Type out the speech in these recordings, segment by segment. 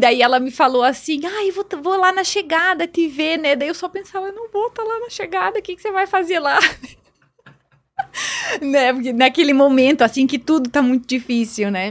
Daí ela me falou assim, ah, vou, vou lá na chegada te ver, né? Daí eu só pensava, eu não vou estar tá lá na chegada, o que, que você vai fazer lá? né? Porque naquele momento, assim, que tudo tá muito difícil, né?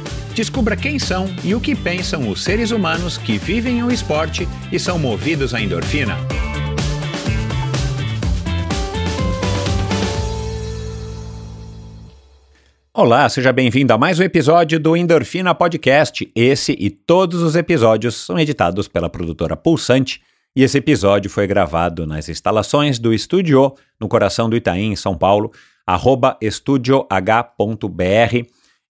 Descubra quem são e o que pensam os seres humanos que vivem o esporte e são movidos à endorfina. Olá, seja bem-vindo a mais um episódio do Endorfina Podcast. Esse e todos os episódios são editados pela produtora Pulsante e esse episódio foi gravado nas instalações do Estúdio no coração do Itaim, em São Paulo, arroba estudioh.br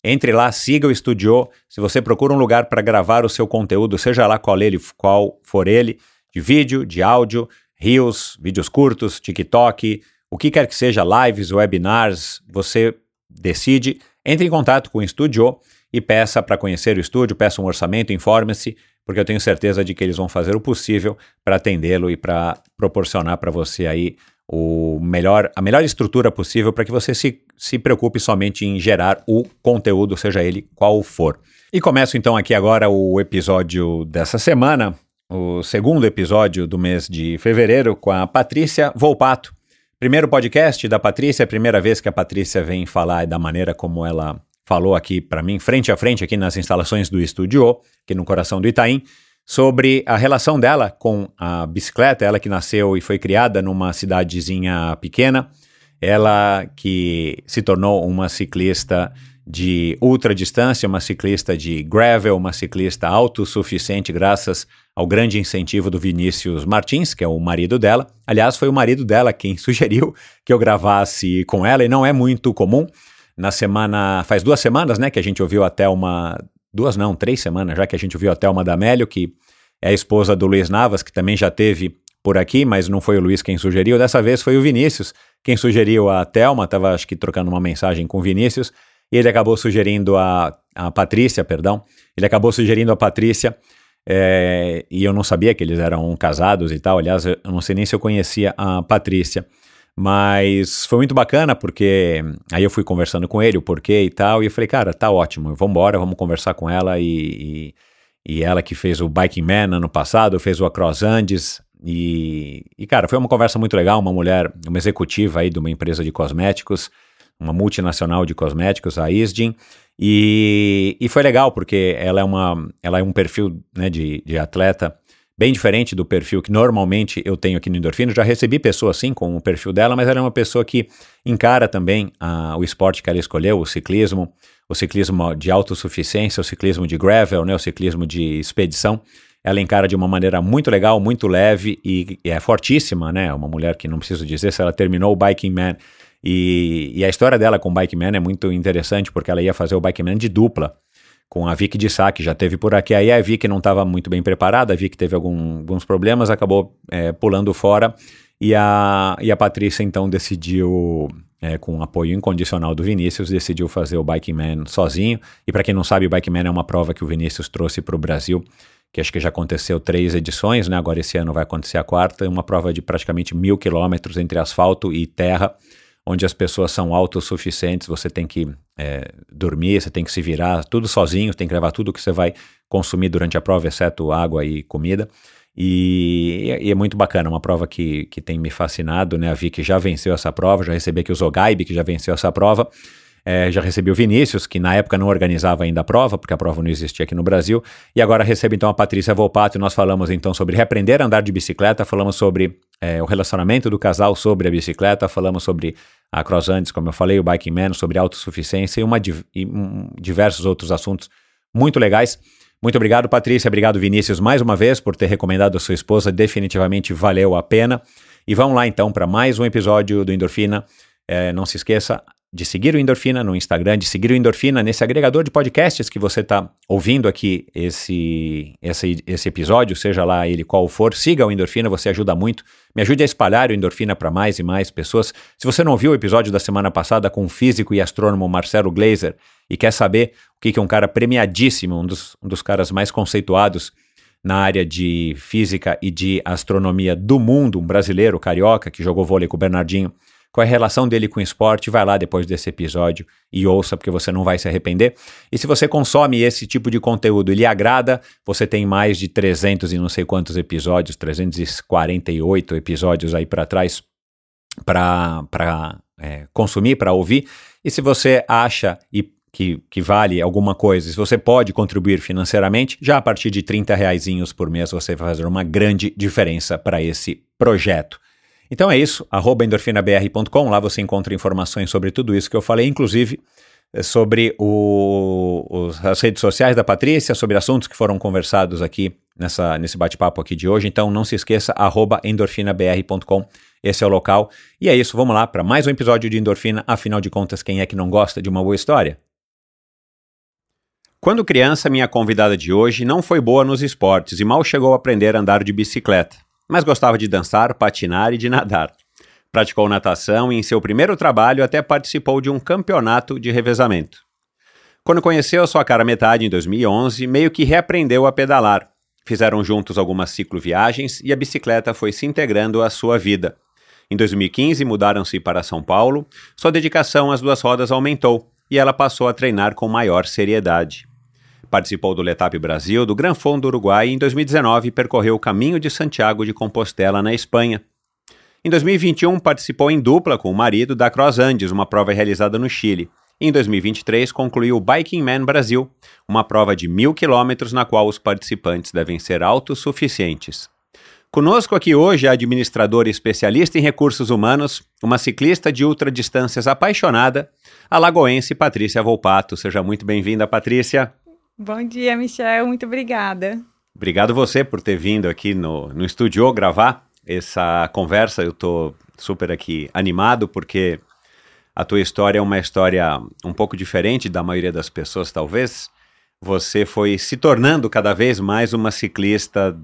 entre lá, siga o Studio. Se você procura um lugar para gravar o seu conteúdo, seja lá qual, ele, qual for ele, de vídeo, de áudio, reels, vídeos curtos, TikTok, o que quer que seja, lives, webinars, você decide, entre em contato com o Studio e peça para conhecer o estúdio, peça um orçamento, informe-se, porque eu tenho certeza de que eles vão fazer o possível para atendê-lo e para proporcionar para você aí o melhor, a melhor estrutura possível para que você se, se preocupe somente em gerar o conteúdo, seja ele qual for. E começo então aqui agora o episódio dessa semana, o segundo episódio do mês de fevereiro, com a Patrícia Volpato. Primeiro podcast da Patrícia, é primeira vez que a Patrícia vem falar da maneira como ela falou aqui para mim, frente a frente, aqui nas instalações do estúdio, aqui no coração do Itaim sobre a relação dela com a bicicleta, ela que nasceu e foi criada numa cidadezinha pequena, ela que se tornou uma ciclista de ultra distância, uma ciclista de gravel, uma ciclista autossuficiente graças ao grande incentivo do Vinícius Martins, que é o marido dela. Aliás, foi o marido dela quem sugeriu que eu gravasse com ela e não é muito comum. Na semana, faz duas semanas, né, que a gente ouviu até uma duas não, três semanas já que a gente viu a Thelma D'Amelio, que é a esposa do Luiz Navas, que também já teve por aqui, mas não foi o Luiz quem sugeriu. Dessa vez foi o Vinícius quem sugeriu a Thelma, estava acho que trocando uma mensagem com o Vinícius, e ele acabou sugerindo a, a Patrícia, perdão, ele acabou sugerindo a Patrícia, é, e eu não sabia que eles eram casados e tal, aliás, eu não sei nem se eu conhecia a Patrícia. Mas foi muito bacana porque aí eu fui conversando com ele, o porquê e tal, e eu falei, cara, tá ótimo, vamos embora, vamos conversar com ela e, e, e, ela que fez o Biking Man ano passado, fez o Across Andes e, e, cara, foi uma conversa muito legal, uma mulher, uma executiva aí de uma empresa de cosméticos, uma multinacional de cosméticos, a Isdin, e, e foi legal porque ela é, uma, ela é um perfil né, de, de atleta bem diferente do perfil que normalmente eu tenho aqui no Endorfino. Já recebi pessoa assim com o perfil dela, mas ela é uma pessoa que encara também uh, o esporte que ela escolheu, o ciclismo, o ciclismo de autossuficiência, o ciclismo de gravel, né, o ciclismo de expedição. Ela encara de uma maneira muito legal, muito leve e, e é fortíssima, né? Uma mulher que não preciso dizer se ela terminou o Biking Man. E, e a história dela com o Bike Man é muito interessante porque ela ia fazer o Bike Man de dupla com a Vicky de Sá, que já teve por aqui. Aí a Vicky não estava muito bem preparada, a Vicky teve algum, alguns problemas, acabou é, pulando fora. E a, e a Patrícia então decidiu, é, com o apoio incondicional do Vinícius, decidiu fazer o Bike Man sozinho. E para quem não sabe, o Bike Man é uma prova que o Vinícius trouxe para o Brasil, que acho que já aconteceu três edições, né? Agora esse ano vai acontecer a quarta, uma prova de praticamente mil quilômetros entre asfalto e terra onde as pessoas são autossuficientes, você tem que é, dormir, você tem que se virar tudo sozinho, tem que levar tudo que você vai consumir durante a prova, exceto água e comida. E, e, é muito bacana, uma prova que, que tem me fascinado, né? A Vicky já venceu essa prova, já recebi aqui o Zogaib, que já venceu essa prova. É, já recebi o Vinícius, que na época não organizava ainda a prova, porque a prova não existia aqui no Brasil. E agora recebo então a Patrícia Volpato, e nós falamos então sobre reaprender a andar de bicicleta, falamos sobre é, o relacionamento do casal sobre a bicicleta, falamos sobre a Cross Andes, como eu falei, o Biking Man, sobre autossuficiência e, uma, e um, diversos outros assuntos muito legais. Muito obrigado, Patrícia. Obrigado, Vinícius, mais uma vez por ter recomendado a sua esposa. Definitivamente valeu a pena. E vamos lá então para mais um episódio do Endorfina. É, não se esqueça, de seguir o Endorfina no Instagram, de seguir o Endorfina nesse agregador de podcasts que você está ouvindo aqui esse, esse, esse episódio, seja lá ele qual for, siga o Endorfina, você ajuda muito. Me ajude a espalhar o Endorfina para mais e mais pessoas. Se você não viu o episódio da semana passada com o físico e astrônomo Marcelo Glazer e quer saber o que, que um cara premiadíssimo, um dos, um dos caras mais conceituados na área de física e de astronomia do mundo, um brasileiro, carioca, que jogou vôlei com o Bernardinho, qual é a relação dele com o esporte, vai lá depois desse episódio e ouça, porque você não vai se arrepender. E se você consome esse tipo de conteúdo e lhe agrada, você tem mais de 300 e não sei quantos episódios, 348 episódios aí para trás para é, consumir, para ouvir. E se você acha e que, que, vale alguma coisa, se você pode contribuir financeiramente, já a partir de 30 reais por mês você vai fazer uma grande diferença para esse projeto. Então é isso, endorfinabr.com, lá você encontra informações sobre tudo isso que eu falei, inclusive eh, sobre o, as redes sociais da Patrícia, sobre assuntos que foram conversados aqui nessa, nesse bate-papo aqui de hoje. Então não se esqueça, endorfinabr.com, esse é o local. E é isso, vamos lá para mais um episódio de Endorfina. Afinal de contas, quem é que não gosta de uma boa história? Quando criança, minha convidada de hoje não foi boa nos esportes e mal chegou a aprender a andar de bicicleta mas gostava de dançar, patinar e de nadar. Praticou natação e, em seu primeiro trabalho, até participou de um campeonato de revezamento. Quando conheceu a sua cara metade em 2011, meio que reaprendeu a pedalar. Fizeram juntos algumas cicloviagens e a bicicleta foi se integrando à sua vida. Em 2015, mudaram-se para São Paulo, sua dedicação às duas rodas aumentou e ela passou a treinar com maior seriedade. Participou do Letap Brasil, do Gran Fondo do Uruguai e em 2019 percorreu o caminho de Santiago de Compostela, na Espanha. Em 2021 participou em dupla com o marido da Cross Andes, uma prova realizada no Chile. Em 2023 concluiu o Biking Man Brasil, uma prova de mil quilômetros na qual os participantes devem ser autossuficientes. Conosco aqui hoje a administradora especialista em recursos humanos, uma ciclista de ultradistâncias apaixonada, a lagoense Patrícia Volpato. Seja muito bem-vinda, Patrícia. Bom dia, Michel. Muito obrigada. Obrigado você por ter vindo aqui no, no estúdio gravar essa conversa. Eu estou super aqui animado porque a tua história é uma história um pouco diferente da maioria das pessoas, talvez. Você foi se tornando cada vez mais uma ciclista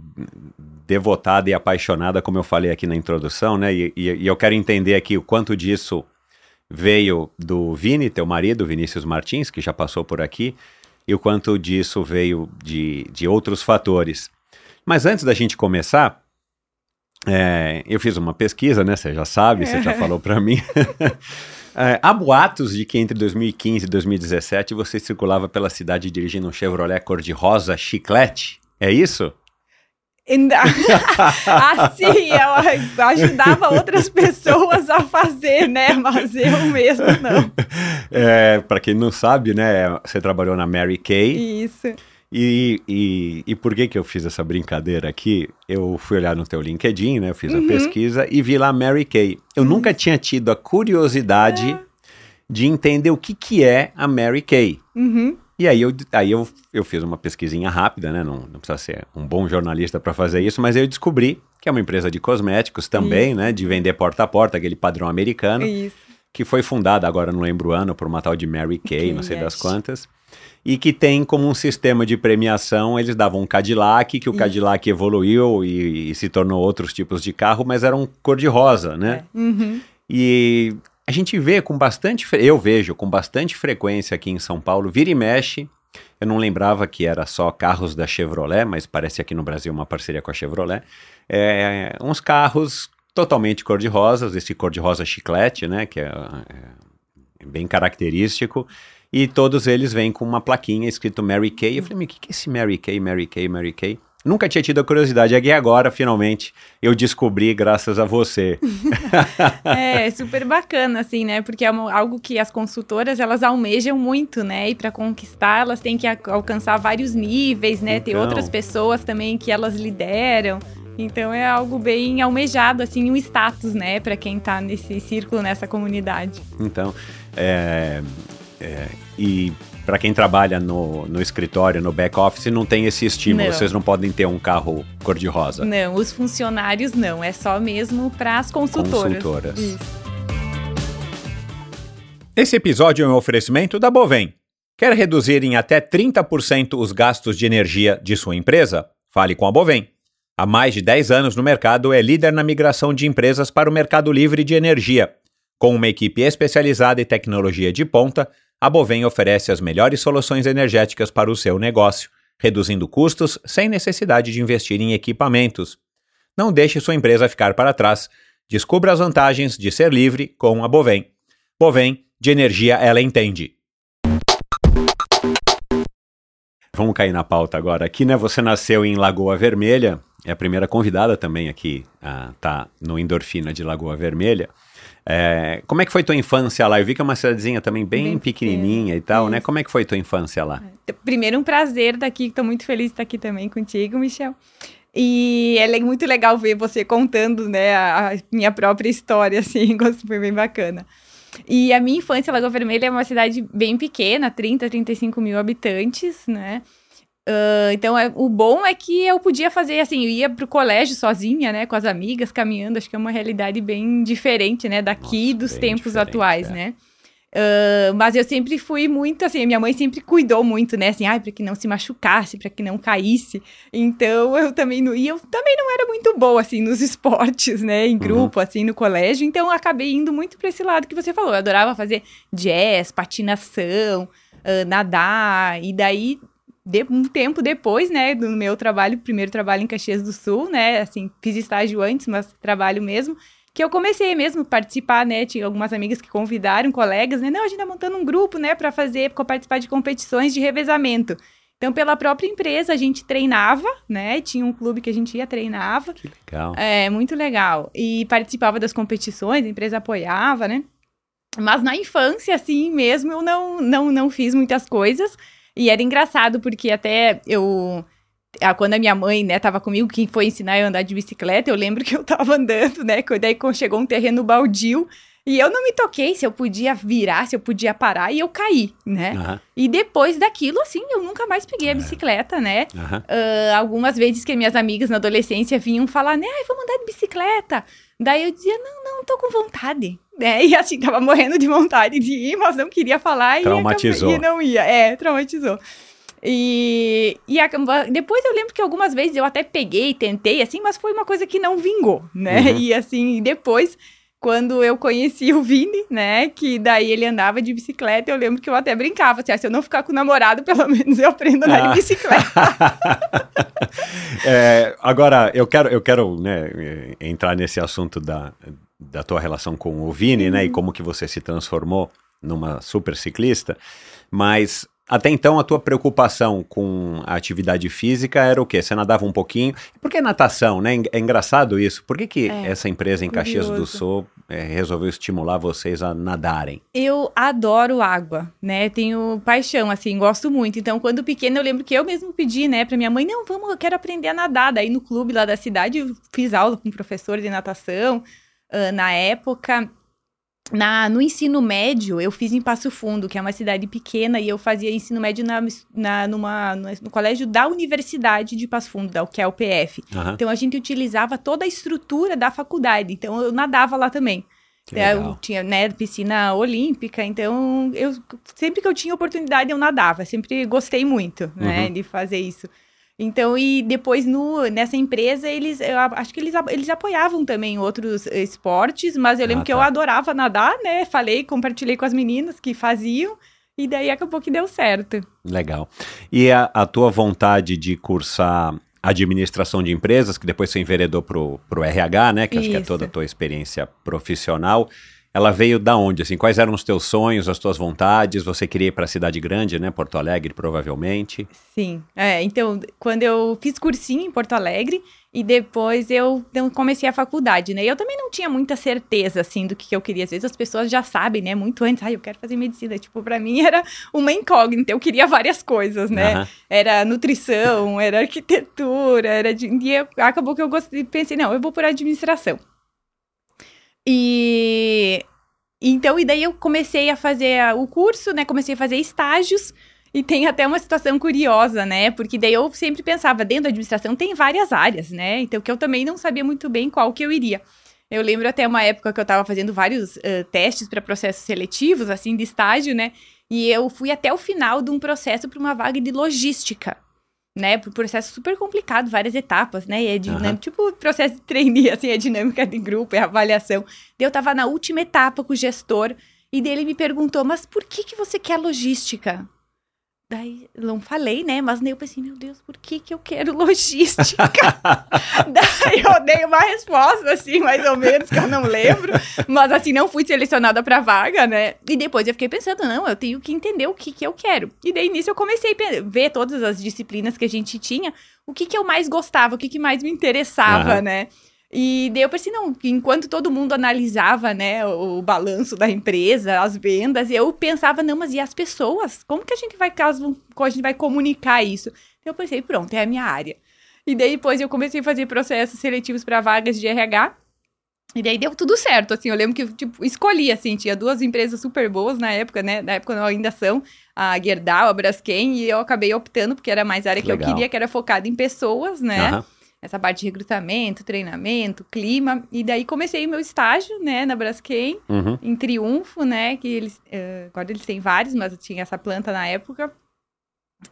devotada e apaixonada, como eu falei aqui na introdução, né? E, e, e eu quero entender aqui o quanto disso veio do Vini, teu marido, Vinícius Martins, que já passou por aqui, e o quanto disso veio de, de outros fatores. Mas antes da gente começar, é, eu fiz uma pesquisa, né? Você já sabe, você já falou para mim. é, há boatos de que entre 2015 e 2017 você circulava pela cidade dirigindo um Chevrolet cor-de-rosa chiclete. É isso? assim, eu ajudava outras pessoas a fazer, né? Mas eu mesmo não. É, para quem não sabe, né? Você trabalhou na Mary Kay. Isso. E, e, e por que que eu fiz essa brincadeira aqui? Eu fui olhar no teu LinkedIn, né? Eu fiz uhum. a pesquisa e vi lá Mary Kay. Eu uhum. nunca tinha tido a curiosidade é. de entender o que que é a Mary Kay. Uhum. E aí eu, aí eu, eu fiz uma pesquisinha rápida, né? Não, não precisa ser um bom jornalista para fazer isso, mas eu descobri que é uma empresa de cosméticos também, isso. né? De vender porta a porta, aquele padrão americano. Isso. Que foi fundada, agora não lembro o ano, por uma tal de Mary Kay, não sei das quantas. E que tem como um sistema de premiação, eles davam um Cadillac, que o isso. Cadillac evoluiu e, e, se tornou outros tipos de carro, mas eram cor-de-rosa, né? É. Uhum. E a gente vê com bastante, eu vejo com bastante frequência aqui em São Paulo, vira e mexe. Eu não lembrava que era só carros da Chevrolet, mas parece aqui no Brasil uma parceria com a Chevrolet. É, uns carros totalmente cor-de-rosas, esse cor-de-rosa chiclete, né, que é, é, bem característico. E todos eles vêm com uma plaquinha escrito Mary Kay. Eu falei, o que, que é esse Mary Kay, Mary Kay, Mary Kay? Nunca tinha tido a curiosidade. É que agora, finalmente, eu descobri graças a você. é, super bacana, assim, né? Porque é algo que as consultoras, elas almejam muito, né? E para conquistar, elas têm que alcançar vários níveis, né? Então... Ter outras pessoas também que elas lideram. Então é algo bem almejado, assim, um status, né? Para quem tá nesse círculo, nessa comunidade. Então, é... é e para quem trabalha no, no escritório, no back office, não tem esse estímulo. Não. Vocês não podem ter um carro cor-de-rosa. Não, os funcionários não. É só mesmo para as consultoras. Consultoras. Isso. Esse episódio é um oferecimento da Bovem. Quer reduzir em até 30% os gastos de energia de sua empresa? Fale com a Bovem. Há mais de 10 anos no mercado, é líder na migração de empresas para o mercado livre de energia. Com uma equipe especializada e tecnologia de ponta, a Bovem oferece as melhores soluções energéticas para o seu negócio, reduzindo custos sem necessidade de investir em equipamentos. Não deixe sua empresa ficar para trás. Descubra as vantagens de ser livre com a Bovem. Bovem, de energia ela entende. Vamos cair na pauta agora. Aqui, né? Você nasceu em Lagoa Vermelha, é a primeira convidada também aqui, a, tá no Endorfina de Lagoa Vermelha. É, como é que foi tua infância lá? Eu vi que é uma cidadezinha também bem, Bem pequenininha e tal, né? Como é que foi tua infância lá? Primeiro, um prazer estar aqui. Estou muito feliz de estar aqui também contigo, Michel. E é muito legal ver você contando, né, a, a minha própria história, assim, foi bem bacana. E a minha infância, Lagoa Vermelha é uma cidade bem pequena, 30, 35 mil habitantes, né? Ah, então, é, o bom é que eu podia fazer, assim, eu ia pro colégio sozinha, né, com as amigas, caminhando, acho que é uma realidade bem diferente, né, daqui Nossa, dos tempos atuais, é. né? Ah, mas eu sempre fui muito assim, minha mãe sempre cuidou muito, né? Assim, ai, para que não se machucasse, para que não caísse. Então eu também não. E eu também não era muito boa, assim, nos esportes, né? Em grupo, assim, no colégio. Então eu acabei indo muito para esse lado que você falou. Eu adorava fazer jazz, patinação, ah, nadar. E daí, de- um tempo depois, né, do meu trabalho, primeiro trabalho em Caxias do Sul, né? Assim, fiz estágio antes, mas trabalho mesmo que eu comecei mesmo a participar, né? Tinha algumas amigas que convidaram, colegas, né? Não, a gente tá montando um grupo, né, para fazer, para participar de competições de revezamento. Então, pela própria empresa, a gente treinava, né? Tinha um clube que a gente ia treinava. Que legal. É, muito legal. E participava das competições, a empresa apoiava, né? Mas na infância, assim mesmo, eu não, não, não fiz muitas coisas. E era engraçado, porque até eu. Quando a minha mãe, né, tava comigo, quem foi ensinar eu a andar de bicicleta, eu lembro que eu tava andando, né? Daí chegou um terreno baldio. E eu não me toquei se eu podia virar, se eu podia parar, e eu caí, né? Aham, E depois daquilo, assim, eu nunca mais peguei a bicicleta, né? aham. Ah, algumas vezes que minhas amigas na adolescência vinham falar, né, ai, vamos andar de bicicleta. Daí eu dizia, não, não, tô com vontade. Né? E assim, tava morrendo de vontade de ir, mas não queria falar e, Traumatizou. acabou- e não ia. É, traumatizou. E, e acaba- depois eu lembro que algumas vezes eu até peguei, tentei, assim, mas foi uma coisa que não vingou, né? Uhum. E assim, depois, quando eu conheci o Vini, né, que daí ele andava de bicicleta, eu lembro que eu até brincava, assim, ah, se eu não ficar com o namorado, pelo menos eu aprendo a andar Ah. de bicicleta. É, agora, eu quero, eu quero né, eh, entrar nesse assunto da, da tua relação com o Vini, né? E como que você se transformou numa super ciclista. Mas até então a tua preocupação com a atividade física era o quê? Você nadava um pouquinho. Por que natação, né? É engraçado isso. Por que, que É, essa empresa em Caxias do. Sul eh, resolveu estimular vocês a nadarem? Eu adoro água, né? Tenho paixão, assim, gosto muito. Então, quando pequena, eu lembro que eu mesmo pedi, né, pra minha mãe, não, vamos, eu quero aprender a nadar. Daí, no clube lá da cidade, eu fiz aula com um professor de natação. ah, na época, na, no ensino médio, eu fiz em Passo Fundo, que é uma cidade pequena, e eu fazia ensino médio na, na, numa, no, no colégio da Universidade de Passo Fundo, da- que é o PF. Aham, Então, a gente utilizava toda a estrutura da faculdade. Então, eu nadava lá também. legal. eu tinha, né, piscina olímpica, então eu sempre que eu tinha oportunidade eu nadava, sempre gostei muito, né, Uhum. de fazer isso. Então, e depois no, nessa empresa, eles, eu acho que eles, eles apoiavam também outros esportes, mas eu lembro Ah, que eu tá. adorava nadar, né, falei, compartilhei com as meninas que faziam, e daí acabou que deu certo. Legal. E a, a tua vontade de cursar administração de empresas, que depois você enveredou pro, pro RH, né? Que acho que é Isso. toda a tua experiência profissional. Ela veio da onde? Assim, quais eram os teus sonhos, as tuas vontades? Você queria ir para a cidade grande, né? Porto Alegre, provavelmente. Sim, é, então, quando eu fiz cursinho em Porto Alegre e depois eu comecei a faculdade, né? E eu também não tinha muita certeza, assim, do que eu queria. Às vezes as pessoas já sabem, né? Muito antes, ah, eu quero fazer medicina. Tipo, pra mim era uma incógnita, eu queria várias coisas, né? Aham. Era nutrição, era arquitetura, era de... E eu- acabou que eu gostei, pensei, não, eu vou por administração. E... Então, e daí eu comecei a fazer o curso, né? Comecei a fazer estágios. E tem até uma situação curiosa, né? Porque daí eu sempre pensava, dentro da administração tem várias áreas, né? Então, que eu também não sabia muito bem qual que eu iria. Eu lembro até uma época que eu tava fazendo vários uh, testes para processos seletivos, assim, de estágio, né? E eu fui até o final de um processo para uma vaga de logística né, por processo super complicado, várias etapas, né, e é dinâmico, uhum. tipo processo de trainee, assim, é dinâmica de grupo, é avaliação. Eu tava na última etapa com o gestor, e dele me perguntou, mas por que que você quer logística? Daí, não falei, né? Mas daí eu pensei, meu Deus, por que que eu quero logística? daí eu dei uma resposta, assim, mais ou menos, que eu não lembro. Mas, assim, não fui selecionada pra vaga, né? E depois eu fiquei pensando, não, eu tenho que entender o que que eu quero. E daí, nisso, eu comecei a ver todas as disciplinas que a gente tinha, o que que eu mais gostava, o que que mais me interessava, uhum. né? E daí eu pensei, não, enquanto todo mundo analisava, né, o, o balanço da empresa, as vendas, eu pensava, não, mas e as pessoas? Como que a gente vai, caso, a gente vai comunicar isso? Então eu pensei, pronto, é a minha área. E daí depois eu comecei a fazer processos seletivos para vagas de RH. E daí deu tudo certo, assim, eu lembro que, tipo, escolhi, assim, tinha duas empresas super boas na época, né, na época não ainda são, a Gerdau, a Braskem, e eu acabei optando, porque era mais área que eu queria, que era focada em pessoas, né, uhum essa parte de recrutamento, treinamento, clima. E daí comecei meu estágio, né, na Braskem, uhum. em Triunfo, né, que eles, uh, agora eles têm vários, mas eu tinha essa planta na época.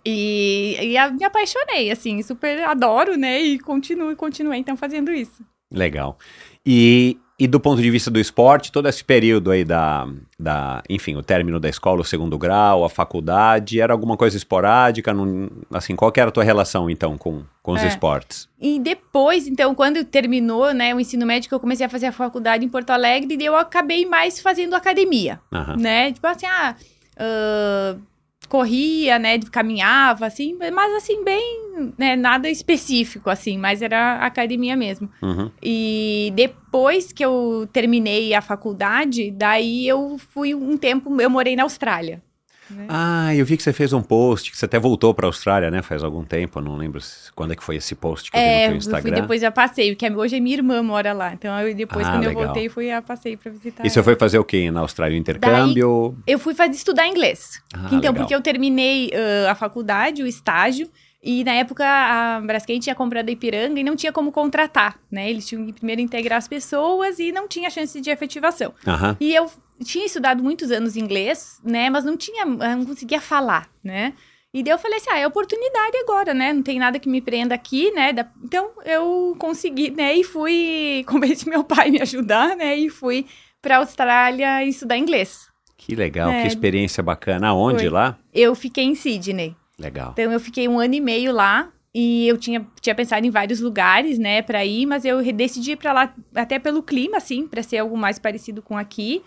E, e a, me apaixonei, assim, super adoro, né, e continuo, continuei então fazendo isso. Legal. E e do ponto de vista do esporte, todo esse período aí da, da, enfim, o término da escola, o segundo grau, a faculdade, era alguma coisa esporádica? Num, assim, qual era a tua relação, então, com, com os é. esportes? E depois, então, quando terminou, né, o ensino médio, eu comecei a fazer a faculdade em Porto Alegre, e eu acabei mais fazendo academia, uhum. né? Tipo assim, ah... Uh, corria, né, caminhava, assim, mas assim, bem, né, nada específico, assim, mas era academia mesmo. Uhum. E depois que eu terminei a faculdade, daí eu fui um tempo, eu morei na Austrália. Né? Ah, eu vi que você fez um post, que você até voltou para a Austrália, né? Faz algum tempo, não lembro quando é que foi esse post que eu é, vi no teu Instagram. Eu fui depois a passeio, que hoje é minha irmã mora lá. Então eu, depois, ah, quando legal. eu voltei, fui a passeio para visitar. E você foi fazer o quê na Austrália? Intercâmbio? Daí, eu fui fazer, estudar inglês. Ah, então, legal. porque eu terminei uh, a faculdade, o estágio, e na época a Braskem tinha comprado a Ipiranga e não tinha como contratar, né? Eles tinham que primeiro integrar as pessoas e não tinha chance de efetivação. Uhum. E eu tinha estudado muitos anos inglês, né? Mas não tinha, não conseguia falar, né? E daí eu falei assim, ah, é oportunidade agora, né? Não tem nada que me prenda aqui, né? Então eu consegui, né? E fui, convenci meu pai a me ajudar, né? E fui para Austrália estudar inglês. Que legal, é, que experiência bacana. Aonde foi. lá? Eu fiquei em Sydney. Legal. Então eu fiquei um ano e meio lá e eu tinha, tinha pensado em vários lugares, né, para ir, mas eu decidi ir para lá até pelo clima, assim, para ser algo mais parecido com aqui.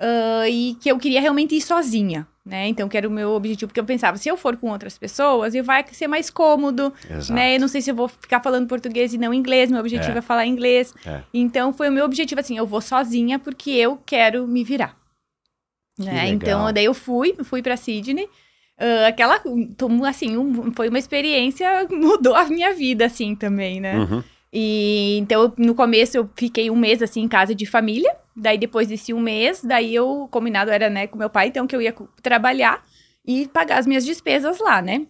Uh, e que eu queria realmente ir sozinha, né? Então, que era o meu objetivo, porque eu pensava, se eu for com outras pessoas, eu vai ser mais cômodo, Exato. né? Eu não sei se eu vou ficar falando português e não inglês, meu objetivo é, é falar inglês. É. Então, foi o meu objetivo, assim, eu vou sozinha porque eu quero me virar. Né? Então, daí eu fui, fui para Sydney, Uh, aquela, assim, um, foi uma experiência, mudou a minha vida, assim, também, né? Uhum. E, então, no começo, eu fiquei um mês, assim, em casa de família. Daí, depois desse um mês, daí eu, combinado era, né, com meu pai, então, que eu ia trabalhar e pagar as minhas despesas lá, né?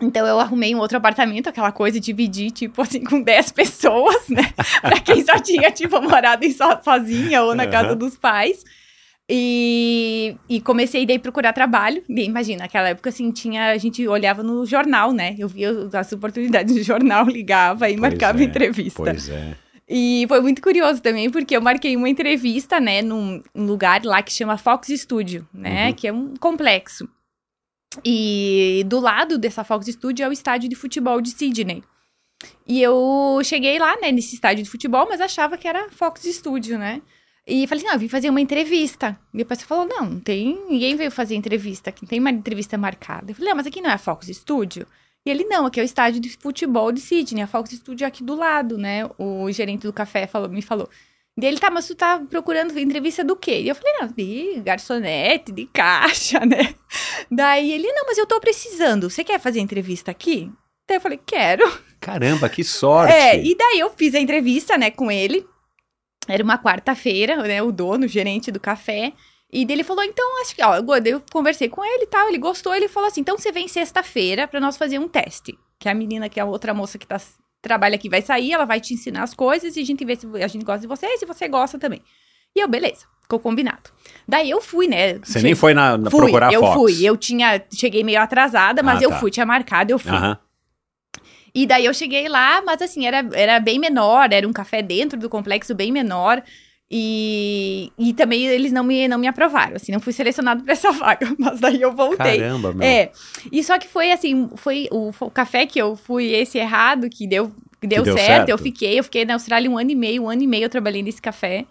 Então eu arrumei um outro apartamento, aquela coisa, dividir, tipo assim, com 10 pessoas, né? pra quem só tinha, tipo, morado em so, sozinha ou na uhum. casa dos pais. E, e comecei daí a procurar trabalho. E imagina, naquela época assim, tinha, a gente olhava no jornal, né? Eu via as oportunidades no jornal, ligava e pois marcava é, entrevista. Pois é. E foi muito curioso também, porque eu marquei uma entrevista, né, num lugar lá que chama Fox Studio, né? Uhum. Que é um complexo. E do lado dessa Fox Studio é o estádio de futebol de Sydney. E eu cheguei lá, né, nesse estádio de futebol, mas achava que era Fox Studio, né? E falei assim, não, eu vim fazer uma entrevista. E depois você falou, não, não tem, ninguém veio fazer entrevista aqui, não tem uma entrevista marcada. Eu falei, não, mas aqui não é a Fox Studio? E ele, não, aqui é o estádio de futebol de Sydney, a Fox Studio é aqui do lado, né? O gerente do café falou, me falou. E ele, tá, mas tu tá procurando entrevista do quê? E eu falei, não, de garçonete, de caixa, né? Daí ele, não, mas eu tô precisando, você quer fazer entrevista aqui? Daí eu falei, quero. Caramba, que sorte! É, e daí eu fiz a entrevista, né, com ele. Era uma quarta-feira, né? O dono, o gerente do café. E dele falou, então, acho que, ó, eu conversei com ele e tal, ele gostou, ele falou assim, então você vem sexta-feira para nós fazer um teste. Que a menina, que é a outra moça que tá trabalha aqui vai sair, ela vai te ensinar as coisas e a gente vê se a gente gosta de você e se você gosta também. E eu, beleza, ficou combinado. Daí eu fui, né? Você nem foi na, na fui, procurar eu Fox? fui. Eu tinha, cheguei meio atrasada, mas Ah, eu tá. fui, tinha marcado, eu fui. Aham. E daí eu cheguei lá, mas assim, era, era bem menor, era um café dentro do complexo bem menor. E, e também eles não me, não me aprovaram, assim, não fui selecionado para essa vaga, mas daí eu voltei. Caramba, meu. É, e só que foi assim, foi o, o café que eu fui esse errado, que deu, que deu, deu certo, certo. eu fiquei, eu fiquei na Austrália um ano e meio, um ano e meio eu trabalhei nesse café.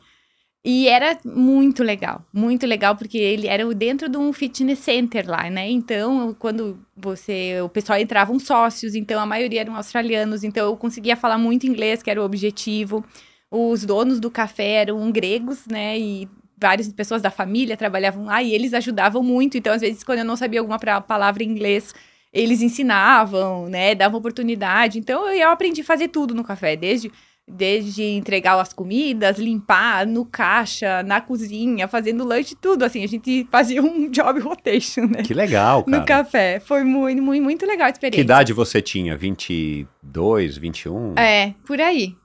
E era muito legal, muito legal, porque ele era dentro de um fitness center lá, né? Então, quando você. O pessoal entravam sócios, então a maioria eram australianos, então eu conseguia falar muito inglês, que era o objetivo. Os donos do café eram gregos, né? E várias pessoas da família trabalhavam lá e eles ajudavam muito. Então, às vezes, quando eu não sabia alguma palavra em inglês, eles ensinavam, né? Davam oportunidade. Então, eu, eu aprendi a fazer tudo no café, desde desde entregar as comidas, limpar no caixa, na cozinha, fazendo lanche, tudo. Assim, a gente fazia um job rotation, né? Que legal, cara. No café. Foi muito, muito, muito legal a experiência. Que idade você tinha? 22, 21? É, por aí.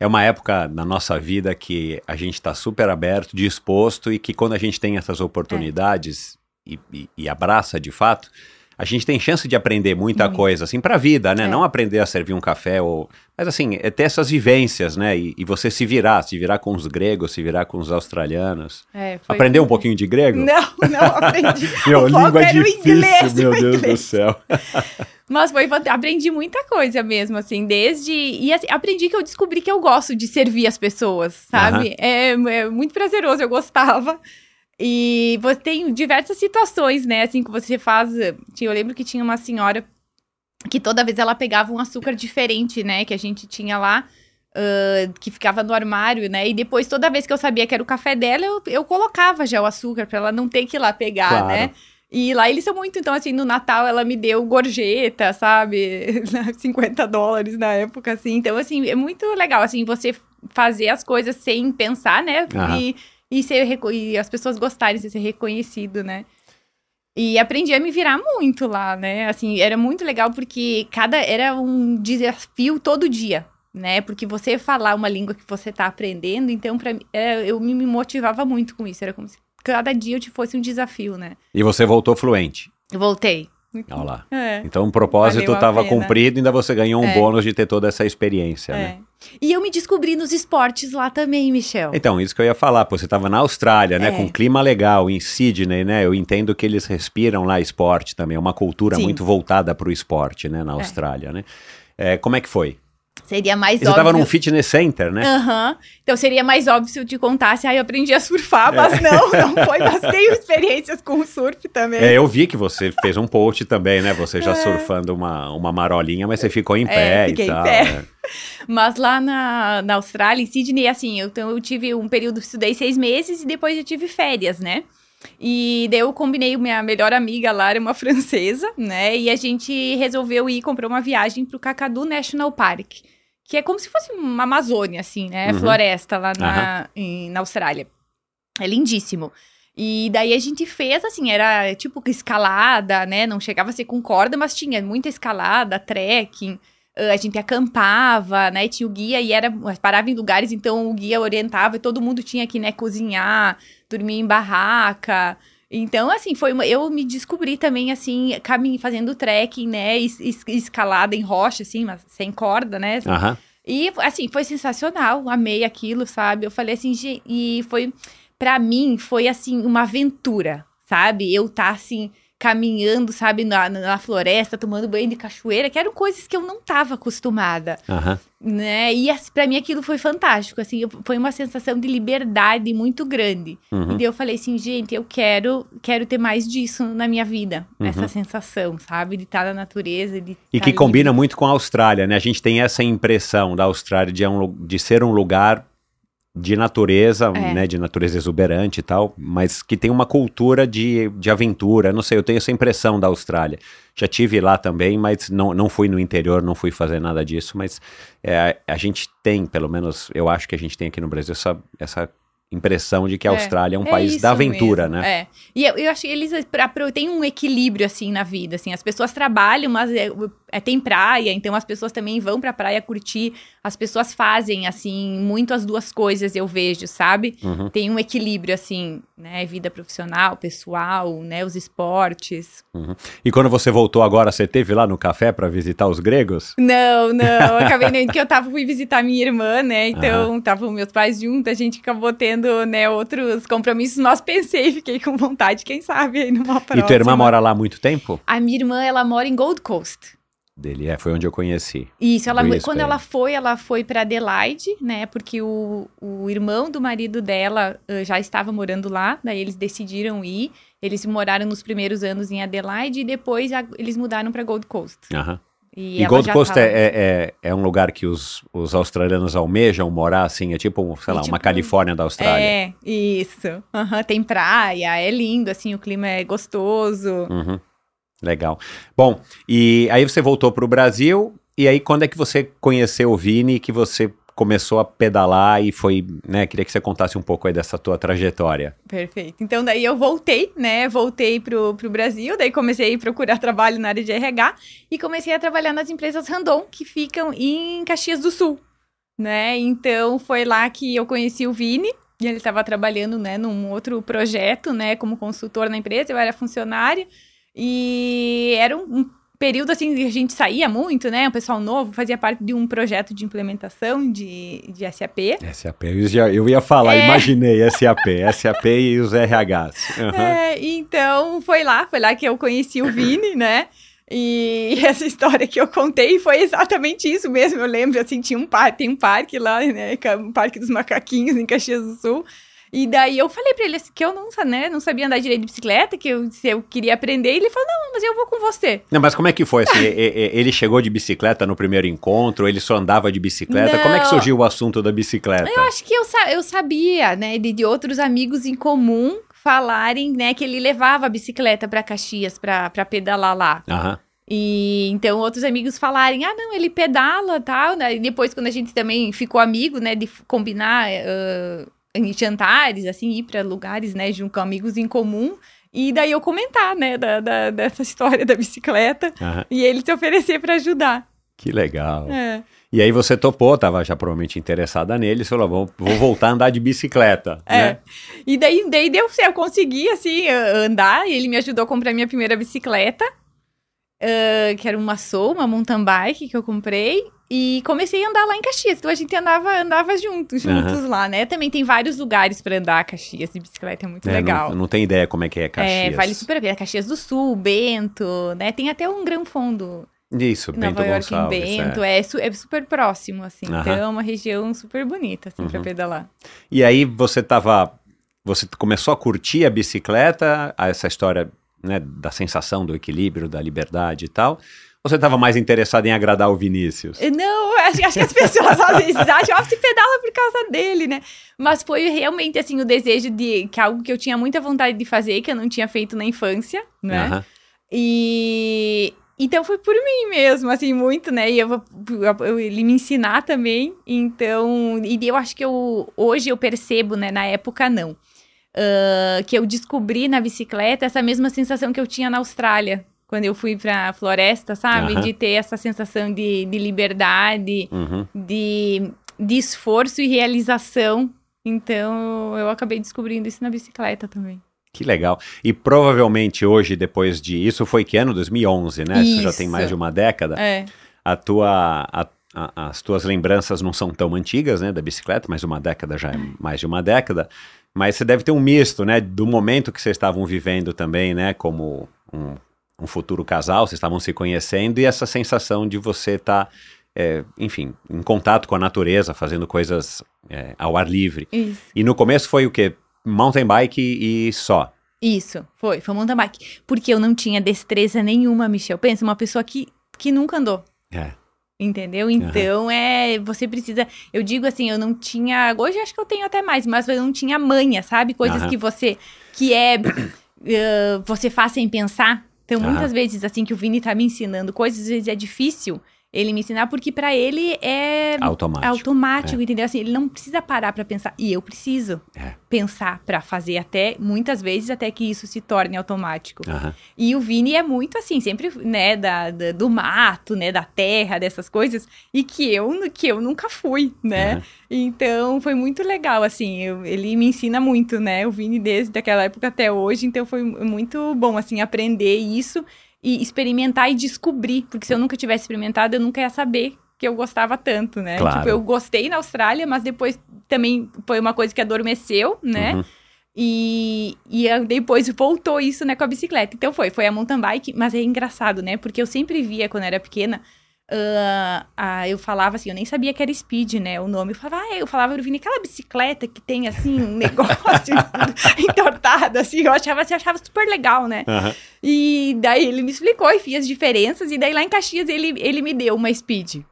É uma época na nossa vida que a gente está super aberto, disposto e que quando a gente tem essas oportunidades e, e- e abraça de fato, a gente tem chance de aprender muita Muito. coisa, assim, pra vida, né? É. Não aprender a servir um café ou... Mas assim, é ter essas vivências, né? E, e você se virar, se virar com os gregos, se virar com os australianos. É, foi- Aprendeu um pouquinho de grego? Não, não aprendi. Meu, o língua era o difícil, inglês, meu Deus do inglês. céu. Mas foi aprendi muita coisa mesmo, assim, desde. E assim, aprendi que eu descobri que eu gosto de servir as pessoas, sabe? É, é muito prazeroso, eu gostava. E você tem diversas situações, né? Assim, que você faz. Eu lembro que tinha uma senhora que toda vez ela pegava um açúcar diferente, né? Que a gente tinha lá. ah, que ficava no armário, né? E depois, toda vez que eu sabia que era o café dela, eu, eu colocava já o açúcar pra ela não ter que ir lá pegar, Claro. né? E lá eles são muito, então, assim, no Natal ela me deu gorjeta, sabe? 50 dólares na época, assim. Então, assim, é muito legal, assim, você fazer as coisas sem pensar, né? Aham. E, e, ser, e as pessoas gostarem de ser reconhecido, né? E aprendi a me virar muito lá, né? Assim, era muito legal porque cada era um desafio todo dia, né? Porque você falar uma língua que você tá aprendendo, então para mim, é, eu me motivava muito com isso, era como se cada dia eu te fosse um desafio, né? E você voltou fluente. Voltei. Olha lá. É. Então o propósito estava cumprido e ainda você ganhou um É. bônus de ter toda essa experiência, né? É. E eu me descobri nos esportes lá também, Michel. Então, isso que eu ia falar, pô, você estava na Austrália, né, É. com um clima legal, em Sydney, né, eu entendo que eles respiram lá esporte também, é uma cultura Sim. muito voltada para o esporte, né, na Austrália, né. É, como é que foi? Seria mais você óbvio. estava num fitness center, né? Aham. Então seria mais óbvio se eu te contasse, ah, eu aprendi a surfar, É. mas não, não foi. Mas tenho experiências com o surf também. É, eu vi que você fez um post também, né, você já surfando uma, uma marolinha, mas você ficou em pé É. fiquei e em tal, pé. né? Mas lá na, na Austrália, em Sydney, assim, eu, eu tive um período, estudei seis meses e depois eu tive férias, né? E daí eu combinei, minha melhor amiga lá era uma francesa, né? E a gente resolveu ir comprar uma viagem pro Kakadu National Park, que é como se fosse uma Amazônia, assim, né? Uhum. Floresta lá na, em- na Austrália. É lindíssimo. E daí a gente fez, assim, era tipo escalada, né? Não chegava a ser com corda, mas tinha muita escalada, trekking. A gente acampava, né? Tinha o guia e era parava em lugares, então o guia orientava e todo mundo tinha que, né, cozinhar, dormir em barraca. Então, assim, foi uma, eu me descobri também assim, caminho fazendo trekking, né, es- es- escalada em rocha assim, mas sem corda, né? Aham. E, assim, foi sensacional. Amei aquilo, sabe? Eu falei assim, e foi, pra mim, foi, assim, uma aventura, sabe? Eu tá, assim, caminhando, sabe, na, na floresta, tomando banho de cachoeira, que eram coisas que eu não tava acostumada, Aham. né? E, assim, pra mim, aquilo foi fantástico, assim, eu- foi uma sensação de liberdade muito grande. Uhum. E daí eu falei assim, gente, eu quero, quero ter mais disso na minha vida, Uhum. essa sensação, sabe? De estar na natureza, de E tá que combina muito com a Austrália, né? A gente tem essa impressão da Austrália de, é um de ser um lugar de natureza, É. né? De natureza exuberante e tal, mas que tem uma cultura de, de aventura. Não sei, eu tenho essa impressão da Austrália. Já tive lá também, mas não, não fui no interior, não fui fazer nada disso, mas é, a gente tem, pelo menos, eu acho que a gente tem aqui no Brasil essa, essa impressão de que a É, Austrália é um é país isso da aventura, mesmo, né? É. E eu, eu acho que eles tem um equilíbrio, assim, na vida, assim. As pessoas trabalham, mas é, é, tem praia, então as pessoas também vão pra praia curtir. As pessoas fazem, assim, muito as duas coisas, eu vejo, sabe? Uhum. Tem um equilíbrio, assim, né? Vida profissional, pessoal, né? Os esportes. E quando você voltou agora, você teve lá no café para visitar os gregos? Não, não, acabei nem que eu tava fui visitar minha irmã, né? Então, estavam meus pais juntos, a gente acabou tendo, né, outros compromissos, mas pensei, fiquei com vontade, quem sabe aí numa próxima. E tua irmã mora lá há muito tempo? A minha irmã, ela mora em Gold Coast. Dele, é, foi onde eu conheci. Isso, ela, quando ela foi, ela foi para Adelaide, né? Porque o, o irmão do marido dela ãh, já estava morando lá, daí eles decidiram ir. Eles moraram nos primeiros anos em Adelaide e depois a- eles mudaram para Gold Coast. Aham. E, E, Gold Coast tava- é, é, é- é um lugar que os, os australianos almejam morar, assim, é tipo, sei É lá, uma tipo- Califórnia da Austrália. É, isso. Aham, tem praia, é lindo, assim, o clima é gostoso. Uhum. Legal. Bom, e aí você voltou para o Brasil, e aí quando é que você conheceu o Vini, que você começou a pedalar e foi, né, queria que você contasse um pouco aí dessa tua trajetória. Perfeito. Então, daí eu voltei, né? Voltei pro, pro Brasil, daí comecei a procurar trabalho na área de RH e comecei a trabalhar nas empresas Randon, que ficam em Caxias do Sul, né? Então, foi lá que eu conheci o Vini. E ele estava trabalhando, né, num outro projeto, né, como consultor na empresa, eu era funcionária. E era um, um período, assim, que a gente saía muito, né, o pessoal novo, fazia parte de um projeto de implementação de, de SAP. SAP, eu, já- eu ia falar, É. imaginei SAP, SAP e os RHs. Aham. É, então foi lá, foi lá que eu conheci o Vini, né? E essa história que eu contei foi exatamente isso mesmo. Eu lembro, assim, tinha um parque, tem um parque lá, né? é Um parque dos macaquinhos em Caxias do Sul. E daí eu falei pra ele assim, que eu não, né, não sabia andar direito de bicicleta, que eu, se eu queria aprender. E ele falou, não, mas eu vou com você. Não, mas como é que foi assim? Ele chegou de bicicleta no primeiro encontro, ele só andava de bicicleta? Como é que Não. surgiu o assunto da bicicleta? Eu acho que eu, eu sabia, né, de, de outros amigos em comum falarem, né, que ele levava a bicicleta pra Caxias pra, pra pedalar lá. Aham. E então outros amigos falarem, ah, não, ele pedala tal, né? E depois, quando a gente também ficou amigo, né, de combinar ah, em jantares, assim, ir para lugares, né, junto com amigos em comum. E daí eu comentar, né, da, da- dessa história da bicicleta aham. e ele se oferecer para ajudar. Que legal. É. E aí você topou, tava já provavelmente interessada nele, você falou, vou, vou voltar a andar de bicicleta, É. né? E daí, daí deu certo, eu consegui, assim, andar. E ele me ajudou a comprar minha primeira bicicleta, ah, que era uma Soul, uma mountain bike que eu comprei. E comecei a andar lá em Caxias. Então a gente andava, andava juntos, juntos lá, né? Também tem vários lugares para andar Caxias de bicicleta, é muito É, legal. Não, não tem ideia como é que é Caxias. É, vale super a pena. Caxias do Sul, Bento, né? Tem até um Gran Fundo Isso, em Bento Nova York, em Gonçalves. Bento. é. É. su- é super próximo, assim. Aham. Então é uma região super bonita, assim, pra Uhum. pedalar. E aí você tava. Você começou a curtir a bicicleta, essa história né, da sensação do equilíbrio, da liberdade e tal. Ou você estava mais interessado em agradar o Vinícius? Não, acho, acho que as pessoas às vezes acham, ah, você pedala por causa dele, né? Mas foi realmente, assim, o desejo de... Que é algo que eu tinha muita vontade de fazer, que eu não tinha feito na infância, né? Aham. E... Então foi por mim mesmo, assim, muito, né? E eu, eu- ele me ensinar também. Então, e eu acho que eu hoje eu percebo, né? Na época não. Ah, que eu descobri na bicicleta essa mesma sensação que eu tinha na Austrália. Quando eu fui pra floresta, sabe? Aham. De ter essa sensação de, de liberdade, Uhum. de, de esforço e realização. Então, eu acabei descobrindo isso na bicicleta também. Que legal. E provavelmente hoje, depois de. Isso foi que ano? 2011, né? Isso já tem mais de uma década. É. A tua, a- a- as tuas lembranças não são tão antigas, né, da bicicleta, mas uma década já é mais de uma década. Mas você deve ter um misto, né, do momento que vocês estavam vivendo também, né, como um, um futuro casal, vocês estavam se conhecendo e essa sensação de você estar, enfim, em contato com a natureza, fazendo coisas é, ao ar livre. Isso. E no começo foi o quê? Mountain bike e só. Isso, foi, foi mountain bike. Porque eu não tinha destreza nenhuma, Michel. Pensa, uma pessoa que, que nunca andou. É. Entendeu? Então é. Você precisa. Eu digo assim, eu não tinha. Hoje acho que eu tenho até mais, mas eu não tinha manha, sabe? Coisas Aham. que você. Que é. eh, você faz sem pensar. Então, muitas vezes, assim, que o Vini tá me ensinando coisas, às vezes é difícil. Ele me ensinar, porque pra ele é Automático. automático, entendeu? Assim, ele não precisa parar pra pensar. E eu preciso É. pensar pra fazer até, muitas vezes, até que isso se torne automático. Aham. E o Vini é muito assim, sempre, né, da, da- do mato, né, da terra, dessas coisas, e que eu, que eu nunca fui, né? Aham. Então, foi muito legal, assim, eu- ele me ensina muito, né, o Vini desde aquela época até hoje, então foi muito bom, assim, aprender isso e experimentar e descobrir, porque se eu nunca tivesse experimentado, eu nunca ia saber que eu gostava tanto, né? Claro. Tipo, eu gostei na Austrália, mas depois também foi uma coisa que adormeceu, né? Uhum. E, e depois voltou isso, né, com a bicicleta. Então foi, foi a mountain bike, mas é engraçado, né? Porque eu sempre via quando era pequena, ah, ah, eu falava assim, eu nem sabia que era speed, né? O nome. Eu falava, ah, eu falava, eu Vini, aquela bicicleta que tem assim, um negócio entortado, assim, eu achava, assim, eu achava super legal, né? Aham. E daí ele me explicou e fez as diferenças, e daí lá em Caxias ele, ele me deu uma speed.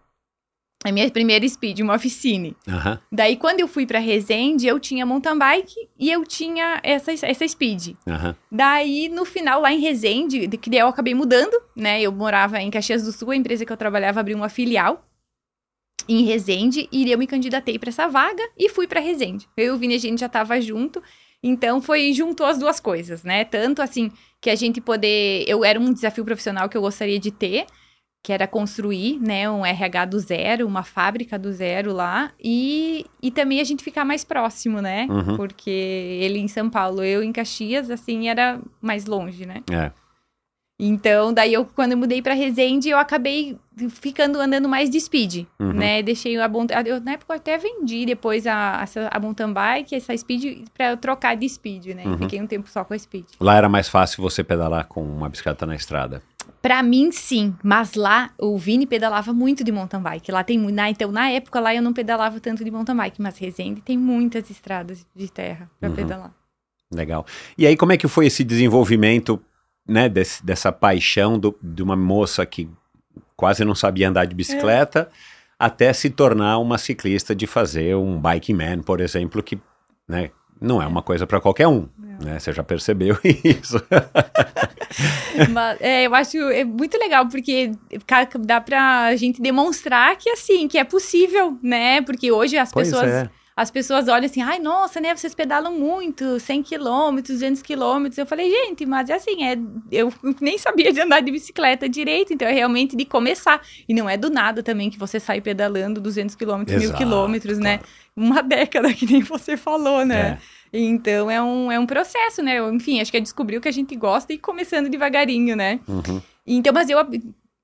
A minha primeira speed, uma oficine. Aham. Daí, quando eu fui pra Resende, eu tinha mountain bike e eu tinha essa, essa speed. Aham. Daí, no final, lá em Resende, de que daí eu acabei mudando, né? Eu morava em Caxias do Sul, a empresa que eu trabalhava abriu uma filial em Resende e eu me candidatei pra essa vaga e fui pra Resende. Eu e o Vini, a gente já tava junto, então foi juntou as duas coisas, né? Tanto assim que a gente poder, eu era um desafio profissional que eu gostaria de ter, que era construir, né, um RH do zero, uma fábrica do zero lá, e, e também a gente ficar mais próximo, né? Uhum. Porque ele em São Paulo, eu em Caxias, assim, era mais longe, né? É. Então, daí eu, quando eu mudei pra Resende, eu acabei ficando andando mais de speed, Uhum. né? Deixei a mountain, eu, na época eu até vendi depois a, essa- a mountain bike, essa speed, pra eu trocar de speed, né? Uhum. Fiquei um tempo só com a speed. Lá era mais fácil você pedalar com uma bicicleta na estrada. Pra mim, sim. Mas lá, o Vini pedalava muito de mountain bike. Lá tem muito. Então, na época, lá eu não pedalava tanto de mountain bike. Mas Resende tem muitas estradas de terra pra Uhum. pedalar. Legal. E aí, como é que foi esse desenvolvimento, né, desse- dessa paixão do- de uma moça que quase não sabia andar de bicicleta, até se tornar uma ciclista de fazer um bike man, por exemplo, que, né, não é uma coisa para qualquer um, né? Você já percebeu isso. Mas, é, eu acho é muito legal, porque dá pra gente demonstrar que, assim, que é possível, né? Porque hoje as Pois pessoas... é. As pessoas olham assim, ai, nossa, né, vocês pedalam muito, 100 quilômetros, 200 quilômetros. Eu falei, gente, mas é assim, é, eu nem sabia de andar de bicicleta direito, então é realmente de começar. E não é do nada também que você sai pedalando 200 quilômetros, mil quilômetros, né? Uma década, que nem você falou, né? É. Então é um, é um processo, né? Enfim, acho que é descobrir o que a gente gosta e começando devagarinho, né? Uhum. Então, mas eu,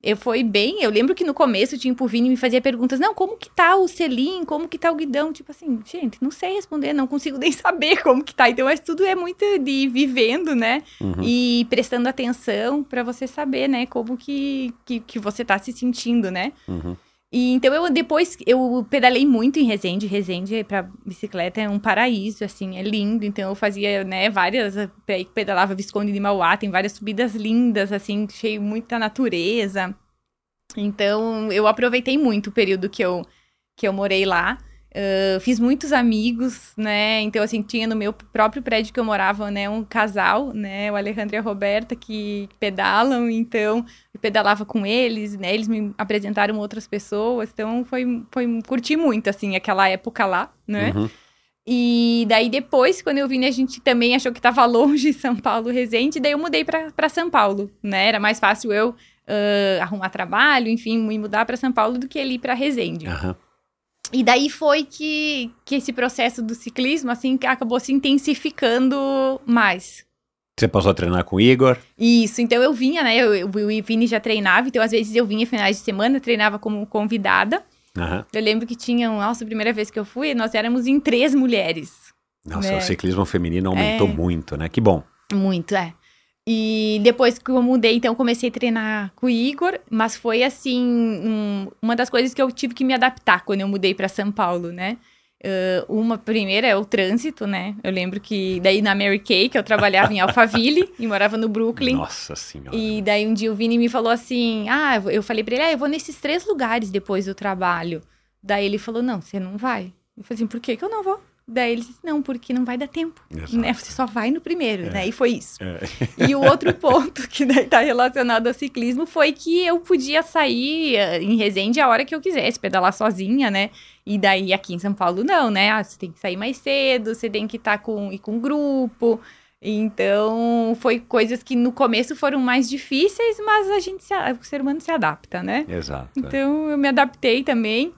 eu fui bem. Eu lembro que no começo o Tim Vini me fazia perguntas: não, como que tá o selim? Como que tá o guidão? Tipo assim, gente, não sei responder, não consigo nem saber como que tá. Então, mas tudo é muito de ir vivendo, né? Uhum. E prestando atenção pra você saber, né, como que, que, que você tá se sentindo, né? Uhum. E então eu depois eu pedalei muito em Resende. Resende para bicicleta é um paraíso, assim, é lindo. Então eu fazia, né, várias pe- pedalava Visconde de Mauá, tem várias subidas lindas, assim, cheio muita natureza. Então eu aproveitei muito o período que eu que eu morei lá. Ah, fiz muitos amigos, né? Então, assim, tinha no meu próprio prédio que eu morava, né, um casal, né? O Alejandro e a Roberta, que pedalam, então eu pedalava com eles, né? Eles me apresentaram outras pessoas, então foi, foi curti muito, assim, aquela época lá, né? Uhum. E daí depois, quando eu vim, a gente também achou que tava longe São Paulo, Resende, daí eu mudei pra pra São Paulo, né? Era mais fácil eu ah, arrumar trabalho, enfim, me mudar pra São Paulo do que ele ir pra Resende. Aham. E daí foi que, que esse processo do ciclismo, assim, acabou se intensificando mais. Você passou a treinar com o Igor? Isso, então eu vinha, né? Eu, eu, o Vini já treinava, então às vezes eu vinha finais de semana, treinava como convidada. Aham. Eu lembro que tinha, nossa, a primeira vez que eu fui, nós éramos em três mulheres. Nossa, É. o ciclismo feminino aumentou É. muito, né? Que bom. Muito, é. E depois que eu mudei, então, comecei a treinar com o Igor, mas foi assim, um- uma das coisas que eu tive que me adaptar quando eu mudei para São Paulo, né? Ah, uma primeira é o trânsito, né? Eu lembro que daí na Mary Kay, que eu trabalhava em Alphaville e morava no Brooklyn. Nossa senhora. E daí um dia o Vini me falou assim: Ah, eu falei pra ele, ah, eu vou nesses três lugares depois do trabalho. Daí ele falou: Não, você não vai. Eu falei assim: Por que, que eu não vou? Daí ele disse, não, porque não vai dar tempo, Exato. né? Você só vai no primeiro, É. né? E foi isso. É. E o outro ponto que daí tá relacionado ao ciclismo foi que eu podia sair eh, em Resende a hora que eu quisesse, pedalar sozinha, né? E daí aqui em São Paulo não, né? Ah, você tem que sair mais cedo, você tem que estar com, ir com grupo. Então, foi coisas que no começo foram mais difíceis, mas a gente se, o ser humano se adapta, né? Exato. Então, eu me adaptei também.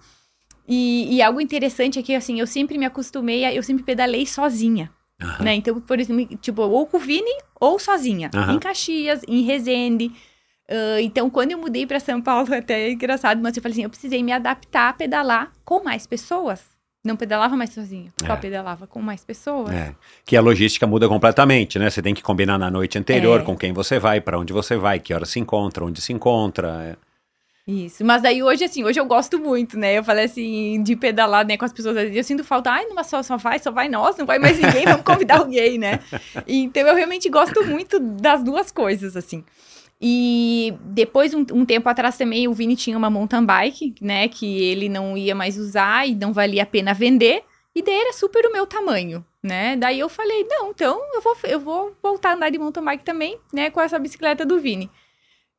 E, e algo interessante é que, assim, eu sempre me acostumei, a, eu sempre pedalei sozinha, Aham. né? Então, por exemplo, tipo, ou com o Vini ou sozinha. Aham. Em Caxias, em Resende. Ah, então, quando eu mudei para São Paulo, até é engraçado, mas eu falei assim, eu precisei me adaptar a pedalar com mais pessoas. Não pedalava mais sozinha, só É. pedalava com mais pessoas. É, que a logística muda completamente, né? Você tem que combinar na noite anterior É. com quem você vai, para onde você vai, que hora se encontra, onde se encontra. é. Isso, mas daí hoje, assim, hoje eu gosto muito, né? Eu falei assim, de pedalar, né, com as pessoas. Eu sinto falta, ai, numa só, só vai, só vai nós, não vai mais ninguém, vamos convidar alguém, né? Então eu realmente gosto muito das duas coisas, assim. E depois, um, um tempo atrás também, o Vini tinha uma mountain bike, né, que ele não ia mais usar e não valia a pena vender. E daí era super o meu tamanho, né? Daí eu falei, não, então eu vou, eu vou voltar a andar de mountain bike também, né, com essa bicicleta do Vini.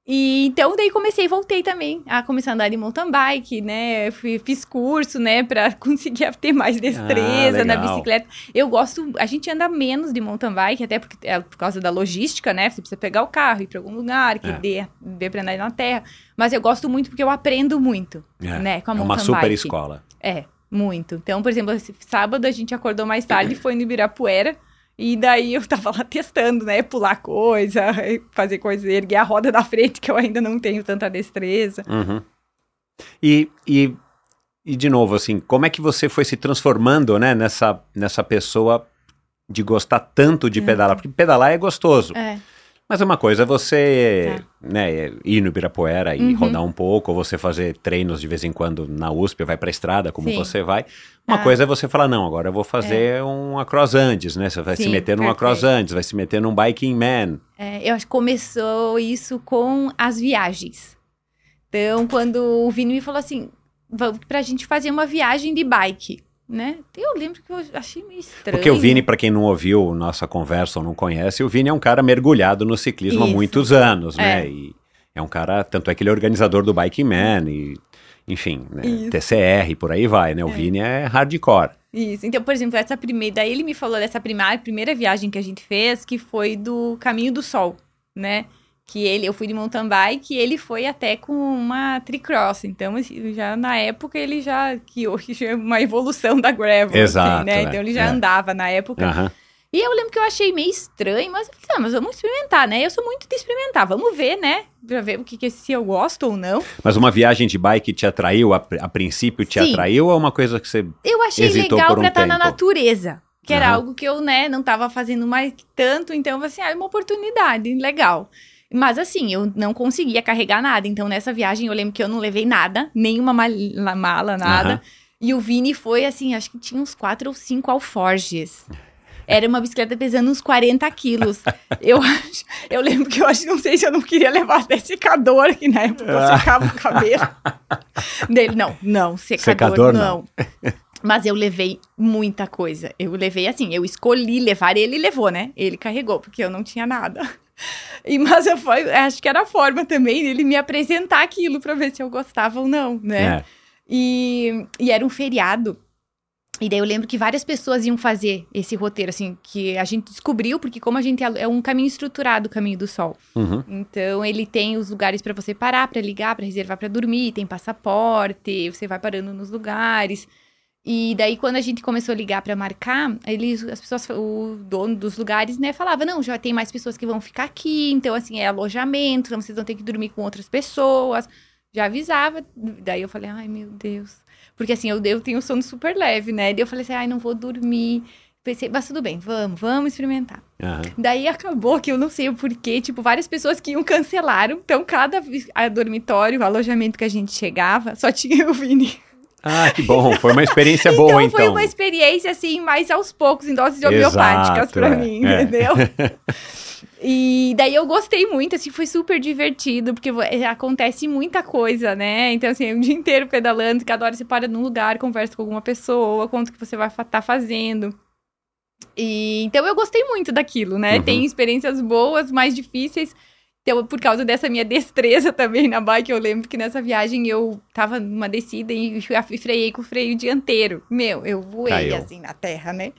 E então daí comecei, voltei também a começar a andar de mountain bike, né? Fui- fiz curso, né, Pra conseguir ter mais destreza na legal. bicicleta. Eu gosto, a gente anda menos de mountain bike, até porque é por causa da logística, né? Você precisa pegar o carro, ir pra algum lugar, que É. dê, dê pra andar na terra. Mas eu gosto muito porque eu aprendo muito, É, né, com a é mountain uma super bike. escola. É, muito. Então, por exemplo, sábado a gente acordou mais tarde, foi no Ibirapuera. E daí eu tava lá testando, né? Pular coisa, fazer coisa, erguer a roda da frente, que eu ainda não tenho tanta destreza. Uhum. E, e, e, de novo, assim, como é que você foi se transformando, né, nessa, nessa pessoa de gostar tanto de pedalar? Porque pedalar é gostoso. É. Mas uma coisa é você né, ir no Ibirapuera e Uhum. rodar um pouco, ou você fazer treinos de vez em quando na USP, vai pra estrada, como Sim. você vai. Uma Ah. coisa é você falar, não, agora eu vou fazer um Across Andes, né? Você vai se Sim, meter num Across. Andes, vai se meter num Biking Man. É, eu acho que começou isso com as viagens. Então, quando o Vini me falou assim, vamos pra gente fazer uma viagem de bike, né? Eu lembro que eu achei meio estranho. Porque o Vini, pra quem não ouviu nossa conversa ou não conhece, o Vini é um cara mergulhado no ciclismo há Isso. muitos anos, né? É. E é um cara, tanto é que ele é organizador do Biking Man e, enfim, né. TCR, por aí vai, né? O Vini é hardcore. Isso. Então, por exemplo, essa primeira. Daí ele me falou dessa primeira, primeira viagem que a gente fez, que foi do Caminho do Sol, né? Que ele, eu fui de mountain bike e ele foi até com uma tricross. Então, assim, já na época ele já. Que hoje é uma evolução da gravel. Exato, assim, né? é, Então ele já é. andava na época. Aham. E eu lembro que eu achei meio estranho, mas eu falei, ah, mas vamos experimentar, né? Eu sou muito de experimentar, vamos ver, né? Pra ver o que, que se eu gosto ou não. Mas uma viagem de bike te atraiu, a, a princípio te Sim. atraiu, ou é uma coisa que você. Eu achei legal um pra estar na tempo. natureza. Que era algo que eu, né, não tava fazendo mais tanto, então assim, ah, é uma oportunidade, legal. Mas assim, eu não conseguia carregar nada. Então, nessa viagem, eu lembro que eu não levei nada, nenhuma mal- mala, nada. Aham. E o Vini foi assim, acho que tinha uns quatro ou cinco alforges. Era uma bicicleta pesando uns 40 quilos. Eu acho, eu lembro que eu acho, não sei se eu não queria levar até secador, que na época eu secava o cabelo. Dele, não, não, secador, Secador, não. Mas eu levei muita coisa. Eu levei assim, eu escolhi levar, ele levou, né? Ele carregou, porque eu não tinha nada. E, mas eu foi, acho que era a forma também dele me apresentar aquilo pra ver se eu gostava ou não, né? É. E, e era um feriado. E daí eu lembro que várias pessoas iam fazer esse roteiro, assim, que a gente descobriu, porque como a gente é é um caminho estruturado, o caminho do sol. Uhum. Então ele tem os lugares pra você parar, pra ligar, pra reservar pra dormir, tem passaporte, você vai parando nos lugares. E daí quando a gente começou a ligar pra marcar, eles as pessoas, o dono dos lugares, né, falava: "Não, já tem mais pessoas que vão ficar aqui, então assim, é alojamento, então vocês vão ter que dormir com outras pessoas". Já avisava. Daí eu falei: "Ai, meu Deus". Porque assim, eu, eu tenho sono super leve, né? Daí eu falei assim: "Ai, não vou dormir". Pensei, mas tudo bem, vamos, vamos experimentar. Aham. Daí acabou que eu não sei o porquê, tipo, várias pessoas que iam cancelaram. Então, cada dormitório, o alojamento que a gente chegava, só tinha o Vini. Ah, que bom. Foi uma experiência boa, então. foi uma experiência, assim, mais aos poucos, em doses Exato, homeopáticas pra é, mim, é. entendeu? E daí eu gostei muito, assim, foi super divertido, porque é, acontece muita coisa, né? Então, assim, o dia inteiro pedalando, cada hora você para num lugar, conversa com alguma pessoa, conta o que você vai estar fazendo. E, então eu gostei muito daquilo, né? Uhum. Tem experiências boas, mais difíceis. Então, por causa dessa minha destreza também na bike, eu lembro que nessa viagem eu tava numa descida e freiei com o freio dianteiro. Meu, eu voei Caiu. assim na terra, né?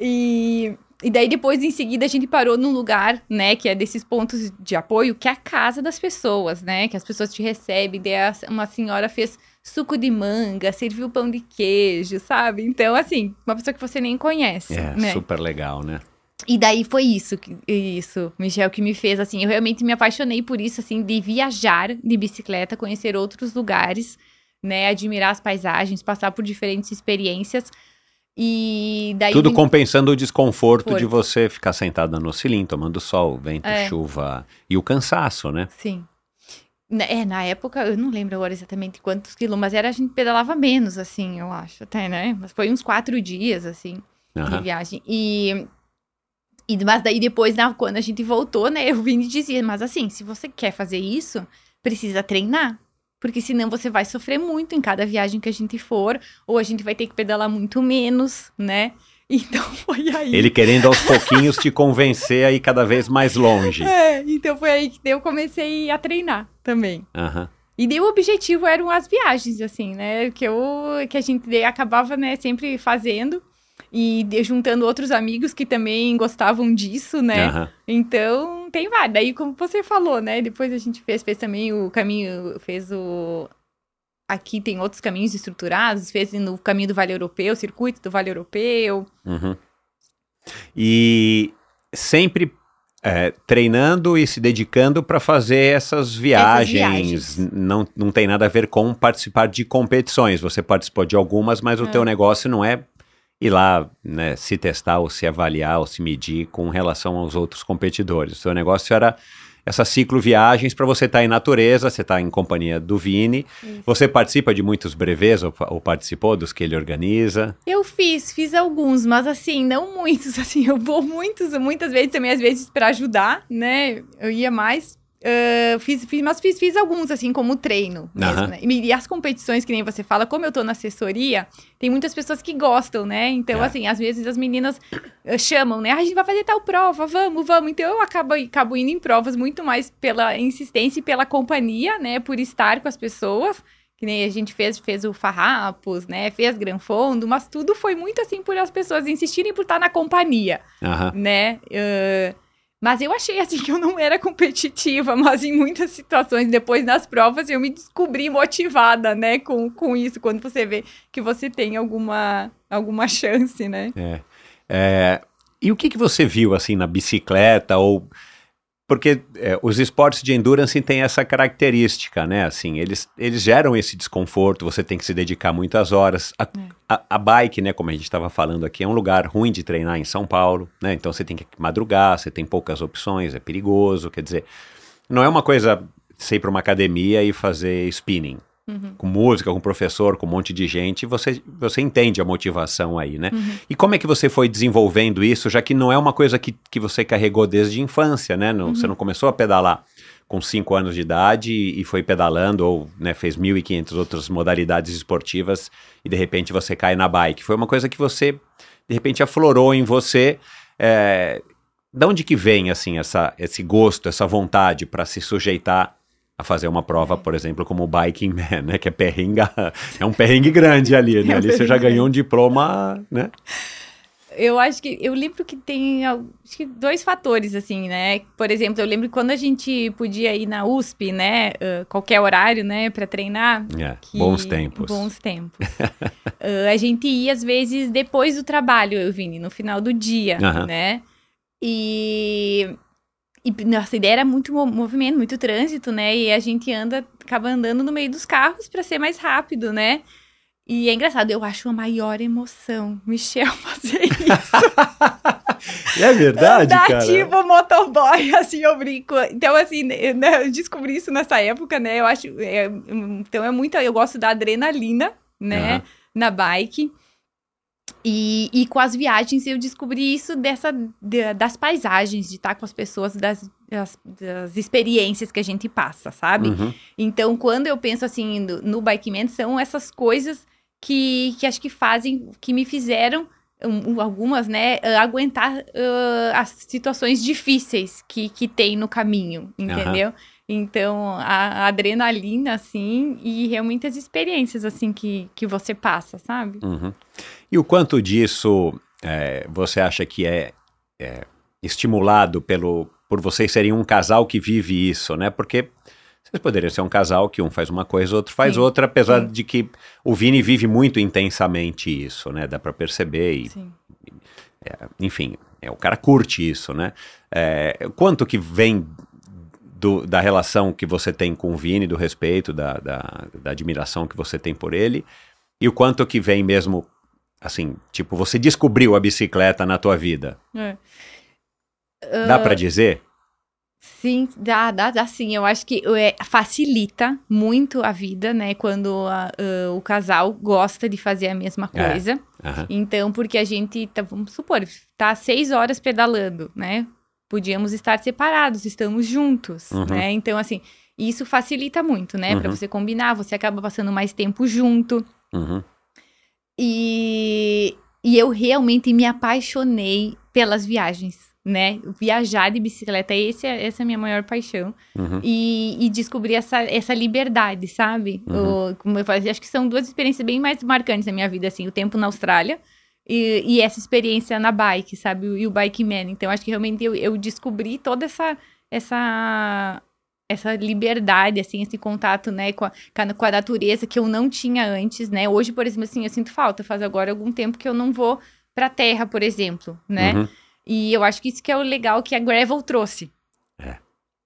E, e daí depois, em seguida, a gente parou num lugar, né, que é desses pontos de apoio, que é a casa das pessoas, né? Que as pessoas te recebem. Daí a- uma senhora fez suco de manga, serviu pão de queijo, sabe? Então, assim, uma pessoa que você nem conhece, É, né? super legal, né? E daí foi isso, isso, Michel, que me fez, assim, eu realmente me apaixonei por isso, assim, de viajar de bicicleta, conhecer outros lugares, né, admirar as paisagens, passar por diferentes experiências. E daí... Tudo compensando o desconforto de Forto. você ficar sentada no cilindro, tomando sol, vento, É. chuva e o cansaço, né? Sim. Na- É, na época, eu não lembro agora exatamente quantos quilômetros, mas era, a gente pedalava menos, assim, eu acho, até, né? Mas foi uns quatro dias, assim, de viagem. E, e mas daí depois, na, quando a gente voltou, né, eu vim e dizia, mas assim, se você quer fazer isso, precisa treinar. Porque senão você vai sofrer muito em cada viagem que a gente for, ou a gente vai ter que pedalar muito menos, né? Então foi aí. Ele querendo aos pouquinhos te convencer a ir cada vez mais longe. É, então foi aí que eu comecei a treinar também. Aham. E daí o objetivo eram as viagens, assim, né? Que, eu, que a gente acabava, né, sempre fazendo. E juntando outros amigos que também gostavam disso, né? Aham. Então, tem vários. Daí, como você falou, né? Depois a gente fez, fez também o caminho, fez o... Aqui tem outros caminhos estruturados, fez no caminho do Vale Europeu, circuito do Vale Europeu. Uhum. E sempre é, treinando e se dedicando para fazer essas viagens. viagens. N- Não, não tem nada a ver com participar de competições. Você participou de algumas, mas o teu negócio não é ir lá né, se testar ou se avaliar ou se medir com relação aos outros competidores. O seu negócio era essas cicloviagens para você estar em natureza, você está em companhia do Vini. Você participa de muitos brevês ou, ou participou dos que ele organiza? Eu fiz, fiz alguns, mas assim, não muitos, assim, eu vou muitos, muitas vezes também, às vezes, pra ajudar, né? Eu ia mais. Ah, fiz, fiz, mas fiz, fiz alguns, assim, como treino mesmo, Aham. né? E, as competições, que nem você fala, como eu tô na assessoria, tem muitas pessoas que gostam, né? Então, É. assim, às vezes as meninas ah, chamam, né? Ah, a gente vai fazer tal prova, vamos, vamos. Então, eu acabo, acabo indo em provas muito mais pela insistência e pela companhia, né? Por estar com as pessoas. Que nem a gente fez, fez o Farrapos, né? Fez Granfondo, mas tudo foi muito assim por as pessoas insistirem por estar na companhia, Aham. né? Ah, mas eu achei assim que eu não era competitiva, mas em muitas situações, depois nas provas, eu me descobri motivada, né, com, com isso, quando você vê que você tem alguma, alguma chance, né? É. É, e o que, que você viu assim na bicicleta ou porque é, os esportes de endurance têm essa característica, né? Assim, eles, eles geram esse desconforto. Você tem que se dedicar muitas horas. A, a, a bike, né? Como a gente estava falando aqui, é um lugar ruim de treinar em São Paulo, né? Então você tem que madrugar, você tem poucas opções, é perigoso. Quer dizer, não é uma coisa você ir para uma academia e fazer spinning com música, com professor, com um monte de gente, você, você entende a motivação aí, né? E como é que você foi desenvolvendo isso, já que não é uma coisa que, que você carregou desde a infância, né? Não, Você não começou a pedalar com 5 anos de idade e, e foi pedalando, ou né, fez 1.500 outras modalidades esportivas e de repente você cai na bike. Foi uma coisa que você, de repente, aflorou em você. É, da onde que vem, assim, essa, esse gosto, essa vontade para se sujeitar a fazer uma prova, por exemplo, como o Biking Man, né? Que é perrengue, é um perrengue grande ali, né? É ali você já ganhou um diploma, né? Eu acho que eu lembro que tem acho que dois fatores assim, né? Por exemplo, eu lembro que quando a gente podia ir na USP, né, ah, qualquer horário, né, para treinar, É, que- bons tempos. Bons tempos. Ah, a gente ia às vezes depois do trabalho, eu Vini, no final do dia, Aham. né? E e nossa ideia era muito mo- movimento, muito trânsito, né? E a gente anda acaba andando no meio dos carros para ser mais rápido, né? E é engraçado, eu acho a maior emoção, Michel, fazer isso. É verdade, Andar cara. tipo motoboy, assim, eu brinco. Então, assim, né, né, eu descobri isso nessa época, né? Eu acho. é, então, é muito. Eu gosto da adrenalina, né? Aham. Na bike. E, e com as viagens eu descobri isso dessa, de- das paisagens, de estar com as pessoas, das, das, das experiências que a gente passa, sabe? Uhum. Então, quando eu penso assim no, no Bikeman, são essas coisas que, que acho que fazem, que me fizeram, um, um, algumas, né, ah, aguentar ah, as situações difíceis que, que tem no caminho, entendeu? Então, a, a adrenalina, assim, e realmente as experiências, assim, que, que você passa, sabe? Uhum. E o quanto disso é, você acha que é, é, estimulado pelo, por vocês serem um casal que vive isso, né? Porque vocês poderiam ser um casal que um faz uma coisa, outro faz Sim, outra, apesar sim. de que o Vini vive muito intensamente isso, né? Dá pra perceber e, Sim. enfim, é, o cara curte isso, né? É, quanto que vem do- da relação que você tem com o Vini, do respeito, da, da, da admiração que você tem por ele, e o quanto que vem mesmo, assim, tipo, você descobriu a bicicleta na tua vida. É. Dá Ah. pra dizer? Sim, dá, dá, dá sim. Eu acho que é, facilita muito a vida, né? Quando a- ah, o casal gosta de fazer a mesma É. coisa. Aham. Então, porque a gente, tá, vamos supor, tá seis horas pedalando, né? Podíamos estar separados, estamos juntos, Uhum. né? Então, assim, isso facilita muito, né? Pra Uhum. você combinar, você acaba passando mais tempo junto. Uhum. E, e eu realmente me apaixonei pelas viagens, né? Viajar de bicicleta, esse é, essa é a minha maior paixão. Uhum. E, e descobrir essa, essa liberdade, sabe? Uhum. O- como eu falei, acho que são duas experiências bem mais marcantes na minha vida, assim, o tempo na Austrália e, e essa experiência na bike, sabe? E o Bike Man. Então, acho que realmente eu, eu descobri toda essa, essa, essa liberdade, assim, esse contato, né, com a, com a- natureza que eu não tinha antes, né? Hoje, por exemplo, assim, eu sinto falta. Faz agora algum tempo que eu não vou pra terra, por exemplo, né? Uhum. E eu acho que isso que é o legal que a Gravel trouxe. É.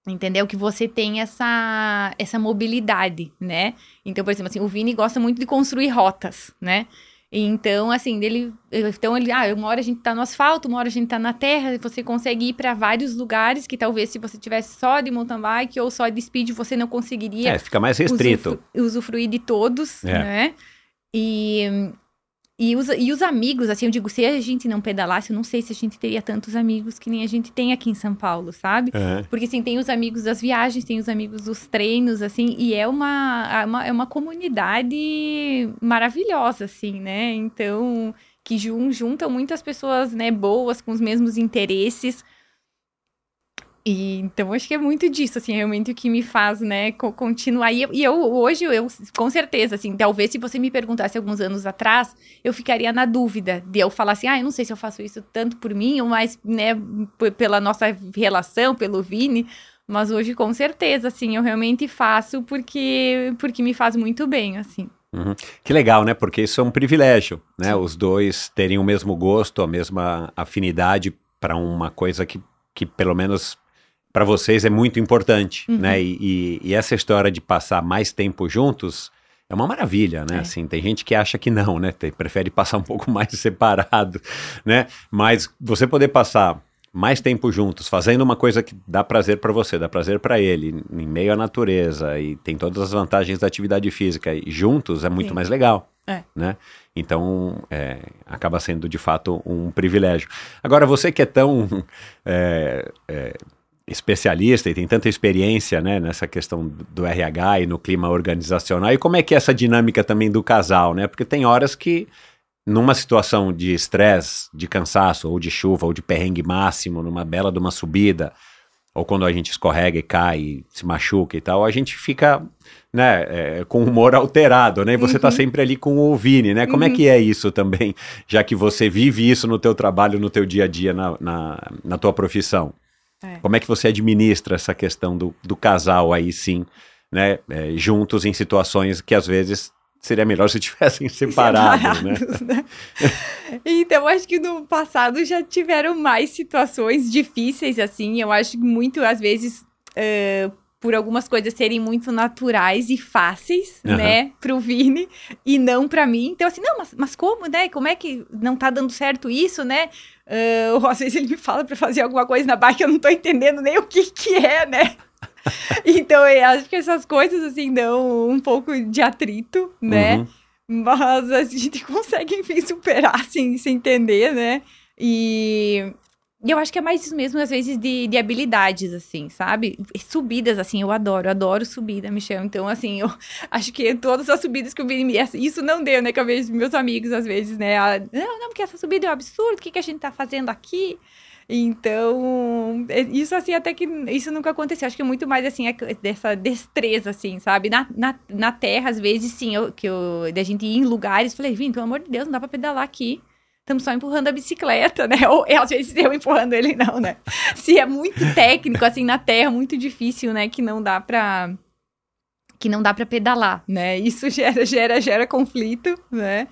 Entendeu? Que você tem essa, essa mobilidade, né? Então, por exemplo, assim, o Vini gosta muito de construir rotas, né? Então, assim, ele, então ele, ah, uma hora a gente tá no asfalto, uma hora a gente tá na terra, você consegue ir para vários lugares que talvez se você tivesse só de mountain bike ou só de speed, você não conseguiria É, fica mais restrito. usufru- usufruir de todos, É. né? E, e, os, e os amigos, assim, eu digo, se a gente não pedalasse, eu não sei se a gente teria tantos amigos que nem a gente tem aqui em São Paulo, sabe? Uhum. Porque, assim, tem os amigos das viagens, tem os amigos dos treinos, assim, e é uma, é uma, é uma comunidade maravilhosa, assim, né? Então, que jun, juntam muitas pessoas, né, boas, com os mesmos interesses. E, então, acho que é muito disso, assim, realmente o que me faz, né, co- continuar. E eu, e eu, hoje, eu, com certeza, assim, talvez se você me perguntasse alguns anos atrás, eu ficaria na dúvida de eu falar assim, ah, eu não sei se eu faço isso tanto por mim ou mais, né, pela nossa relação, pelo Vini, mas hoje, com certeza, assim, eu realmente faço porque, porque me faz muito bem, assim. Uhum. Que legal, né? Porque isso é um privilégio, né? Os dois terem o mesmo gosto, a mesma afinidade para uma coisa que, que pelo menos para vocês é muito importante, Uhum. né? E, e- e essa história de passar mais tempo juntos é uma maravilha, né? É. Assim, tem gente que acha que não, né? Tem- prefere passar um pouco mais separado, né? Mas você poder passar mais tempo juntos, fazendo uma coisa que dá prazer para você, dá prazer para ele, em meio à natureza e tem todas as vantagens da atividade física e juntos é muito Sim. mais legal, É. né? Então é, acaba sendo de fato um privilégio. Agora você que é tão é, é, especialista e tem tanta experiência, né, nessa questão do- RH e no clima organizacional, e como é que é essa dinâmica também do casal, né? Porque tem horas que numa situação de estresse, de cansaço, ou de chuva, ou de perrengue máximo, numa bela de uma subida, ou quando a gente escorrega e cai, e se machuca e tal, a gente fica, né, é, com o humor alterado, né? E você tá sempre ali com o Vini, né? Como é que é isso também, já que você vive isso no teu trabalho, no teu dia a dia, na, na, na tua profissão? É. Como é que você administra essa questão do, do casal aí, sim, né? é, juntos em situações que às vezes seria melhor se tivessem separados, né? separados, né? então, acho que no passado já tiveram mais situações difíceis, assim. Eu acho que muito, às vezes, eh, por algumas coisas serem muito naturais e fáceis, Aham. né, pro Vini, e não pra mim. Então, assim, não, mas, mas como, né? Como é que não tá dando certo isso, né? Ou às vezes ele me fala pra fazer alguma coisa na bike, eu não tô entendendo nem o que que é, né? então, eu acho que essas coisas, assim, dão um pouco de atrito, né? Uhum. Mas a gente consegue, enfim, superar, assim, se entender, né? E e eu acho que é mais isso mesmo, às vezes, de, de habilidades, assim, sabe? Subidas, assim, eu adoro, eu adoro subida, Michel. Então, assim, eu acho que todas as subidas que eu vi, isso não deu, né? Que eu vejo meus amigos, às vezes, né? Ah, não, não, porque essa subida é um absurdo, o que, que a gente tá fazendo aqui? Então, é, isso assim, até que isso nunca aconteceu. Acho que muito mais assim, é dessa destreza, assim, sabe? Na, na, na terra, às vezes, sim, eu, que eu, da gente ir em lugares, falei, Vim, pelo amor de Deus, não dá pra pedalar aqui estamos só empurrando a bicicleta, né? Ou às vezes eu empurrando ele não, né? Se é muito técnico, assim, na terra, muito difícil, né? Que não dá pra... Que não dá pra pedalar, né? Isso gera, gera, gera conflito, né?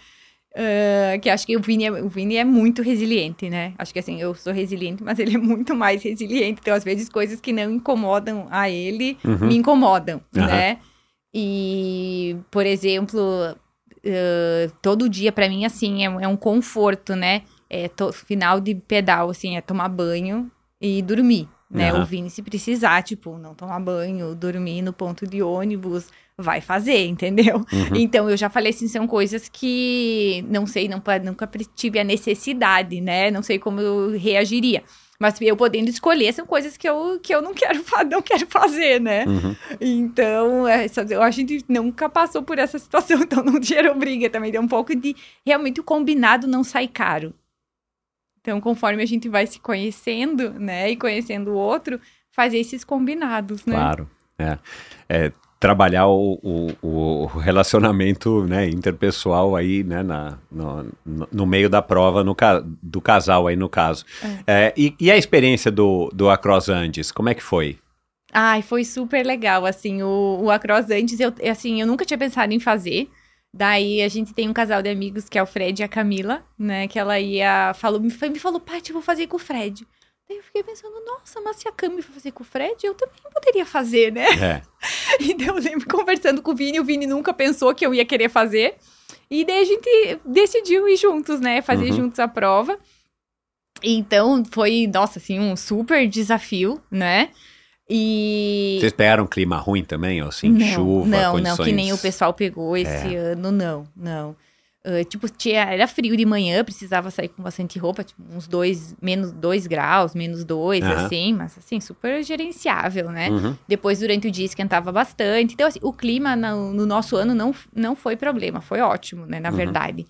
Uh, que acho que o Vini, é, o Vini é muito resiliente, né? Acho que assim, eu sou resiliente, mas ele é muito mais resiliente. Então, às vezes, coisas que não incomodam a ele uhum. me incomodam, uhum. né? E, por exemplo, uh, todo dia para mim, assim, é, é, um conforto, né? É to, final de pedal, assim, é tomar banho e dormir, né? Uhum. O Vini, se precisar, tipo, não tomar banho, dormir no ponto de ônibus, vai fazer, entendeu? Uhum. Então, eu já falei assim, são coisas que não sei, não, nunca tive a necessidade, né? Não sei como eu reagiria. Mas eu podendo escolher são coisas que eu, que eu não quero não quero fazer, né? Uhum. Então, essa, a gente nunca passou por essa situação, então não gerou briga também. Deu um pouco de. Realmente o combinado não sai caro. Então, conforme a gente vai se conhecendo, né? E conhecendo o outro, fazer esses combinados, né? Claro. É. é trabalhar o, o, o, relacionamento né, interpessoal aí, né, na, no, no meio da prova no, do casal aí no caso. É. É, e, e, a experiência do, do Across Andes, como é que foi? Ai, foi super legal, assim, o, o Across Andes, eu, assim, eu nunca tinha pensado em fazer, Daí a gente tem um casal de amigos que é o Fred e a Camila, né? Que ela ia, falou, me, me falou, Paty, vou fazer com o Fred. Daí eu fiquei pensando, nossa, mas se a Cami for fazer com o Fred, eu também poderia fazer, né? É. E eu lembro conversando com o Vini, o Vini nunca pensou que eu ia querer fazer. E daí a gente decidiu ir juntos, né? Fazer uhum. juntos a prova. Então foi, nossa, assim, um super desafio, né? E. Vocês pegaram um clima ruim também, assim, não, chuva, Não, condições... não, que nem o pessoal pegou esse é. ano, não, não. Uh, tipo, tinha, era frio de manhã, precisava sair com bastante roupa, tipo, uns dois, menos dois graus, menos dois, uhum. assim, mas assim, super gerenciável, né? Uhum. Depois, durante o dia, esquentava bastante. Então, assim, o clima no, no, nosso ano não, não foi problema, foi ótimo, né? Na uhum. verdade.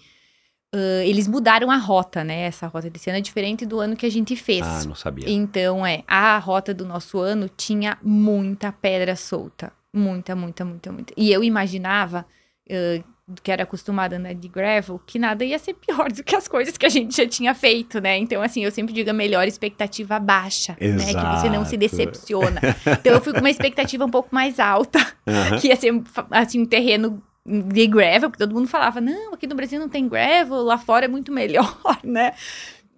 Uh, eles mudaram a rota, né? Essa rota desse ano é diferente do ano que a gente fez. Ah, não sabia. Então, é, a rota do nosso ano tinha muita pedra solta. Muita, muita, muita, muita. E eu imaginava uh, que era acostumada né, de gravel, que nada ia ser pior do que as coisas que a gente já tinha feito, né? Então, assim, eu sempre digo a melhor expectativa baixa, Exato. né? Que você não se decepciona. então, eu fui com uma expectativa um pouco mais alta, uhum. que ia ser, assim, um terreno de gravel, porque todo mundo falava, não, aqui no Brasil não tem gravel, lá fora é muito melhor, né?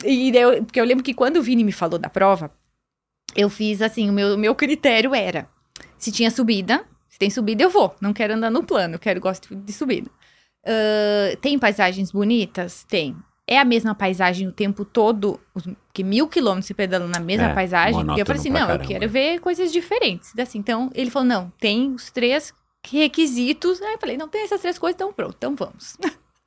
E eu, porque eu lembro que quando o Vini me falou da prova, eu fiz assim, o meu, o meu critério era, se tinha subida, se tem subida, eu vou. Não quero andar no plano, eu quero gosto de subida. Uh, tem paisagens bonitas? Tem. É a mesma paisagem o tempo todo, que mil quilômetros se pedalando na mesma é, paisagem. E eu falei assim, não, caramba. eu quero ver coisas diferentes. Assim, então, ele falou, não, tem os três requisitos. Aí eu falei, não, tem essas três coisas, então pronto, então vamos.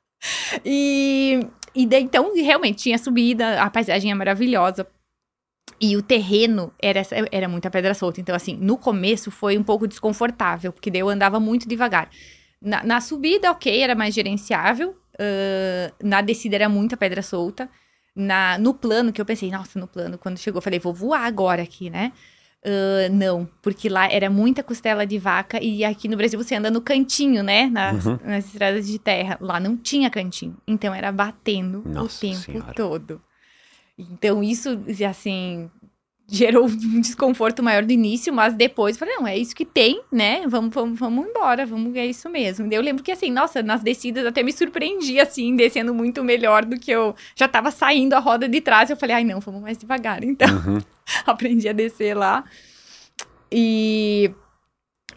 e, e daí, então, realmente, tinha subida, a paisagem é maravilhosa. E o terreno era, era muita pedra solta. Então, assim, no começo foi um pouco desconfortável, porque daí eu andava muito devagar. Na, na subida, ok, era mais gerenciável. Uh, na descida era muita pedra solta. Na, no plano, que eu pensei, nossa, no plano, quando chegou, eu falei, vou voar agora aqui, né? Uh, não, porque lá era muita costela de vaca e aqui no Brasil você anda no cantinho, né? Nas, uhum. nas estradas de terra. Lá não tinha cantinho. Então era batendo Nossa o tempo senhora. todo. Então, isso, assim, gerou um desconforto maior do início, mas depois falei, não, é isso que tem, né? Vamos, vamos, vamos embora, vamos, é isso mesmo. Eu lembro que, assim, nossa, nas descidas até me surpreendi, assim, descendo muito melhor do que eu já tava saindo a roda de trás. Eu falei, ai, não, vamos mais devagar. Então, uhum. aprendi a descer lá. E.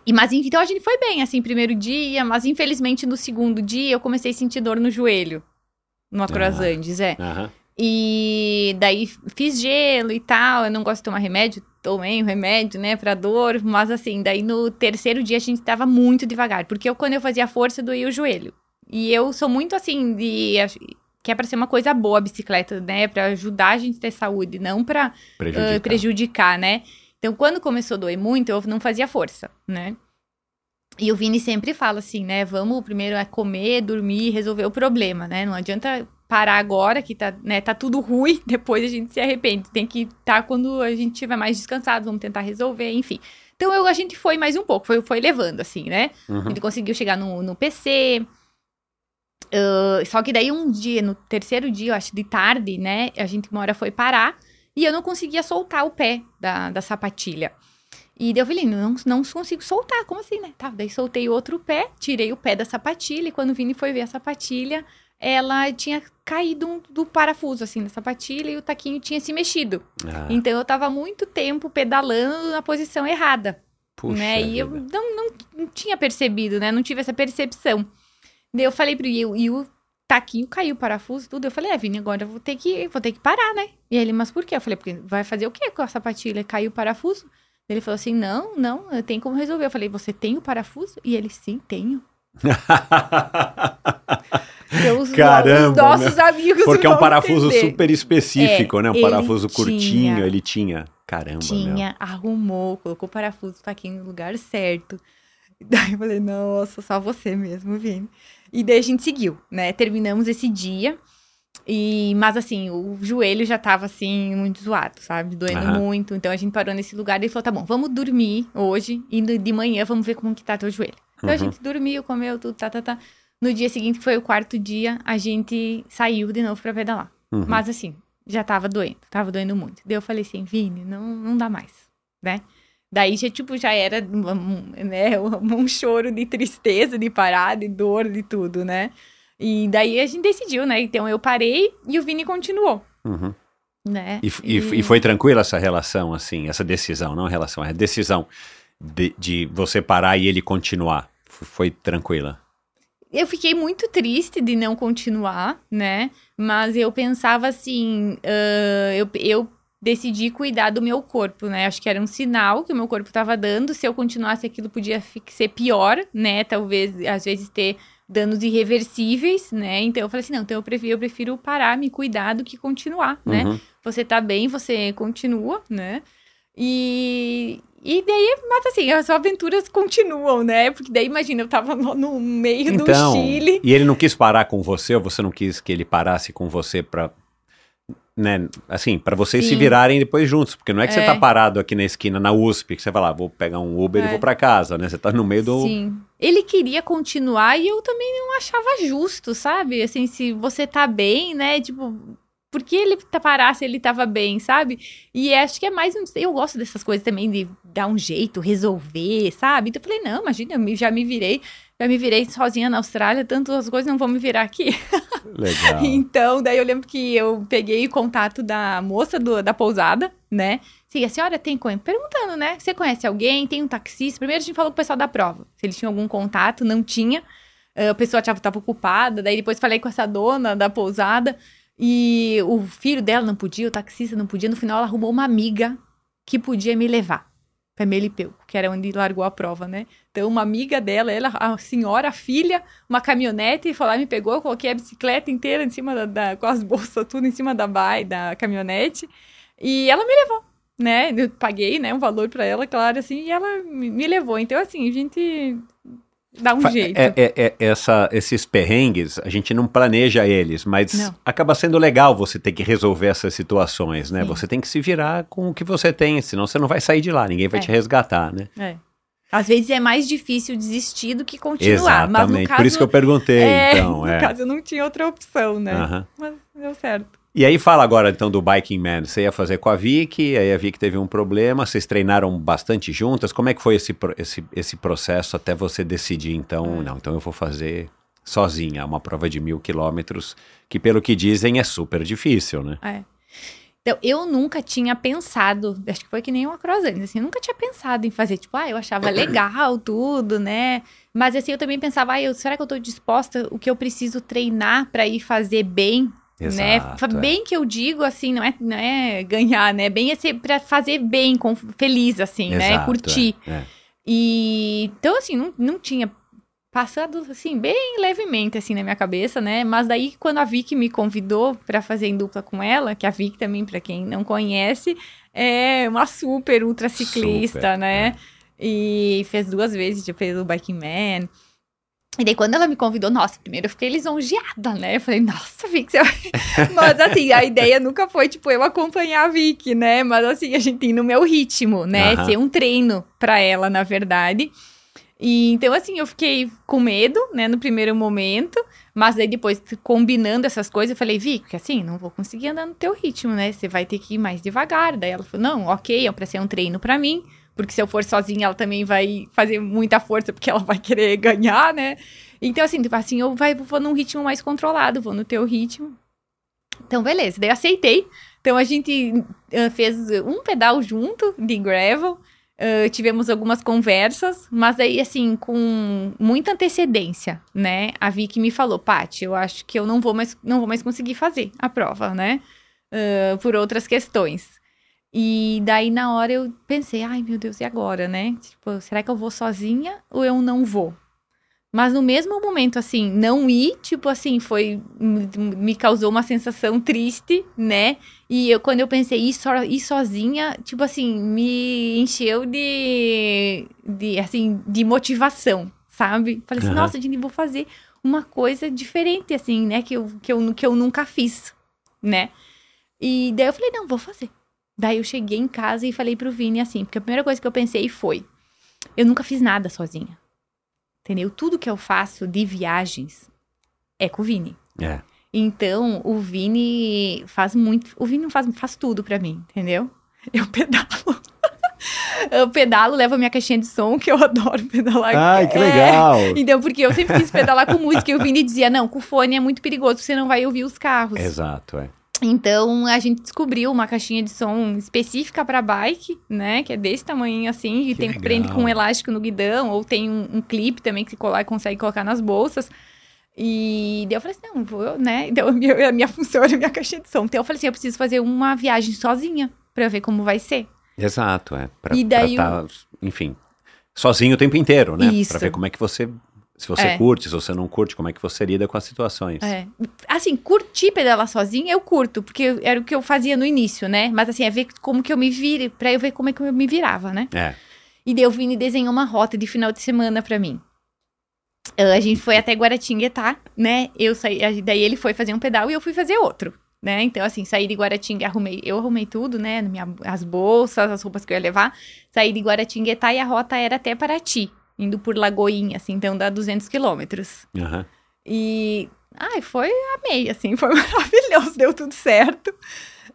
E, mas então a gente foi bem, assim, primeiro dia, mas infelizmente no segundo dia eu comecei a sentir dor no joelho. No Acroazandes, é. Uhum. E daí fiz gelo e tal. Eu não gosto de tomar remédio, tomei o remédio, né, pra dor. Mas assim, daí no terceiro dia a gente tava muito devagar. Porque eu, quando eu fazia força, doía o joelho. E eu sou muito assim de que é para ser uma coisa boa a bicicleta, né? Para ajudar a gente a ter saúde, não para Prejudicar. uh, prejudicar, né? Então, quando começou a doer muito, eu não fazia força, né? E o Vini sempre fala assim, né? Vamos primeiro é comer, dormir, resolver o problema, né? Não adianta parar agora que tá, né, tá tudo ruim, depois a gente se arrepende. Tem que estar tá quando a gente estiver mais descansado, vamos tentar resolver, enfim. Então eu, a gente foi mais um pouco, foi, foi levando, assim, né? Uhum. A gente conseguiu chegar no, no PC. Uh, só que daí um dia, no terceiro dia, eu acho, de tarde, né? A gente uma hora foi parar e eu não conseguia soltar o pé da, da sapatilha. E daí eu falei, não, não consigo soltar, como assim, né? Tá, daí soltei outro pé, tirei o pé da sapatilha, e quando o Vini foi ver a sapatilha, ela tinha caído um- do parafuso, assim, da sapatilha, e o taquinho tinha se mexido. Ah, Então eu tava muito tempo pedalando na posição errada puxa né? E eu vida. não, não, não tinha percebido, né? Não tive essa percepção. Daí eu falei pro e, e o taquinho caiu, o parafuso, tudo. Eu falei, é, Vini, agora eu vou ter que, vou ter que parar, né? E ele, mas por quê? Eu falei, porque vai fazer o quê com a sapatilha? Caiu o parafuso? Ele falou assim, não, não, tem como resolver. Eu falei, você tem o parafuso? E ele, sim, tenho. Então, os, Caramba, os nossos amigos Porque é um parafuso entender. super específico, É, né? Um parafuso curtinho, tinha. ele tinha. Caramba. Tinha, arrumou, colocou o parafuso, tá aqui no lugar certo. Daí eu falei, nossa, só você mesmo, Vini. E daí a gente seguiu, né? Terminamos esse dia. E, mas assim, o joelho já tava assim, muito zoado, sabe? Doendo muito. Então a gente parou nesse lugar e falou: tá bom, vamos dormir hoje. E de manhã vamos ver como que tá teu joelho. Então a Uhum. gente dormiu, comeu tudo, tá, tá, tá. No dia seguinte, que foi o quarto dia, a gente saiu de novo pra pedalar. Uhum. Mas assim, já tava doendo, tava doendo muito. Daí eu falei assim, Vini, não, não dá mais, né? Daí já, tipo, já era um, né, um choro de tristeza, de parar, de dor, de tudo, né? E daí a gente decidiu, né? Então eu parei e o Vini continuou, Uhum. né? E, e e foi tranquila essa relação, assim, essa decisão, não a relação, é a decisão de, de você parar e ele continuar. Foi tranquila. Eu fiquei muito triste de não continuar, né? Mas eu pensava assim, ah, eu, eu decidi cuidar do meu corpo, né? Acho que era um sinal que o meu corpo estava dando. Se eu continuasse, aquilo podia ser pior, né? Talvez, às vezes, ter danos irreversíveis, né? Então eu falei assim, não, então eu prefiro, eu prefiro parar, me cuidar do que continuar, né? Uhum. Você tá bem, você continua, né? E, e daí, mas assim, as aventuras continuam, né? Porque daí, imagina, eu tava no, no meio do Então, Chile. e ele não quis parar com você, ou você não quis que ele parasse com você pra, né, assim, pra vocês se Sim. virarem depois juntos, porque não é que você É. tá parado aqui na esquina, na USP, que você vai lá, vou pegar um Uber e É. vou pra casa, né? Você tá no meio do... Sim. Ele queria continuar e eu também não achava justo, sabe? Assim, se você tá bem, né? Tipo, por que ele tá parar se ele tava bem, sabe? E acho que é mais um. Eu gosto dessas coisas também, de dar um jeito, resolver, sabe? Então eu falei, não, imagina, eu já me virei, já me virei sozinha na Austrália, tanto as coisas não vão me virar aqui. Legal. Então, daí eu lembro que eu peguei o contato da moça do- da pousada, né? Sim, a senhora tem? Perguntando, né? Você conhece alguém? Tem um taxista? Primeiro a gente falou com o pessoal da prova. Se eles tinham algum contato, não tinha. Eh, A pessoa estava ocupada. Daí depois falei com essa dona da pousada. E o filho dela não podia, o taxista não podia. No final ela arrumou uma amiga que podia me levar para Melipeu, que era onde largou a prova, né? Então, uma amiga dela, ela, a senhora, a filha, uma caminhonete, e lá, me pegou, eu coloquei a bicicleta inteira em cima da, da- com as bolsas, tudo em cima da bai, da caminhonete, e ela me levou, né? Eu paguei, né, um valor para ela, claro, assim, e ela me levou. Então, assim, a gente dá um Fa- jeito. É, é- é- essa, esses perrengues, a gente não planeja eles, mas Não. acaba sendo legal você ter que resolver essas situações, né? Sim. Você tem que se virar com o que você tem, senão você não vai sair de lá, ninguém vai É. te resgatar, né? É. Às vezes é mais difícil desistir do que continuar, mas no Exatamente, caso... por isso que eu perguntei, é, então. no é. caso eu não tinha outra opção, né? Aham. Mas deu certo. E aí fala agora então do Biking Man, você ia fazer com a Vicky, aí a Vicky teve um problema, vocês treinaram bastante juntas, como é que foi esse, esse, esse processo até você decidir então, É. não, então eu vou fazer sozinha, uma prova de mil quilômetros, que pelo que dizem é super difícil, né? É. Então, eu nunca tinha pensado, acho que foi que nem uma croissant, assim, eu nunca tinha pensado em fazer, tipo, ah, eu achava legal tudo, né? Mas assim, eu também pensava, ah, eu, será que eu tô disposta o que eu preciso treinar pra ir fazer bem, né? Exato, Fa- é. Bem que eu digo, assim, não é, não é ganhar, né? Bem é ser pra fazer bem, com, feliz, assim, né? Exato, Curtir. é, é. E então, assim, não, não tinha passado assim, bem levemente assim na minha cabeça, né? Mas daí quando a Vicky me convidou para fazer em dupla com ela, que a Vicky também, para quem não conhece, é uma super ultra ciclista, Super, né? é. E fez duas vezes, já fez o Biking Man. E daí, quando ela me convidou, nossa, primeiro eu fiquei lisonjeada, né? Eu falei, nossa, Vicky, você vai... Mas, assim, a ideia nunca foi, tipo, eu acompanhar a Vicky, né? Mas, assim, a gente ir no meu ritmo, né? Aham. Ser um treino pra ela, na verdade. E, então, assim, eu fiquei com medo, né? No primeiro momento. Mas aí, depois, combinando essas coisas, eu falei, Vicky, assim, não vou conseguir andar no teu ritmo, né? Você vai ter que ir mais devagar. Daí ela falou, não, ok, é pra ser um treino pra mim. Porque se eu for sozinha, ela também vai fazer muita força, porque ela vai querer ganhar, né? Então, assim, tipo assim, eu vai, vou num ritmo mais controlado, vou no teu ritmo. Então, beleza. Daí aceitei. Então, a gente ah, fez um pedal junto de gravel. ah, tivemos algumas conversas, mas aí, assim, com muita antecedência, né? A Vicky me falou, Paty, eu acho que eu não vou mais, não vou mais conseguir fazer a prova, né? Ah, por outras questões. E daí, na hora, eu pensei, ai, meu Deus, e agora, né? Tipo, será que eu vou sozinha ou eu não vou? Mas no mesmo momento, assim, não ir, tipo assim, foi. me- Me causou uma sensação triste, né? E eu, quando eu pensei ir, so, ir sozinha, tipo assim, me encheu de. de assim, de motivação, sabe? Falei assim, nossa, gente, vou fazer uma coisa diferente, assim, né? Que eu, que, eu, que eu nunca fiz, né? E daí eu falei, não, vou fazer. Daí eu cheguei em casa e falei pro Vini assim, porque a primeira coisa que eu pensei foi: eu nunca fiz nada sozinha. Entendeu? Tudo que eu faço de viagens é com o Vini. É. Então, o Vini faz muito. O Vini faz, faz tudo pra mim, entendeu? Eu pedalo. eu pedalo, levo a minha caixinha de som, que eu adoro pedalar. Ai, que É. legal! Então, porque eu sempre quis pedalar com música e o Vini dizia: não, com fone é muito perigoso, você não vai ouvir os carros. Exato, é. Então a gente descobriu uma caixinha de som específica para bike, né? Que é desse tamanho assim, e Que tem legal. prende com um elástico no guidão, ou tem um, um clipe também que você colar, consegue colocar nas bolsas. E daí eu falei assim, não, vou, né? Então a minha, a minha função era a minha caixinha de som. Então eu falei assim, eu preciso fazer uma viagem sozinha pra ver como vai ser. Exato, é. Pra, E daí pra tá, enfim, sozinho o tempo inteiro, né? Pra ver como é que você. Se você É. curte, se você não curte, como é que você lida com as situações. É. Assim, curtir pedalar sozinha, eu curto, porque era o que eu fazia no início, né? Mas assim, é ver como que eu me vire, pra eu ver como é que eu me virava, né? É. E daí o Vini desenhou uma rota de final de semana pra mim. Ah, A gente foi até Guaratinguetá, né? Eu saí, daí ele foi fazer um pedal e eu fui fazer outro, né? Então, assim, saí de Guaratinga, arrumei, eu arrumei tudo, né? Minha, as bolsas, as roupas que eu ia levar. Saí de Guaratinguetá e a rota era até Paraty, indo por Lagoinha, assim, então dá 200 quilômetros. Aham. E, ai, foi, amei, assim, foi maravilhoso, deu tudo certo.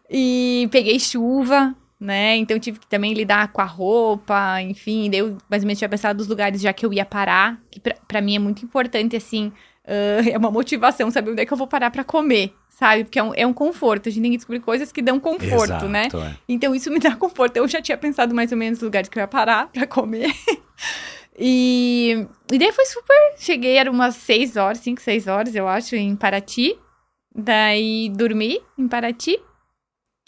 E peguei chuva, né? Então tive que também lidar com a roupa, enfim, daí eu mais ou menos tinha pensado dos lugares já que eu ia parar, que pra, pra mim é muito importante, assim, ah, é uma motivação saber onde é que eu vou parar pra comer, sabe? Porque é um, é um conforto, a gente tem que descobrir coisas que dão conforto, Exato, né? é. Então isso me dá conforto. Eu já tinha pensado mais ou menos nos lugares que eu ia parar pra comer. e, e daí foi super. Cheguei, era umas 6 horas, 5, 6 horas, eu acho, em Paraty. Daí dormi em Paraty.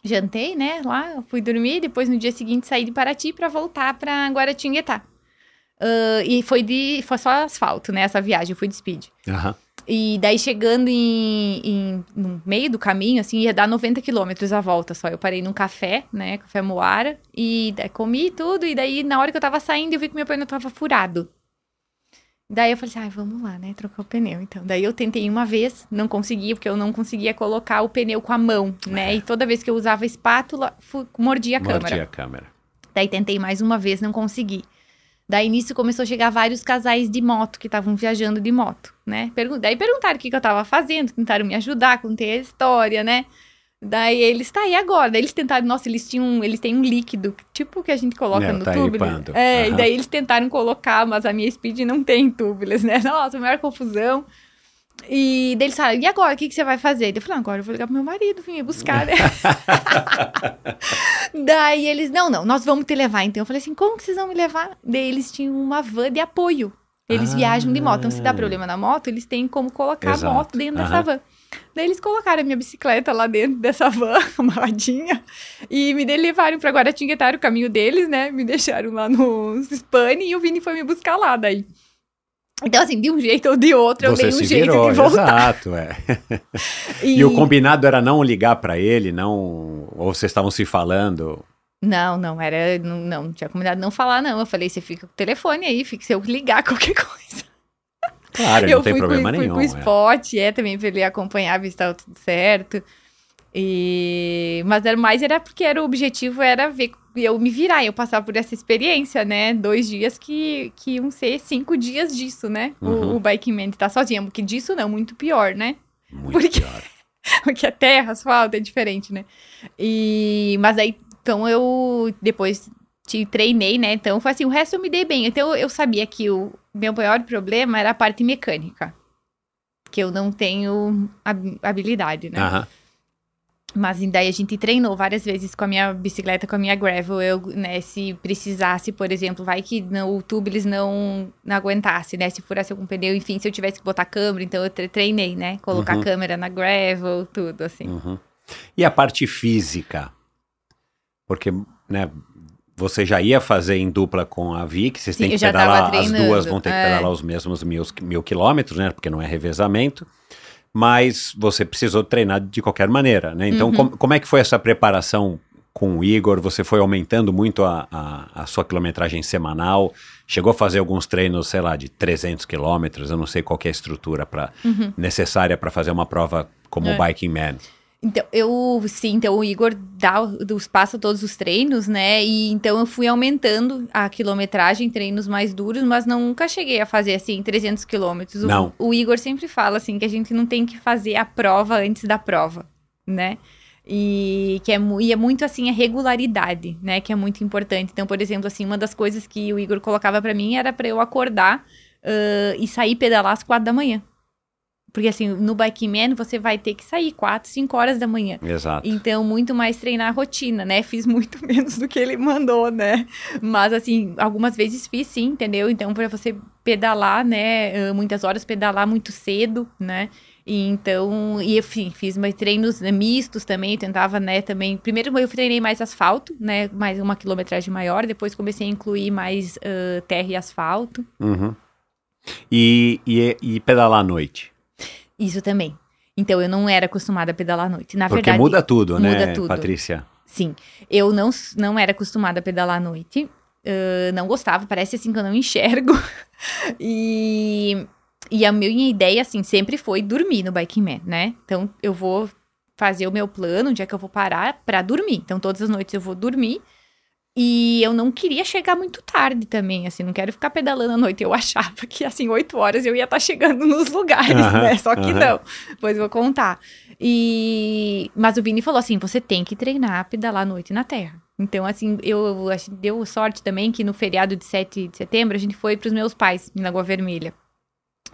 Jantei, né? Lá, fui dormir. Depois no dia seguinte saí de Paraty pra voltar pra Guaratinguetá. Ah, e foi de. Foi só asfalto, né? Essa viagem, eu fui de speed. Aham. E daí chegando em, em- no meio do caminho, assim, ia dar 90 quilômetros a volta só. Eu parei num café, né, café Moara, e daí comi tudo, e daí na hora que eu tava saindo, eu vi que meu pneu tava furado. Daí eu falei assim, ai, vamos lá, né, trocar o pneu, então. Daí eu tentei uma vez, não consegui, porque eu não conseguia colocar o pneu com a mão, né, e toda vez que eu usava a espátula, mordia a câmera. Mordi a câmera. Daí tentei mais uma vez, não consegui. Daí nisso começou a chegar vários casais de moto que estavam viajando de moto, né? Pergun daí perguntaram o que, que eu tava fazendo, tentaram me ajudar, contei a história, né? Daí eles, tá, e agora? Daí eles tentaram, nossa, eles tinham, eles têm um líquido, tipo que a gente coloca É, no tá tubo. ripando. É, Aham. e daí eles tentaram colocar, mas a minha speed não tem tubeless, né? Nossa, maior confusão. E daí eles falaram, e agora, o que, que você vai fazer? Eu falei, ah, agora eu vou ligar pro meu marido, vir me buscar, né? Daí eles, não, não, nós vamos te levar. Então eu falei assim, como que vocês vão me levar? Daí eles tinham uma van de apoio. Eles Ah. viajam de moto. Então, se dá problema na moto, eles têm como colocar Exato. a moto dentro dessa Aham. van. Daí eles colocaram a minha bicicleta lá dentro dessa van, amarradinha, e me levaram pra Guaratinguetá, o caminho deles, né? Me deixaram lá no Spani e o Vini foi me buscar lá daí. Então, assim, de um jeito ou de outro, eu Você dei um jeito virou, de voltar. exato, é. E... o combinado era não ligar pra ele, não... Ou vocês estavam se falando... Não, não, era. Não, não, tinha combinado não falar, não. Eu falei, você fica com o telefone aí, fica se eu ligar qualquer coisa. Claro, eu não tem problema com, nenhum. Fui com o é. spot, é, também pra ele acompanhar, ver se tava tudo certo. E... Mas era mais era porque era, o objetivo era ver eu me virar, eu passar por essa experiência, né? Dois dias que, que iam ser cinco dias disso, né? Uhum. O, o Bike Man tá sozinho, porque disso não, muito pior, né? Muito porque- pior. porque a terra, asfalto é diferente, né? E mas aí então eu depois te treinei, né? Então foi assim, o resto eu me dei bem. Então eu sabia que o meu maior problema era a parte mecânica. Que eu não tenho hab- habilidade, né? Aham. Mas daí a gente treinou várias vezes com a minha bicicleta, com a minha gravel. Eu, né, se precisasse, por exemplo, vai que não, o tubo eles não, não aguentasse, né? Se furasse algum pneu, enfim, se eu tivesse que botar câmera, então eu tre- treinei, né? Colocar Uhum. câmera na gravel, tudo assim. Uhum. E a parte física? Porque, né, você já ia fazer em dupla com a Vicky, vocês Sim, têm que pedalar, as duas vão ter que é. pedalar os mesmos mil, mil quilômetros, né, porque não é revezamento, mas você precisou treinar de qualquer maneira, né, então Uhum. como, como é que foi essa preparação com o Igor? Você foi aumentando muito a, a, a sua quilometragem semanal, chegou a fazer alguns treinos, sei lá, de 300 quilômetros, eu não sei qual é a estrutura pra, Uhum. necessária para fazer uma prova como o É. Biking Man. Então, eu, sim, então o Igor dá os passa todos os treinos, né? E então eu fui aumentando a quilometragem, treinos mais duros, mas nunca cheguei a fazer assim 300 quilômetros. O- Não. O, Igor sempre fala assim que a gente não tem que fazer a prova antes da prova, né? E que é, e é muito assim a regularidade, né? Que é muito importante. Então, por exemplo, assim, uma das coisas que o Igor colocava pra mim era pra eu acordar ãh, e sair pedalar às quatro da manhã. Porque assim, no Bike Man você vai ter que sair 4, 5 horas da manhã. Exato. Então, muito mais treinar a rotina, né? Fiz muito menos do que ele mandou, né? Mas, assim, algumas vezes fiz sim, entendeu? Então, para você pedalar, né? eh, Muitas horas, pedalar muito cedo, né? E então, e enfim, fiz mais treinos né, mistos também, tentava, né, também. Primeiro eu treinei mais asfalto, né? Mais uma quilometragem maior, depois comecei a incluir mais eh, terra e asfalto. Uhum. E, e, e pedalar à noite? Isso também. Então, eu não era acostumada a pedalar à noite. Na Porque verdade, muda tudo, né, muda tudo. Patrícia? Sim, eu não, não era acostumada a pedalar à noite, ãh, não gostava, parece assim que eu não enxergo. e, e a minha ideia, assim, sempre foi dormir no Biking Man, né? Então, eu vou fazer o meu plano, onde é que eu vou parar pra dormir. Então, todas as noites eu vou dormir. E eu não queria chegar muito tarde também, assim, não quero ficar pedalando à noite. Eu achava que, assim, oito horas eu ia estar chegando nos lugares, né? Só que não. Depois eu vou contar. E... Mas o Vini falou assim, você tem que treinar a pedalar à noite na terra. Então, assim, eu, a gente deu sorte também que no feriado de 7 de setembro a gente foi pros meus pais, em Lagoa Vermelha.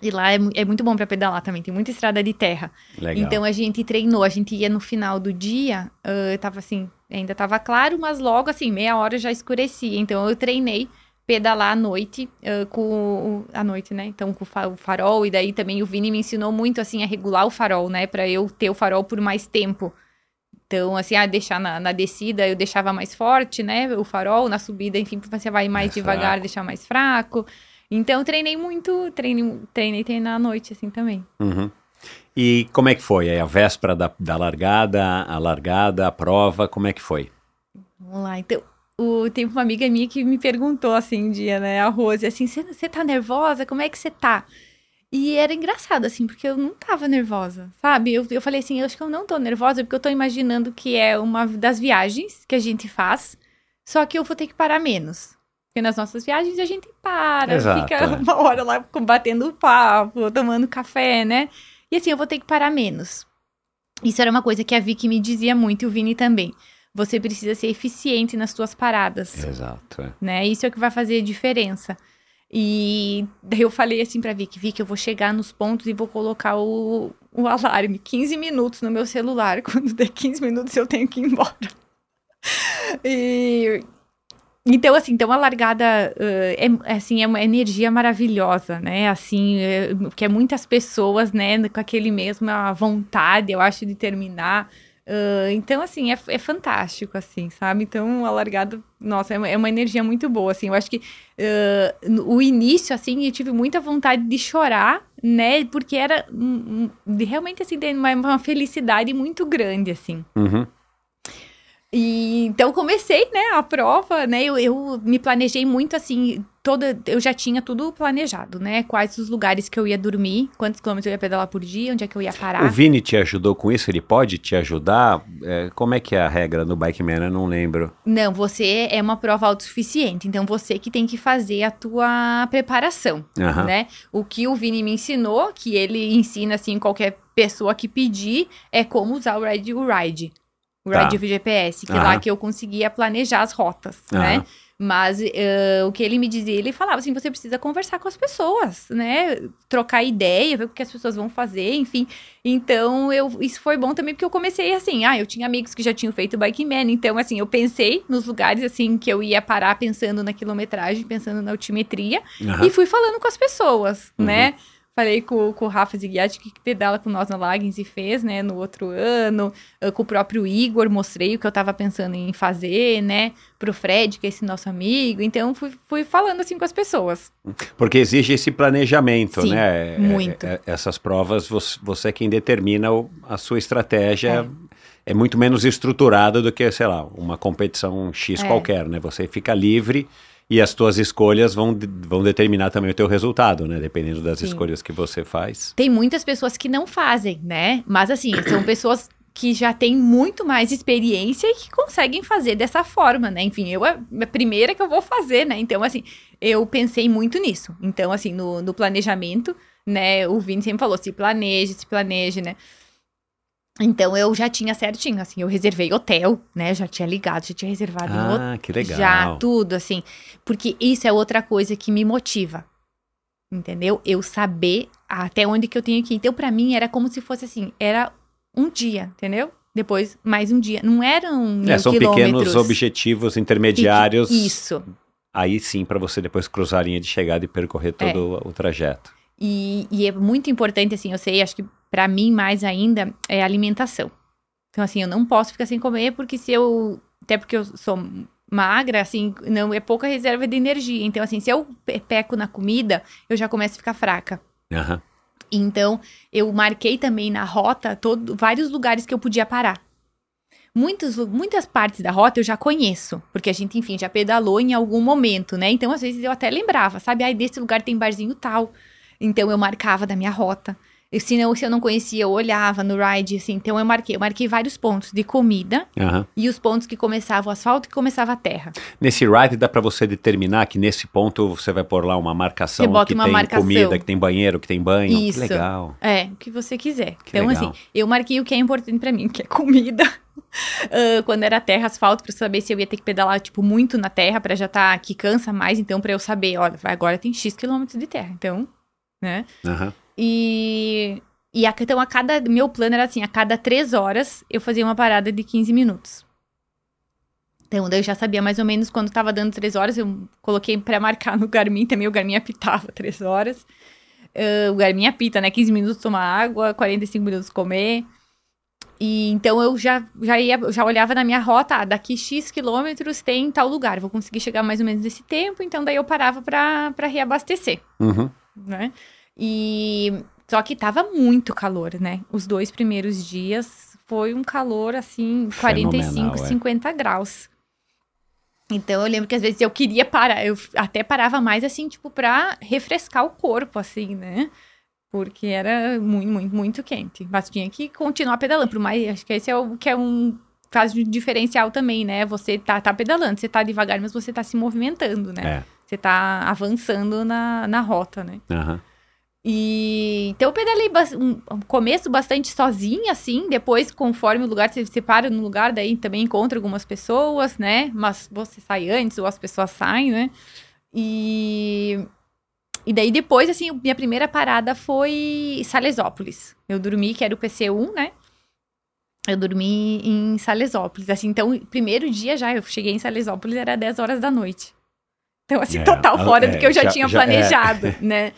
E lá é, é muito bom pra pedalar também, tem muita estrada de terra. Legal. Então a gente treinou, a gente ia no final do dia, ah, tava assim, ainda tava claro, mas logo assim, meia hora já escurecia. Então eu treinei pedalar à noite, ah, com o, à noite, né? Então com o fa- o farol, e daí também o Vini me ensinou muito assim a regular o farol, né? Pra eu ter o farol por mais tempo. Então, assim, ah, deixar na, na descida eu deixava mais forte, né? O farol, na subida, enfim, você vai mais Mais devagar, fraco. deixar mais fraco. Então, treinei muito, treinei, treinei treinar à noite, assim, também. Uhum. E como é que foi? Aí a véspera da, da largada, a largada, a prova, como é que foi? Vamos lá, então. O, tem uma amiga minha que me perguntou assim um dia, né, a Rose, assim, você tá nervosa? Como é que você tá? E era engraçado, assim, porque eu não tava nervosa, sabe? Eu, eu falei assim, eu acho que eu não tô nervosa porque eu tô imaginando que é uma das viagens que a gente faz, só que eu vou ter que parar menos. Porque nas nossas viagens a gente para, Exato, fica é. uma hora lá batendo papo, tomando café, né? E assim, eu vou ter que parar menos. Isso era uma coisa que a Vicky me dizia muito e o Vini também. Você precisa ser eficiente nas suas paradas, Exato. é. né? Isso é o que vai fazer a diferença. E daí eu falei assim pra Vicky, Vicky, eu vou chegar nos pontos e vou colocar o, o alarme 15 minutos no meu celular. Quando der 15 minutos eu tenho que ir embora. E então, assim, então a largada eh, é, assim, é uma energia maravilhosa, né? Assim, é, que é muitas pessoas, né, com aquele mesma vontade, eu acho, de terminar. Uh, então, assim, é, é, fantástico, assim, sabe? Então, a largada, nossa, é uma, é uma energia muito boa, assim. Eu acho que uh, o início, assim, eu tive muita vontade de chorar, né? Porque era um, um, realmente, assim, uma, uma felicidade muito grande, assim. Uhum. E, então comecei, né, a prova, né, eu, eu, me planejei muito assim, toda, eu já tinha tudo planejado, né, quais os lugares que eu ia dormir, quantos quilômetros eu ia pedalar por dia, onde é que eu ia parar. O Vini te ajudou com isso? Ele pode te ajudar? É, como é que é a regra no Bike Man? Eu não lembro. Não, você é uma prova autossuficiente, então você que tem que fazer a tua preparação, uhum. né. O que o Vini me ensinou, que ele ensina, assim, qualquer pessoa que pedir, é como usar o Ride, o Ride o tá. GPS, que é lá que eu conseguia planejar as rotas, né? Mas uh, o que ele me dizia, ele falava assim, você precisa conversar com as pessoas, né? Trocar ideia, ver o que as pessoas vão fazer, enfim. Então, eu, isso foi bom também, porque eu comecei assim, ah, eu tinha amigos que já tinham feito Bike Man, então, assim, eu pensei nos lugares, assim, que eu ia parar pensando na quilometragem, pensando na altimetria, uhum. e fui falando com as pessoas, uhum. né? Falei com, com o Rafa Ziguiati, que pedala com nós na Lagens e fez, né, no outro ano. Eu, com o próprio Igor, mostrei o que eu tava pensando em fazer, né, pro Fred, que é esse nosso amigo. Então, fui, fui falando assim com as pessoas. Porque exige esse planejamento, Sim, né? É, muito. É, é, essas provas, você, você é quem determina o, a sua estratégia. É. é. muito menos estruturada do que, sei lá, uma competição X é. qualquer, né? Você fica livre e as tuas escolhas vão, vão determinar também o teu resultado, né? Dependendo das Sim. escolhas que você faz. Tem muitas pessoas que não fazem, né? Mas assim, são pessoas que já têm muito mais experiência e que conseguem fazer dessa forma, né? Enfim, eu é a primeira que eu vou fazer, né? Então, assim, eu pensei muito nisso. Então, assim, no, no planejamento, né? O Vini sempre falou, se planeje, se planeje, né? Então eu já tinha certinho, assim, eu reservei hotel, né? Já tinha ligado, já tinha reservado ah, hotel. Ah, que legal. Já tudo, assim. Porque isso é outra coisa que me motiva. Entendeu? Eu saber até onde que eu tenho que ir. Então, para mim, era como se fosse assim, era um dia, entendeu? Depois, mais um dia. Não eram é, são pequenos objetivos intermediários. Isso. Aí sim, para você depois cruzar a linha de chegada e percorrer todo é. o trajeto. E, e, é muito importante, assim, eu sei, acho que para mim mais ainda é alimentação. Então, assim, eu não posso ficar sem comer, porque se eu. Até porque eu sou magra, assim, não é pouca reserva de energia. Então, assim, se eu peco na comida, eu já começo a ficar fraca. Uhum. Então, eu marquei também na rota todo, vários lugares que eu podia parar. Muitos, muitas partes da rota eu já conheço, porque a gente, enfim, já pedalou em algum momento, né? Então, às vezes eu até lembrava, sabe? Aí, desse lugar tem barzinho tal. Então eu marcava da minha rota. E se, não, se eu não conhecia, eu olhava no ride, assim. Então eu marquei. Eu marquei vários pontos de comida uhum. e os pontos que começava o asfalto e começava a terra. Nesse ride dá para você determinar que nesse ponto você vai pôr lá uma marcação que uma tem marcação. comida, que tem banheiro, que tem banho. Isso. Que legal. É, o que você quiser. Que então, legal. assim, eu marquei o que é importante para mim, que é comida. Uh, quando era terra, asfalto, para saber se eu ia ter que pedalar, tipo, muito na terra, para já estar tá, que cansa mais, então, para eu saber, olha, agora tem X quilômetros de terra. Então, né? Uhum. E, e a, então a cada. Meu plano era assim: a cada três horas eu fazia uma parada de 15 minutos. Então, daí eu já sabia mais ou menos quando tava dando três horas. Eu coloquei pra marcar no Garmin também. O Garmin apitava três horas. Uh, o Garmin apita, né? 15 minutos tomar água, 45 minutos comer. E então eu já, já, ia, já olhava na minha rota, ah, daqui X quilômetros tem tal lugar, vou conseguir chegar mais ou menos nesse tempo, então daí eu parava para reabastecer. Uhum. Né? E só que tava muito calor, né? Os dois primeiros dias foi um calor assim, 45, é. 50 graus. Então eu lembro que às vezes eu queria parar, eu até parava mais assim, tipo, pra refrescar o corpo, assim, né? Porque era muito, muito, muito quente. Mas tinha que continuar pedalando. Por mais, acho que esse é o que é um faz diferencial também, né? Você tá, tá pedalando, você tá devagar, mas você tá se movimentando, né? É. Você tá avançando na, na rota, né? Uhum. E então eu pedalei um começo bastante sozinha, assim. Depois, conforme o lugar, você se para no lugar, daí também encontra algumas pessoas, né? Mas você sai antes ou as pessoas saem, né? E, e daí depois, assim, minha primeira parada foi Salesópolis. Eu dormi, que era o PC1, né? Eu dormi em Salesópolis. Assim, então, primeiro dia já, eu cheguei em Salesópolis, era 10 horas da noite. Então, assim, é, total fora é, do que eu já, já tinha já é. planejado, é. né?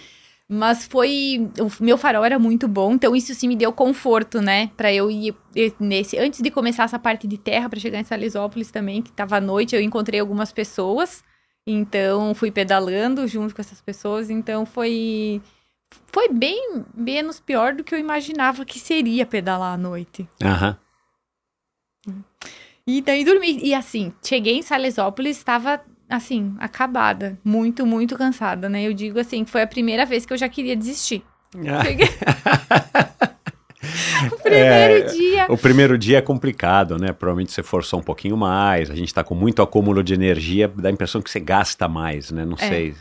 Mas foi. O meu farol era muito bom, então isso sim me deu conforto, né? Pra eu ir nesse. Antes de começar essa parte de terra, pra chegar em Salesópolis também, que tava à noite, eu encontrei algumas pessoas. Então fui pedalando junto com essas pessoas. Então foi. Foi bem menos pior do que eu imaginava que seria pedalar à noite. Aham. E daí dormi. E assim, cheguei em Salesópolis, estava assim, acabada. Muito, muito cansada, né? Eu digo assim, foi a primeira vez que eu já queria desistir. Cheguei. o primeiro É, dia. O primeiro dia é complicado, né? Provavelmente você forçou um pouquinho mais, a gente tá com muito acúmulo de energia, dá a impressão que você gasta mais, né? Não É. sei.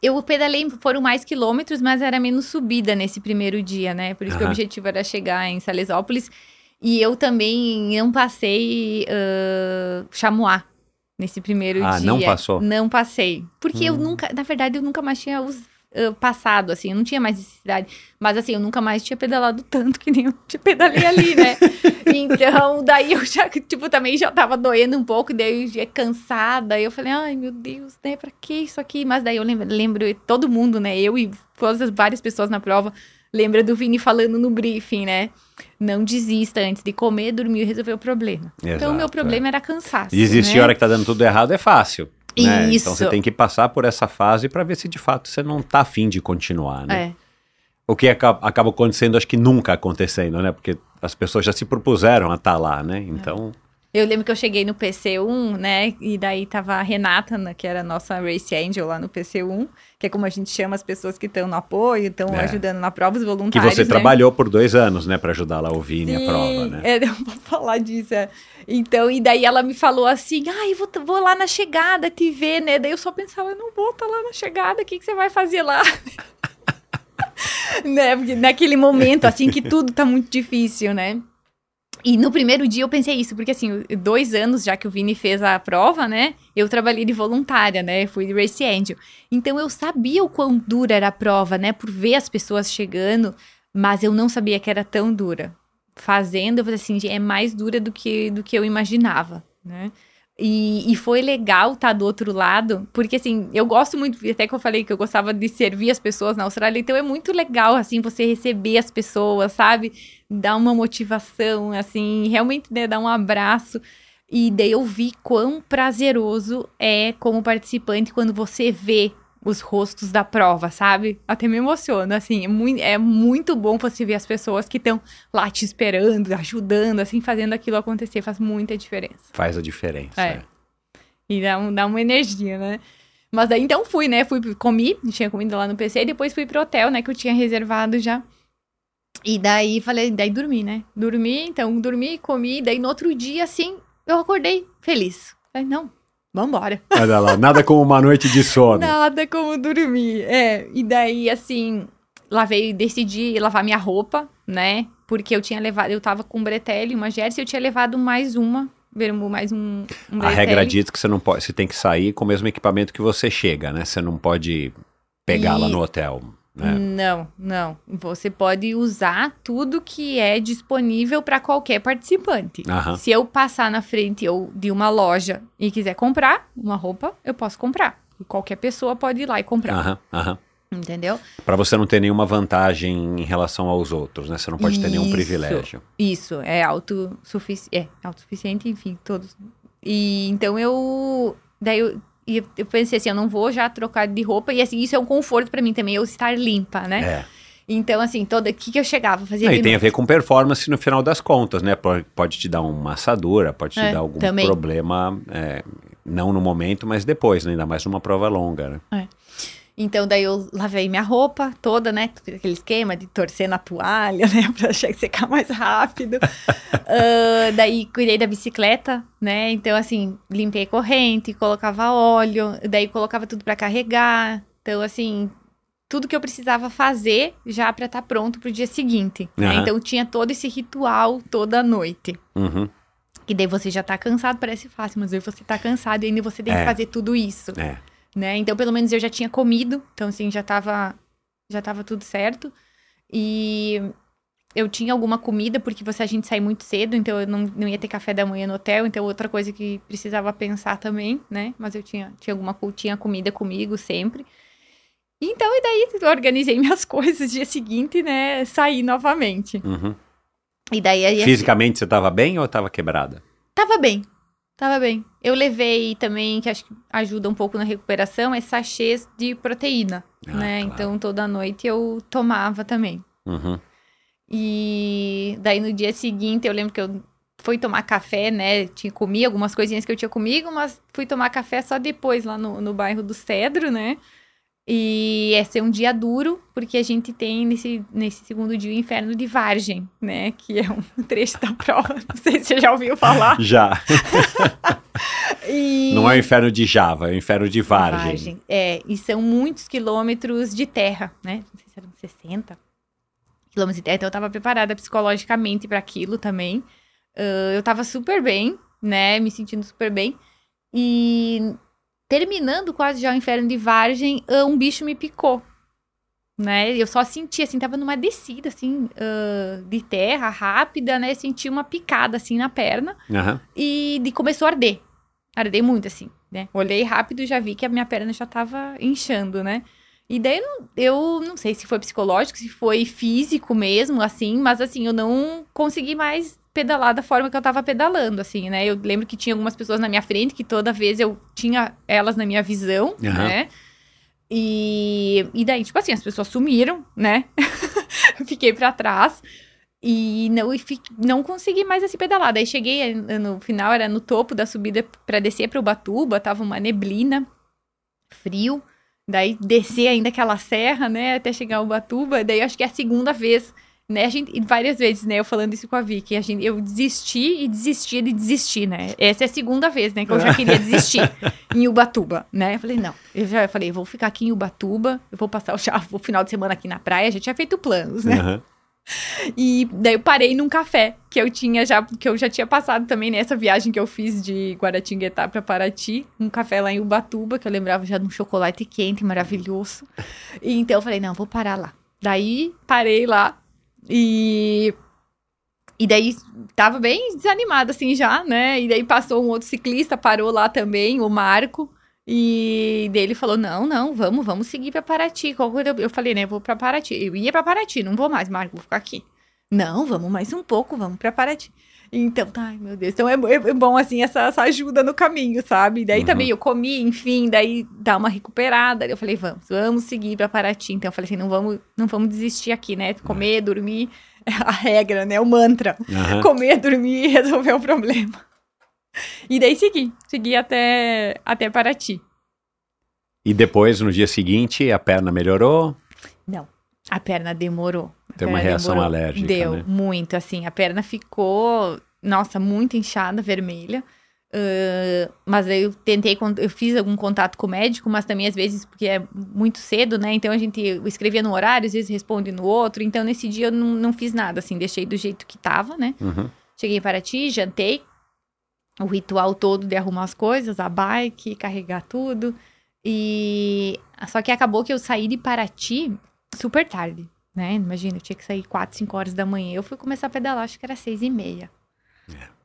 Eu pedalei, foram mais quilômetros, mas era menos subida nesse primeiro dia, né? Por isso que o objetivo era chegar em Salesópolis. E eu também não passei uh, Chamois nesse primeiro Ah, dia. não passou? Não passei. Porque eu Hum. nunca, na verdade, eu nunca mais tinha us- uh, passado, assim, eu não tinha mais necessidade. Mas assim, eu nunca mais tinha pedalado tanto que nem eu te pedalei ali, né? então, daí eu já, tipo, também já tava doendo um pouco, daí eu já cansada. Eu falei, ai meu Deus, né? Pra que isso aqui? Mas daí eu lembro, lembro todo mundo, né? Eu e todas as várias pessoas na prova, lembra do Vini falando no briefing, né? Não desista antes de comer, dormir e resolver o problema. então, Exato, o meu problema era cansaço. Desistir né? a hora que tá dando tudo errado é fácil. Né? Isso. Então você tem que passar por essa fase para ver se de fato você não tá afim de continuar, né? É. O que aca- acaba acontecendo, acho que nunca acontecendo, né? Porque as pessoas já se propuseram a estar lá, né? Então, Eu lembro que eu cheguei no PC1, né? E daí tava a Renata, né, que era a nossa Race Angel lá no PC1, que é como a gente chama as pessoas que estão no apoio, estão É. ajudando na prova, os que voluntários. você né? trabalhou por dois anos, né? Para ajudar lá o Vini a prova, né? É, eu vou falar disso. é. Então, e daí ela me falou assim: ai, vou, vou lá na chegada te ver, né? Daí eu só pensava: eu não vou estar lá na chegada, o que, que você vai fazer lá? né? Porque naquele momento, assim, que tudo tá muito difícil, né? E no primeiro dia eu pensei isso, porque assim, dois anos já que o Vini fez a prova, né? Eu trabalhei de voluntária, né? Fui de Race Angel. Então eu sabia o quão dura era a prova, né? Por ver as pessoas chegando, mas eu não sabia que era tão dura. Fazendo, eu falei assim, é mais dura do que, do que eu imaginava, né? E, e foi legal estar do outro lado, porque assim, eu gosto muito, até que eu falei que eu gostava de servir as pessoas na Austrália, então é muito legal, assim, você receber as pessoas, sabe? Dar uma motivação, assim, realmente, né, dar um abraço. E daí eu vi quão prazeroso é como participante quando você vê os rostos da prova, sabe? Até me emociona, assim, é muito, é muito bom você ver as pessoas que estão lá te esperando, ajudando, assim, fazendo aquilo acontecer, faz muita diferença. Faz a diferença. É. é. E dá, um, dá uma energia, né? Mas daí então fui, né? Fui, comi, tinha comida lá no PC, e depois fui pro hotel, né? Que eu tinha reservado já. E daí falei, daí dormi, né? Dormi, então dormi, comi, daí no outro dia, assim, eu acordei feliz. Falei, não, vambora. Olha lá, nada como uma noite de sono. Nada como dormir. É, e daí, assim, lavei, decidi lavar minha roupa, né? Porque eu tinha levado, eu tava com um bretelle, uma jersey, eu tinha levado mais uma, vermo- mais um, um A regra diz que você não pode, você tem que sair com o mesmo equipamento que você chega, né? Você não pode pegar lá E- no hotel, né? Não, não. Você pode usar tudo que é disponível para qualquer participante. Aham. Se eu passar na frente ou de uma loja e quiser comprar uma roupa, eu posso comprar. Qualquer pessoa pode ir lá e comprar. Aham, aham. Entendeu? Para você não ter nenhuma vantagem em relação aos outros, né? Você não pode ter nenhum Isso. privilégio. Isso, é autossuficiente, é autossuficiente, enfim, todos. E então eu daí eu, e eu pensei assim, eu não vou já trocar de roupa e assim, isso é um conforto pra mim também, eu estar limpa, né? É. Então assim, toda que que eu chegava, fazia Não, e tem a ver com performance no final das contas, né? Pode, pode te dar uma assadura, pode te É, dar algum também. problema, é, não no momento, mas depois, né? ainda mais numa prova longa, né? Então, daí eu lavei minha roupa toda, né? Fiz Aquele esquema de torcer na toalha, né? Pra che- secar mais rápido. Ah, daí, cuidei da bicicleta, né? Então, assim, limpei corrente, colocava óleo, daí colocava tudo pra carregar. Então, assim, tudo que eu precisava fazer já pra estar pronto pro dia seguinte. né? Aham. Então, tinha todo esse ritual toda noite. Uhum. E daí você já tá cansado, parece fácil, mas aí você tá cansado e ainda você tem É. que fazer tudo isso É. né? Então, pelo menos eu já tinha comido, então assim, já tava já tava tudo certo. E eu tinha alguma comida porque você a gente sai muito cedo, então eu não, não ia ter café da manhã no hotel, então outra coisa que precisava pensar também, né? Mas eu tinha tinha alguma tinha comida comigo sempre. Então, e daí eu organizei minhas coisas dia seguinte, né? Saí novamente. Uhum. E daí aí. Fisicamente você tava bem ou tava quebrada? Tava bem. Tava bem. Eu levei também, que acho que ajuda um pouco na recuperação, é sachês de proteína, Ah, né? claro. Então toda noite eu tomava também. Uhum. E daí no dia seguinte eu lembro que eu fui tomar café, né? Tinha comi algumas coisinhas que eu tinha comigo, mas fui tomar café só depois lá no, no bairro do Cedro, né? E esse é um dia duro, porque a gente tem nesse, nesse segundo dia o inferno de Vargem, né? Que é um trecho da prova. Não sei se você já ouviu falar. Já. E... Não é o inferno de Java, é o inferno de Vargem. É, e são muitos quilômetros de terra, né? Não sei se eram 60 quilômetros de terra. Então eu tava preparada psicologicamente para aquilo também. Ah, eu tava super bem, né? Me sentindo super bem. E terminando quase já o inferno de Vargem, ah, um bicho me picou. Né? Eu só senti, assim, tava numa descida, assim, ah, de terra rápida, né? Senti uma picada, assim, na perna Aham. e de- começou a arder. Ardei muito, assim, né? Olhei rápido e já vi que a minha perna já tava inchando, né? E daí eu não, eu não sei se foi psicológico, se foi físico mesmo, assim, mas assim, eu não consegui mais pedalar da forma que eu tava pedalando, assim, né? Eu lembro que tinha algumas pessoas na minha frente que toda vez eu tinha elas na minha visão, Aham. né? E, e daí, tipo assim, as pessoas sumiram, né? fiquei pra trás. E não, e fi- não consegui mais assim pedalar. Daí cheguei eh, no final, era no topo da subida pra descer para Ubatuba, tava uma neblina, frio. Daí descer ainda aquela serra, né, até chegar a Ubatuba. Daí acho que é a segunda vez, né, a gente, e várias vezes, né, eu falando isso com a Vicky, a gente, eu desisti e desistia de desistir, né. Essa é a segunda vez, né, que eu já queria desistir em Ubatuba, né. Eu falei, não, eu já falei, vou ficar aqui em Ubatuba, eu vou passar o, o final de semana aqui na praia, já tinha feito planos, né. Aham. E daí eu parei num café que eu tinha já, que eu já tinha passado também nessa viagem que eu fiz de Guaratinguetá pra Paraty, um café lá em Ubatuba, que eu lembrava já de um chocolate quente maravilhoso. E então eu falei, não, vou parar lá. Daí parei lá e e daí tava bem desanimada assim já, né? E daí passou um outro ciclista, parou lá também, o Marco. E daí ele falou: Não, não, vamos, vamos seguir pra Paraty. Eu, falei, né? Vou pra Paraty. Eu ia pra Paraty, não vou mais, Marco, vou ficar aqui. Não, vamos mais um pouco, vamos pra Paraty. Então, ai meu Deus. Então é, bo- é bom, assim, essa, essa ajuda no caminho, sabe? Daí Uhum. também eu comi, enfim, daí dá uma recuperada. Eu falei, vamos, vamos seguir pra Paraty. Então eu falei assim: não vamos, não vamos desistir aqui, né? Comer, dormir, é a regra, né? O mantra Aham. comer, dormir e resolver o problema. E daí segui, segui até, até Paraty. E depois, no dia seguinte, a perna melhorou? Não, a perna demorou. A Tem uma reação demorou. alérgica, Deu, né? muito, assim, a perna ficou, nossa, muito inchada, vermelha. Ahn, mas eu tentei, eu fiz algum contato com o médico, mas também às vezes, porque é muito cedo, né? Então a gente escrevia no horário, às vezes responde no outro. Então nesse dia eu não, não fiz nada, assim, deixei do jeito que tava, né? Uhum. Cheguei em Paraty, jantei. O ritual todo de arrumar as coisas, a bike, carregar tudo. E só que acabou que eu saí de Paraty super tarde, né? Imagina, eu tinha que sair 4, 5 horas da manhã. Eu fui começar a pedalar, acho que era 6 e meia.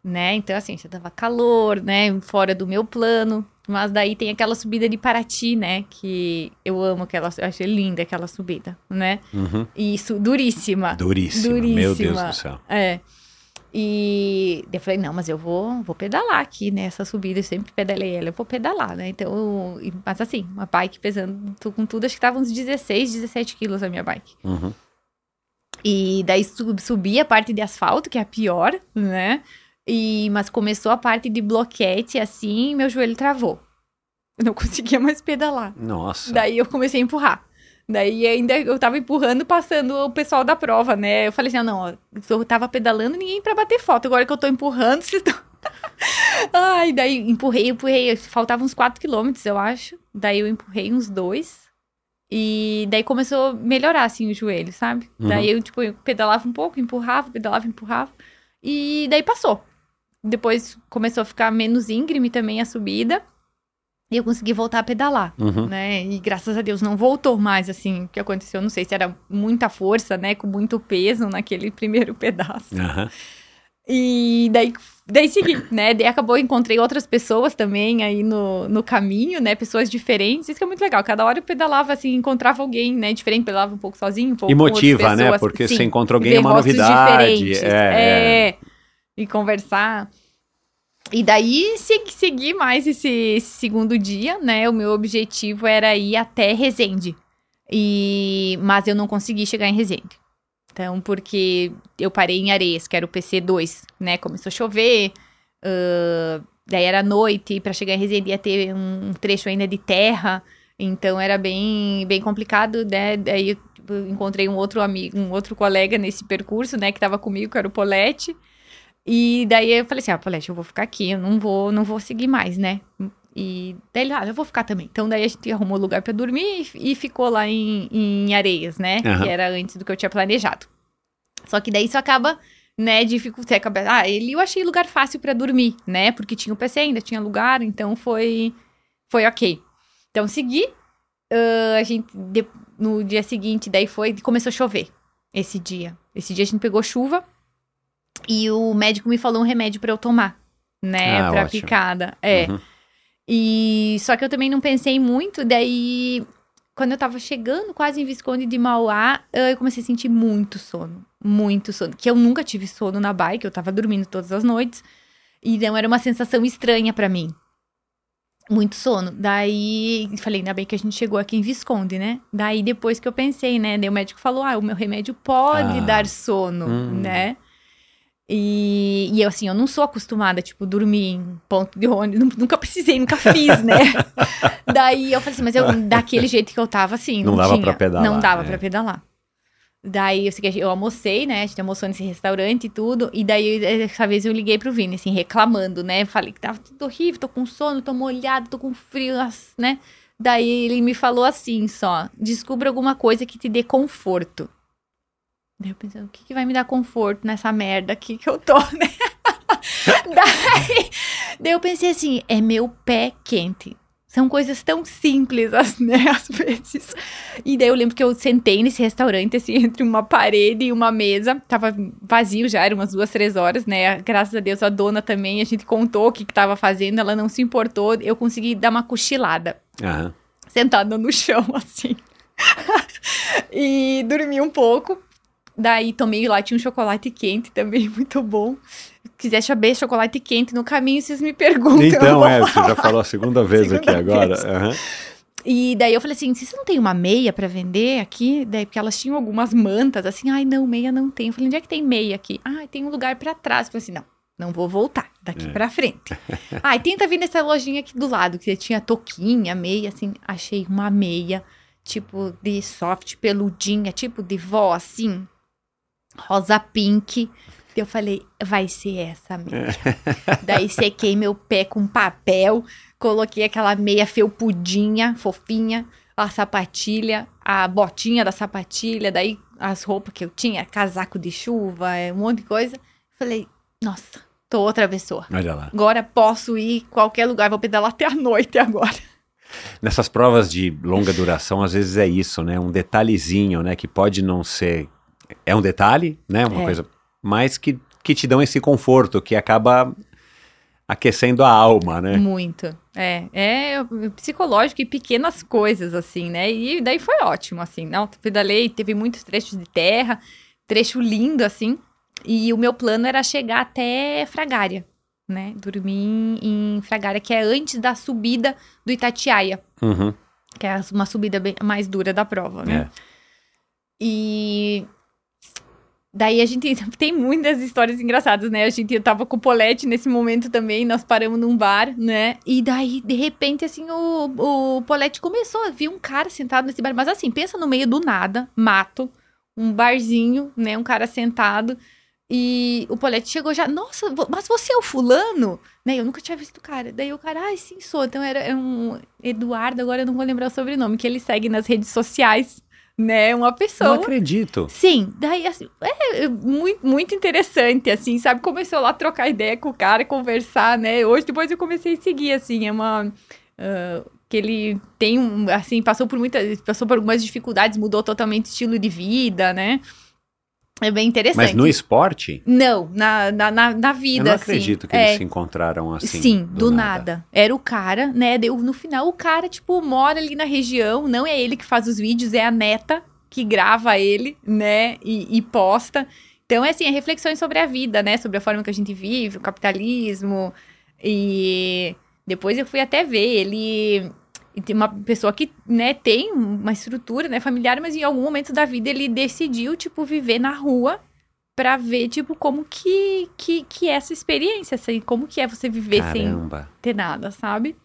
Né? Então, assim, já tava calor, né? Fora do meu plano. Mas daí tem aquela subida de Paraty, né? Que eu amo aquela, eu achei linda aquela subida, né? Uhum. E isso, duríssima. Duríssima, meu Deus Duríssima. do céu. É. E eu falei, não, mas eu vou, vou pedalar aqui nessa subida. Eu sempre pedalei ela, eu vou pedalar, né? Então, eu- mas assim, uma bike pesando com tudo, acho que tava uns 16, 17 quilos a minha bike. Uhum. E daí sub, subi a parte de asfalto, que é a pior, né? E, mas começou a parte de bloquete, assim, meu joelho travou. Eu não conseguia mais pedalar. Nossa. Daí eu comecei a empurrar. Daí ainda eu tava empurrando, passando o pessoal da prova, né? Eu falei assim, ah, não, ó, eu tava pedalando ninguém pra bater foto. Agora que eu tô empurrando, vocês estão... Ai, daí empurrei, empurrei. Faltavam uns 4 quilômetros, eu acho. Daí eu empurrei uns dois. E daí começou a melhorar, assim, o joelho, sabe? Uhum. Daí eu, tipo, eu pedalava um pouco, empurrava, pedalava, empurrava. E daí passou. Depois começou a ficar menos íngreme também a subida. E eu consegui voltar a pedalar Uhum. né? E graças a Deus não voltou mais, assim, o que aconteceu. Não sei se era muita força, né? Com muito peso naquele primeiro pedaço. Aham. E daí daí segui, né? Daí acabou, encontrei outras pessoas também aí no, no caminho, né? Pessoas diferentes. Isso que é muito legal. Cada hora eu pedalava, assim, encontrava alguém, né? Diferente, pedalava um pouco sozinho, um pouco E motiva, né? Porque Sim, você encontra alguém, é uma novidade. diferentes. É, É, E conversar. E daí segui, mais esse, esse segundo dia, né? O meu objetivo era ir até Resende. E, mas eu não consegui chegar em Resende. Então, porque eu parei em Areias, que era o PC2, né? Começou a chover, ah, daí era noite, para chegar em Resende ia ter um trecho ainda de terra, então era bem, bem complicado, né? Daí eu encontrei um outro amigo, um outro colega nesse percurso, né? Que tava comigo, que era o Polete. E daí eu falei assim, ah, Polete, eu vou ficar aqui, eu não vou, não vou seguir mais, né? E daí ele, ah, eu vou ficar também. Então daí a gente arrumou lugar pra dormir e, e ficou lá em, em Areias, né? Aham. Que era antes do que eu tinha planejado. Só que daí isso acaba, né, dificultar. acaba- Ah, ele eu achei lugar fácil pra dormir, né? Porque tinha o PC ainda, tinha lugar, então foi, foi ok. Então segui. ah, a gente, de- no dia seguinte, daí foi, começou a chover esse dia. Esse dia a gente pegou chuva e o médico me falou um remédio pra eu tomar, né? Ah, pra ótimo. picada. É. Uhum. E só que eu também não pensei muito, daí quando eu tava chegando quase em Visconde de Mauá, eu comecei a sentir muito sono, muito sono, que eu nunca tive sono na bike, eu tava dormindo todas as noites. E então era uma sensação estranha pra mim. Muito sono. Daí, falei, ainda bem que a gente chegou aqui em Visconde, né? Daí depois que eu pensei, né? Daí o médico falou: "Ah, o meu remédio pode Ah. dar sono", Hum. né? E, e eu, assim, eu não sou acostumada, tipo, dormir em ponto de ônibus. nu- Nunca precisei, nunca fiz, né? Daí eu falei assim, mas eu, daquele jeito que eu tava, assim, Não não, dava tinha. pra pedalar, Não dava é. pra pedalar. Daí eu, sei que eu almocei, né? A gente almoçou nesse restaurante e tudo. E daí, essa vez, eu liguei pro Vini, assim, reclamando, né? Falei que tava tudo horrível, tô com sono, tô molhado, tô com frio, né? Daí ele me falou assim só: descubra alguma coisa que te dê conforto. Daí eu pensei, o que, que vai me dar conforto nessa merda aqui que eu tô, né? daí, daí eu pensei assim, é meu pé quente. São coisas tão simples, as- né, às vezes. E daí eu lembro que eu sentei nesse restaurante, assim, entre uma parede e uma mesa. Tava vazio já, eram umas duas, três horas, né? Graças a Deus, a dona também, a gente contou o que, que tava fazendo, ela não se importou. Eu consegui dar uma cochilada Aham. sentada no chão, assim. e dormi um pouco. Daí tomei lá, tinha um chocolate quente também, muito bom. Se quiser saber chocolate quente no caminho, vocês me perguntam. Então, é, você falar. já falou a segunda vez Segunda aqui agora. vez. Aham. E daí eu falei assim: vocês não tem uma meia pra vender aqui? Daí, porque elas tinham algumas mantas, assim, ai, não, meia não tem. Eu falei, onde é que tem meia aqui? Ah, tem um lugar pra trás. Eu falei assim: não, não vou voltar daqui pra frente. Ai, tenta vir nessa lojinha aqui do lado, que tinha toquinha, meia, assim. Achei uma meia, tipo, de soft, peludinha, tipo de vó, assim, rosa pink. Eu falei, vai ser essa meia. Daí sequei meu pé com papel, coloquei aquela meia felpudinha, fofinha, a sapatilha, a botinha da sapatilha, daí as roupas que eu tinha, casaco de chuva, é, um monte de coisa. Falei, nossa, tô outra pessoa. Olha lá. Agora posso ir qualquer lugar, vou pedalar até a noite agora. Nessas provas de longa duração, às vezes é isso, né? Um detalhezinho, né? Que pode não ser. É um detalhe, né? Uma É. coisa. Mas que, que te dão esse conforto, que acaba aquecendo a alma, né? Muito. É, é psicológico e pequenas coisas, assim, né? E daí foi ótimo, assim. Não, pedalei, teve muitos trechos de terra, trecho lindo, assim. E o meu plano era chegar até Fragária, né? Dormir em Fragária, que é antes da subida do Itatiaia, Uhum. que é uma subida bem mais dura da prova, né? É. E daí a gente tem muitas histórias engraçadas, né? A gente tava com o Polete nesse momento também, nós paramos num bar, né? E daí, de repente, assim, o, o Polete começou a ver um cara sentado nesse bar. Mas assim, pensa no meio do nada, mato, um barzinho, né? Um cara sentado. E o Polete chegou já, nossa, mas você é o fulano? Né? Eu nunca tinha visto o cara. Daí o cara, ai, sim, sou. Então era é um Eduardo, agora eu não vou lembrar o sobrenome, que ele segue nas redes sociais, né? Uma Não pessoa. acredito. Sim, daí assim, é é muito, muito interessante, assim, sabe? Comecei lá a trocar ideia com o cara, conversar, né? Hoje, depois eu comecei a seguir, assim, é uma. ah, que ele tem um, assim, passou por muitas, passou por algumas dificuldades, mudou totalmente o estilo de vida, né? É bem interessante. Mas no esporte, Não, na, na, na, na vida, eu não assim. acredito que É, eles se encontraram assim. Sim, do, nada. Era o cara, né? Deu, no final, o cara, tipo, mora ali na região. Não é ele que faz os vídeos, é a neta que grava ele, né? E, e posta. Então, é assim, é reflexões sobre a vida, né? Sobre a forma que a gente vive, o capitalismo. E depois eu fui até ver ele. E tem uma pessoa que, né, tem uma estrutura, né, familiar, mas em algum momento da vida ele decidiu, tipo, viver na rua pra ver, tipo, como que, que, que é essa experiência, assim, como que é você viver sem Caramba. ter nada, sabe?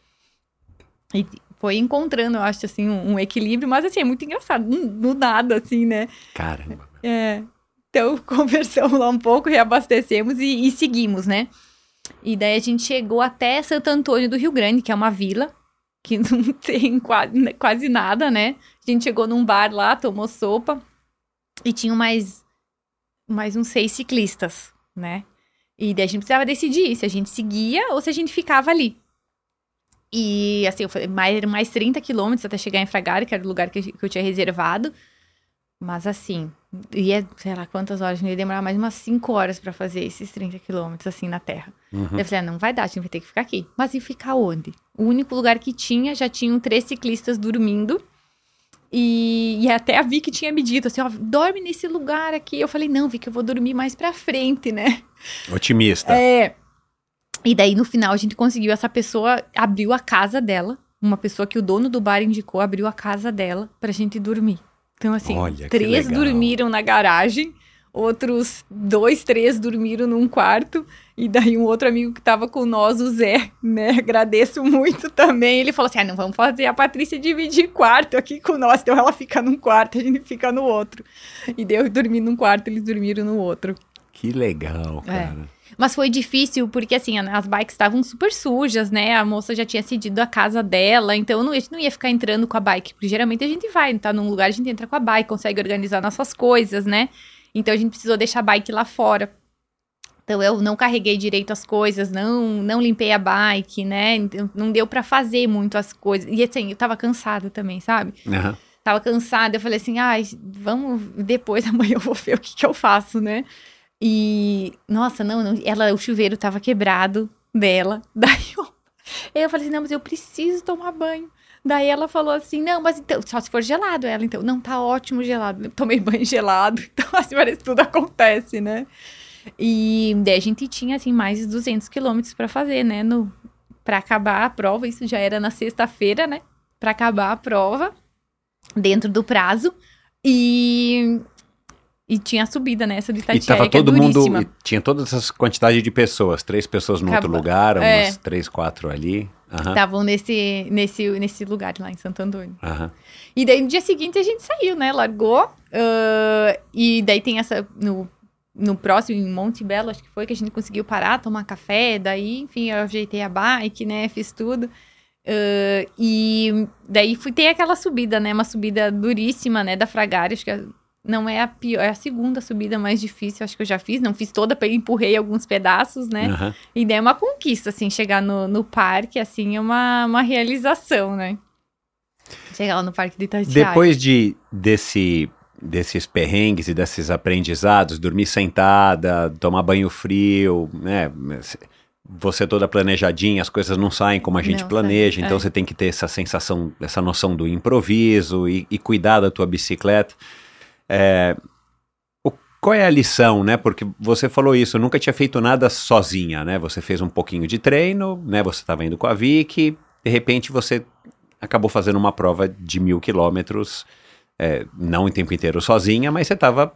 E foi encontrando, eu acho, assim, um, um equilíbrio, mas, assim, é muito engraçado, no, no nada, assim, né? Caramba. É. Então, conversamos lá um pouco, reabastecemos e, e seguimos, né? E daí a gente chegou até Santo Antônio do Rio Grande, que é uma vila, que não tem quase, nada, né? A gente chegou num bar lá, tomou sopa, e tinham mais, mais uns seis ciclistas, né? E daí a gente precisava decidir se a gente seguia ou se a gente ficava ali. E assim, eu falei, mais, mais 30 quilômetros até chegar em Fragari, que era o lugar que eu tinha reservado. Mas assim, ia, sei lá quantas horas, ia demorar mais umas 5 horas pra fazer esses 30 quilômetros, assim, na terra. Uhum. Eu falei, ah, não vai dar, a gente vai ter que ficar aqui. Mas e ficar onde? O único lugar que tinha, já tinham três ciclistas dormindo. E, e até a Vicky tinha me dito assim, ó, dorme nesse lugar aqui. Eu falei, não, Vicky, eu vou dormir mais pra frente, né? Otimista. É. E daí, no final, a gente conseguiu. Essa pessoa abriu a casa dela. Uma pessoa que o dono do bar indicou, abriu a casa dela pra gente dormir. Então, assim, Olha, três dormiram na garagem, outros dois, três dormiram num quarto. E daí, um outro amigo que tava com nós, o Zé, né? Agradeço muito também. Ele falou assim: ah, não vamos fazer a Patrícia dividir quarto aqui com nós. Então, ela fica num quarto, a gente fica no outro. E daí, eu dormi num quarto, eles dormiram no outro. Que legal, É. Mas foi difícil porque, assim, as bikes estavam super sujas, né? A moça já tinha cedido a casa dela, então não, a gente não ia ficar entrando com a bike. Porque geralmente a gente vai, tá num lugar, a gente entra com a bike, consegue organizar nossas coisas, né? Então a gente precisou deixar a bike lá fora. Então eu não carreguei direito as coisas, não não limpei a bike, né? Então, não deu pra fazer muito as coisas. E assim, eu tava cansada também, sabe? Aham. tava cansada, eu falei assim, ai, vamos, depois amanhã eu vou ver o que que eu faço, né? E, nossa, não, não, ela, o chuveiro tava quebrado dela, daí eu, eu falei assim, não, mas eu preciso tomar banho. Daí ela falou assim, não, mas então, só se for gelado. Ela, então, não, tá ótimo gelado. Eu tomei banho gelado, então assim, parece que tudo acontece, né? E daí a gente tinha, assim, mais de 200 quilômetros pra fazer, né, no, pra acabar a prova, isso já era na sexta-feira, né, pra acabar a prova dentro do prazo. E, e tinha a subida nessa do E Itatiaia, tava que é todo mundo. duríssima. e Tinha toda essa quantidade de pessoas. Três pessoas no outro lugar, umas é. três, quatro ali. Estavam nesse, nesse, nesse lugar lá em Santo Antônio. aham. E daí no dia seguinte a gente saiu, né? Largou. ah, e daí tem essa. No, no próximo, em Monte Belo, acho que foi que a gente conseguiu parar, tomar café. Daí, enfim, eu ajeitei a bike, né? Fiz tudo. Ah, e daí fui ter aquela subida, né? Uma subida duríssima, né? Da Fragari. Acho que é- não é a pior, é a segunda subida mais difícil, acho que eu já fiz. Não fiz toda, empurrei alguns pedaços, né? aham. E daí é uma conquista, assim, chegar no, no parque, assim, é uma, uma realização, né? Chegar lá no parque de Itatiaia. Depois de desse desses perrengues e desses aprendizados, dormir sentada, tomar banho frio, né? Você toda planejadinha, as coisas não saem como a gente Não planeja, então é. você tem que ter essa sensação, essa noção do improviso e, e cuidar da tua bicicleta. É, o- qual é a lição, né? Porque você falou isso, nunca tinha feito nada sozinha, né? Você fez um pouquinho de treino, né? Você estava indo com a Vicky, de repente você acabou fazendo uma prova de mil quilômetros, é, não em tempo inteiro sozinha, mas você estava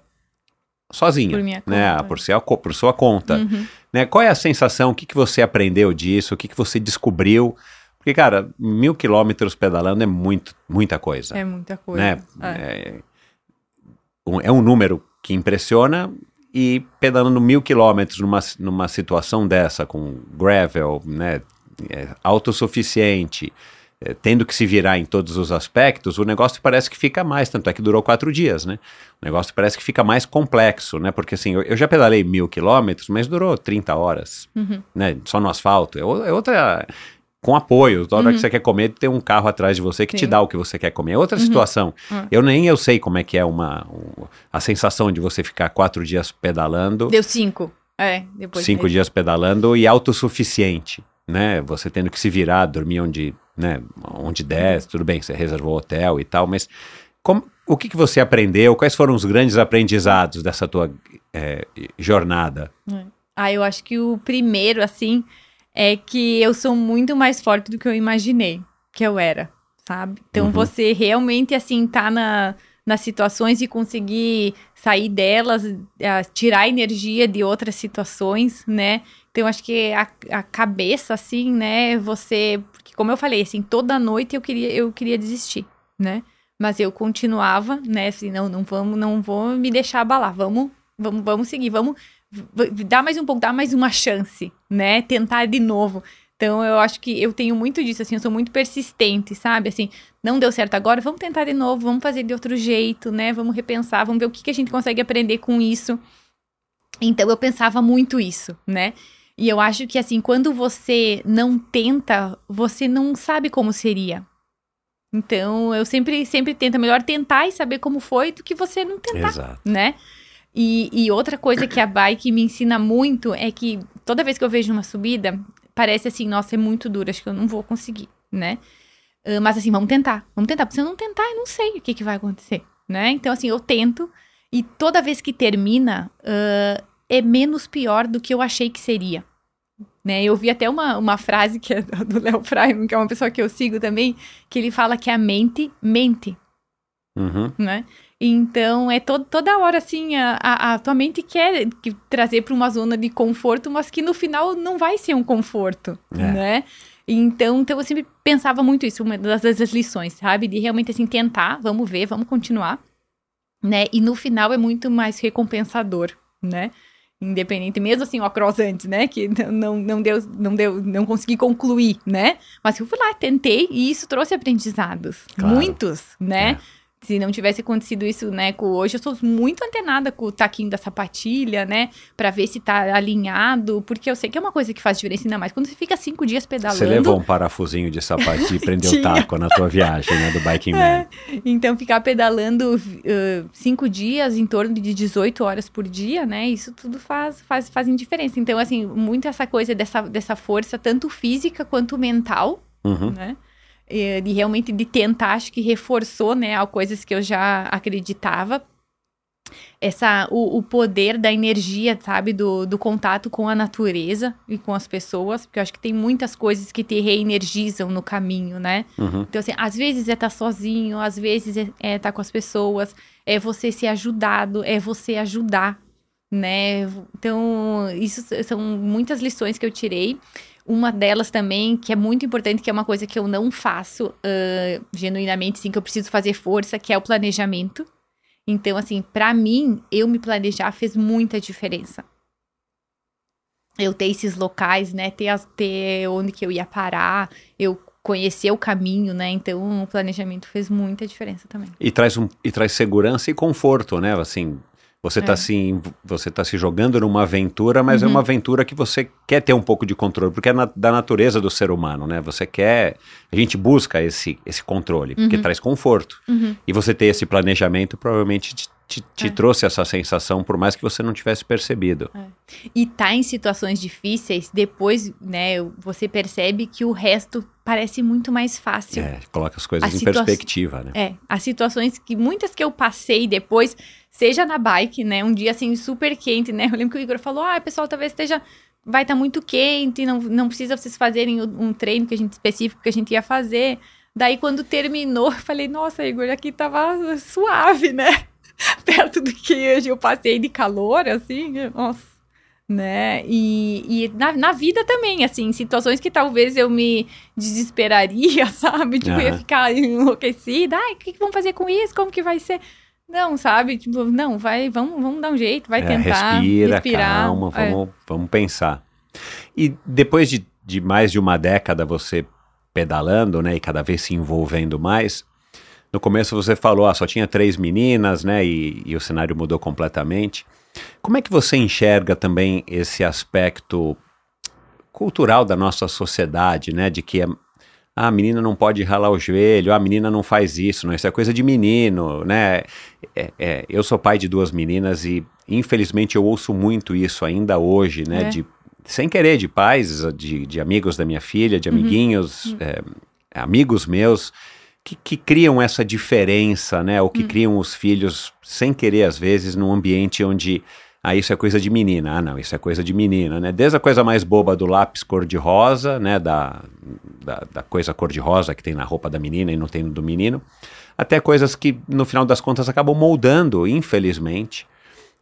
sozinha, Por minha né? conta. Por, sua, por sua conta. Uhum. Né? Qual é a sensação? O que, que você aprendeu disso? O que, que você descobriu? Porque, cara, mil quilômetros pedalando é muito, muita coisa. É muita coisa. né? É. É, é um número que impressiona e pedalando mil quilômetros numa, numa situação dessa, com gravel, né? é, autossuficiente, é, tendo que se virar em todos os aspectos, o negócio parece que fica mais, tanto é que durou quatro dias, né? O negócio parece que fica mais complexo, né? Porque assim, eu, eu já pedalei mil quilômetros, mas durou 30 horas, Uhum. né? Só no asfalto. É, é outra. Com apoio. Toda hora Uhum. que você quer comer, tem um carro atrás de você que te Sim. dá o que você quer comer. É outra situação. Uhum. Eu nem eu sei como é que é uma, um- a sensação de você ficar quatro dias pedalando, Deu cinco. É, depois. cinco dias pedalando e autossuficiente, né? Você tendo que se virar, dormir onde, né, onde der, tudo bem, você reservou hotel e tal, mas como- o que, que você aprendeu? Quais foram os grandes aprendizados dessa tua eh, jornada? Ah, eu acho que o primeiro, assim, é que eu sou muito mais forte do que eu imaginei que eu era, sabe? Então, Uhum. você realmente, assim, tá na, nas situações e conseguir sair delas, tirar energia de outras situações, né? Então, acho que a, a cabeça, assim, né, você... Porque, como eu falei, assim, toda noite eu queria, eu queria desistir, né? Mas eu continuava, né, assim, não, não vamos, não vou me deixar abalar, vamos, vamos, vamos seguir, vamos dá mais um pouco, dá mais uma chance, né? Tentar de novo. Então, eu acho que eu tenho muito disso, assim, eu sou muito persistente, sabe? Assim, não deu certo agora, vamos tentar de novo, vamos fazer de outro jeito, né? Vamos repensar, vamos ver o que, que a gente consegue aprender com isso. Então, eu pensava muito isso, né? E eu acho que, assim, quando você não tenta, você não sabe como seria. Então, eu sempre, sempre tento, é melhor tentar e saber como foi do que você não tentar Exato. né? E, e outra coisa que a bike me ensina muito é que toda vez que eu vejo uma subida, parece assim, nossa, é muito dura, acho que eu não vou conseguir, né? Ah, mas assim, vamos tentar, vamos tentar, porque se eu não tentar, eu não sei o que, que vai acontecer, né? Então, assim, eu tento, e toda vez que termina, ah, é menos pior do que eu achei que seria. Né, eu vi até uma, uma frase que é do Léo Freiman, que é uma pessoa que eu sigo também, que ele fala que a mente mente Uhum. né? Então, é to toda hora assim, a, a, a tua mente quer que- trazer para uma zona de conforto, mas que no final não vai ser um conforto, É. né? Então, então, eu sempre pensava muito isso, uma das, das lições, sabe? De realmente, assim, tentar, vamos ver, vamos continuar, né? E no final é muito mais recompensador, né? Independente, mesmo assim, o cross antes, né? Que não, não deu, não deu, não consegui concluir, né? Mas eu fui lá, tentei e isso trouxe aprendizados. Claro. Muitos, né? É. Se não tivesse acontecido isso, né, com hoje, eu sou muito antenada com o taquinho da sapatilha, né, Pra ver se tá alinhado, porque eu sei que é uma coisa que faz diferença, ainda mais quando você fica cinco dias pedalando. Você levou um parafusinho de sapatinho e prendeu o taco na tua viagem, né, do Biking Man. Então, ficar pedalando uh, cinco dias, em torno de 18 horas por dia, né? Isso tudo faz, faz, fazem diferença. Então, assim, muito essa coisa dessa, dessa força, tanto física quanto mental, Uhum. né? E, de realmente de tentar, acho que reforçou, né, a coisas que eu já acreditava. Essa, o, o poder da energia, sabe, do, do contato com a natureza e com as pessoas, porque eu acho que tem muitas coisas que te reenergizam no caminho, né? Uhum. Então, assim, às vezes é estar sozinho, às vezes é é estar com as pessoas, é você ser ajudado, é você ajudar, né? Então, isso são muitas lições que eu tirei. Uma delas também, que é muito importante, que é uma coisa que eu não faço ah, genuinamente, sim, que eu preciso fazer força, que é o planejamento. Então, assim, pra mim, eu me planejar fez muita diferença. Eu ter esses locais, né? Ter, as, ter onde que eu ia parar, eu conhecer o caminho, né? Então, o planejamento fez muita diferença também. E traz, um, e traz segurança e conforto, né? Assim, você está É. se, você tá se jogando numa aventura, mas é Uhum. uma aventura que você quer ter um pouco de controle, porque é na- da natureza do ser humano, né? Você quer. A gente busca esse, esse controle, porque Uhum. traz conforto. Uhum. E você ter esse planejamento provavelmente te, te- te É. trouxe essa sensação, por mais que você não tivesse percebido. E tá em situações difíceis, depois, né, você percebe que o resto parece muito mais fácil. É, coloca as coisas A em perspectiva, né? É, as situações que muitas que eu passei depois, seja na bike, né, um dia assim super quente, né? Eu lembro que o Igor falou: "Ah, pessoal, talvez esteja vai estar muito quente, não, não precisa vocês fazerem um treino que a gente específico que a gente ia fazer". Daí quando terminou, eu falei: "Nossa, Igor, aqui tava suave, né? Perto do que eu passei de calor, assim, nossa né? E, e na, na vida também, assim, situações que talvez eu me desesperaria, sabe? Tipo, ia Aham. ficar enlouquecida. Ai, o que, que vamos fazer com isso? Como que vai ser? Não, sabe? Tipo, não, vai, vamos, vamos dar um jeito, vai É, tentar. respira, respirar. calma, É. vamos, vamos pensar. E depois de, de mais de uma década você pedalando, né, e cada vez se envolvendo mais, no começo você falou, ah, só tinha três meninas, né, e, e o cenário mudou completamente. Como é que você enxerga também esse aspecto cultural da nossa sociedade, né? De que a, a menina não pode ralar o joelho, a menina não faz isso, não, isso é coisa de menino, né? É, é, eu sou pai de duas meninas e infelizmente eu ouço muito isso ainda hoje, né? É. De, sem querer, de pais, de, de amigos da minha filha, de amiguinhos, é, amigos meus, que, que criam essa diferença, né? Ou que criam os filhos sem querer, às vezes, num ambiente onde ah, isso é coisa de menina, ah, não, isso é coisa de menina, né? Desde a coisa mais boba do lápis cor-de-rosa, né? Da, da, da coisa cor-de-rosa que tem na roupa da menina e não tem no do menino, até coisas que, no final das contas, acabam moldando, infelizmente,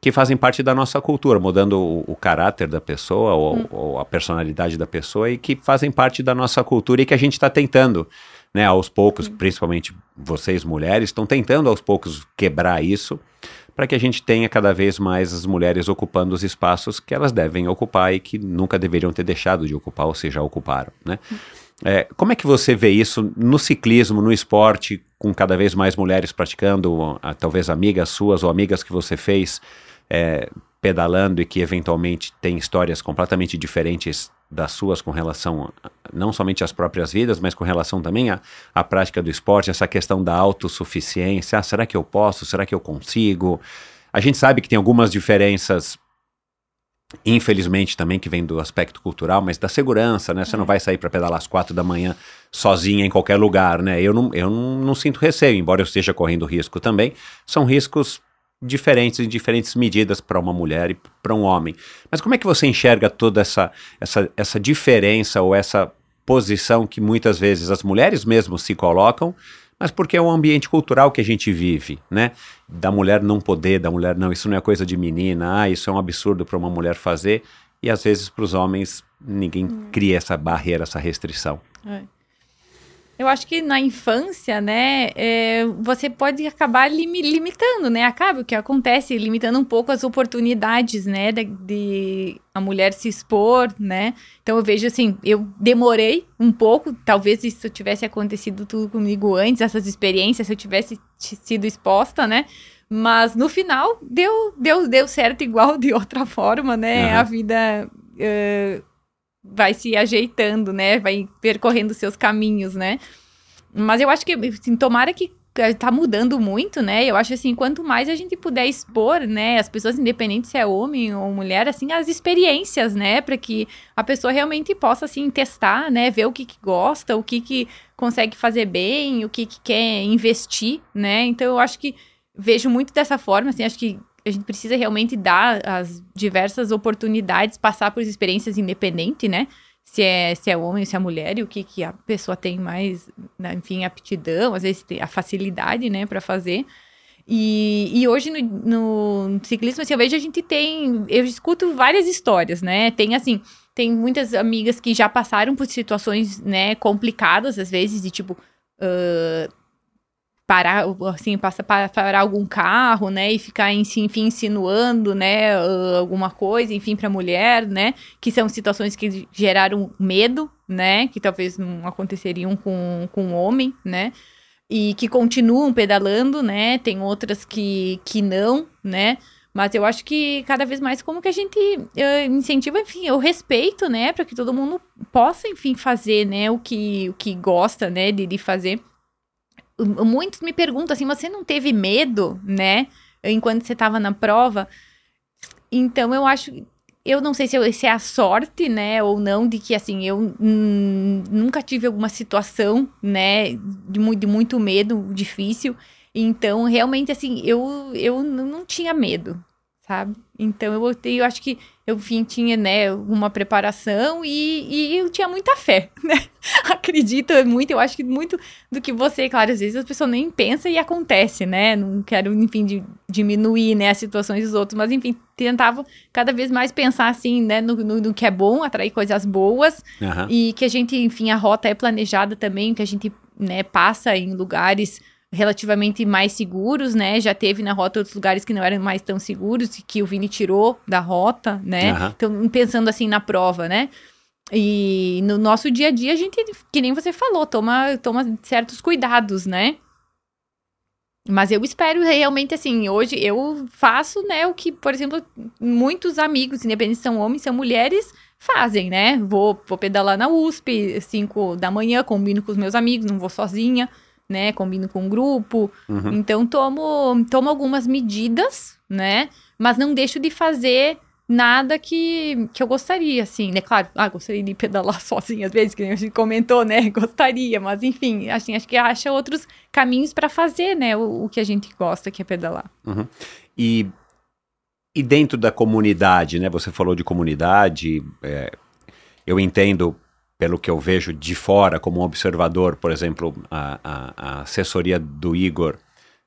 que fazem parte da nossa cultura, mudando o, o caráter da pessoa ou, ou a personalidade da pessoa e que fazem parte da nossa cultura e que a gente está tentando, né, aos poucos, principalmente vocês mulheres, estão tentando aos poucos quebrar isso para que a gente tenha cada vez mais as mulheres ocupando os espaços que elas devem ocupar e que nunca deveriam ter deixado de ocupar, ou seja, ocuparam, né? É, como é que você vê isso no ciclismo, no esporte, com cada vez mais mulheres praticando, ah, talvez amigas suas ou amigas que você fez é, pedalando e que eventualmente têm histórias completamente diferentes das suas com relação não somente às próprias vidas, mas com relação também à, à prática do esporte, essa questão da autossuficiência. Ah, será que eu posso? Será que eu consigo? A gente sabe que tem algumas diferenças infelizmente também que vem do aspecto cultural, mas da segurança, né? Você não vai sair para pedalar às quatro da manhã sozinha em qualquer lugar, né? Eu não, eu não, não sinto receio, embora eu esteja correndo risco também. São riscos diferentes em diferentes medidas para uma mulher e para um homem. Mas como é que você enxerga toda essa, essa, essa diferença ou essa posição que muitas vezes as mulheres mesmo se colocam, mas porque é um ambiente cultural que a gente vive, né? Da mulher não poder, da mulher não, isso não é coisa de menina, ah, isso é um absurdo para uma mulher fazer, e às vezes para os homens ninguém cria essa barreira, essa restrição. É. Eu acho que na infância, né, é, você pode acabar limi- limitando, né? Acaba o que acontece, limitando um pouco as oportunidades, né, de, de a mulher se expor, né? Então eu vejo assim, eu demorei um pouco, talvez isso tivesse acontecido tudo comigo antes, essas experiências, se eu tivesse sido exposta, né? Mas no final deu, deu, deu certo igual de outra forma, né? Aham. A vida eh, vai se ajeitando, né? Vai percorrendo seus caminhos, né? Mas eu acho que, assim, tomara que eh, tá mudando muito, né? Eu acho assim, quanto mais a gente puder expor, né, as pessoas, independente se é homem ou mulher, assim, as experiências, né, para que a pessoa realmente possa, assim, testar, né, ver o que, que gosta, o que, que consegue fazer bem, o que, que quer investir, né? Então eu acho que vejo muito dessa forma, assim, acho que a gente precisa realmente dar as diversas oportunidades, passar por experiências independente, né? Se é, se é homem, se é mulher, e o que, que a pessoa tem mais, né, enfim, aptidão, às vezes a facilidade, né, para fazer. E, e hoje no, no ciclismo, assim, eu vejo a gente tem. Eu escuto várias histórias, né? Tem assim, tem muitas amigas que já passaram por situações, né, complicadas, às vezes, de tipo. ah, parar, assim, passa para parar algum carro, né, e ficar, enfim, insinuando, né, ah, alguma coisa, enfim, para mulher, né, que são situações que geraram medo, né, que talvez não aconteceriam com, com um homem, né, e que continuam pedalando, né, tem outras que, que não, né, mas eu acho que cada vez mais como que a gente eh, incentiva, enfim, o respeito, né, para que todo mundo possa, enfim, fazer, né, o que, o que gosta, né, de, de fazer. Muitos me perguntam assim, você não teve medo, né, enquanto você estava na prova? Então eu acho, eu não sei se, eu- se é a sorte, né, ou não, de que assim, eu nunca tive alguma situação, né, de, de muito medo, difícil. Então, realmente, assim, eu, eu não tinha medo, sabe? Então, eu, eu acho que eu tinha, né, uma preparação e, e eu tinha muita fé, né? Acredito muito, eu acho que muito do que você, claro, às vezes as pessoas nem pensam e acontece, né? Não quero, enfim, de- diminuir, né, as situações dos outros, mas, enfim, tentava cada vez mais pensar, assim, né, no, no, no que é bom, atrair coisas boas Aham. e que a gente, enfim, a rota é planejada também, que a gente, né, passa em lugares relativamente mais seguros, né? Já teve na rota outros lugares que não eram mais tão seguros e que o Vini tirou da rota, né? Aham. Então, pensando assim na prova, né? E no nosso dia a dia, a gente, que nem você falou, toma, toma certos cuidados, né? Mas eu espero realmente, assim, hoje eu faço, né, o que, por exemplo, muitos amigos, independente se são homens, são mulheres, fazem, né? Vou, vou pedalar na USP, 5 da manhã, combino com os meus amigos, não vou sozinha, né? Combino com um grupo. Uhum. Então, tomo, tomo algumas medidas, né? Mas não deixo de fazer nada que, que eu gostaria, assim, né? Claro, ah, gostaria de pedalar sozinha às vezes, que nem a gente comentou, né? Gostaria, mas enfim, assim, acho que acha outros caminhos para fazer, né? O, o que a gente gosta, que é pedalar. E, e dentro da comunidade, né? Você falou de comunidade. é, eu entendo, pelo que eu vejo de fora, como observador, por exemplo, a, a- a assessoria do Igor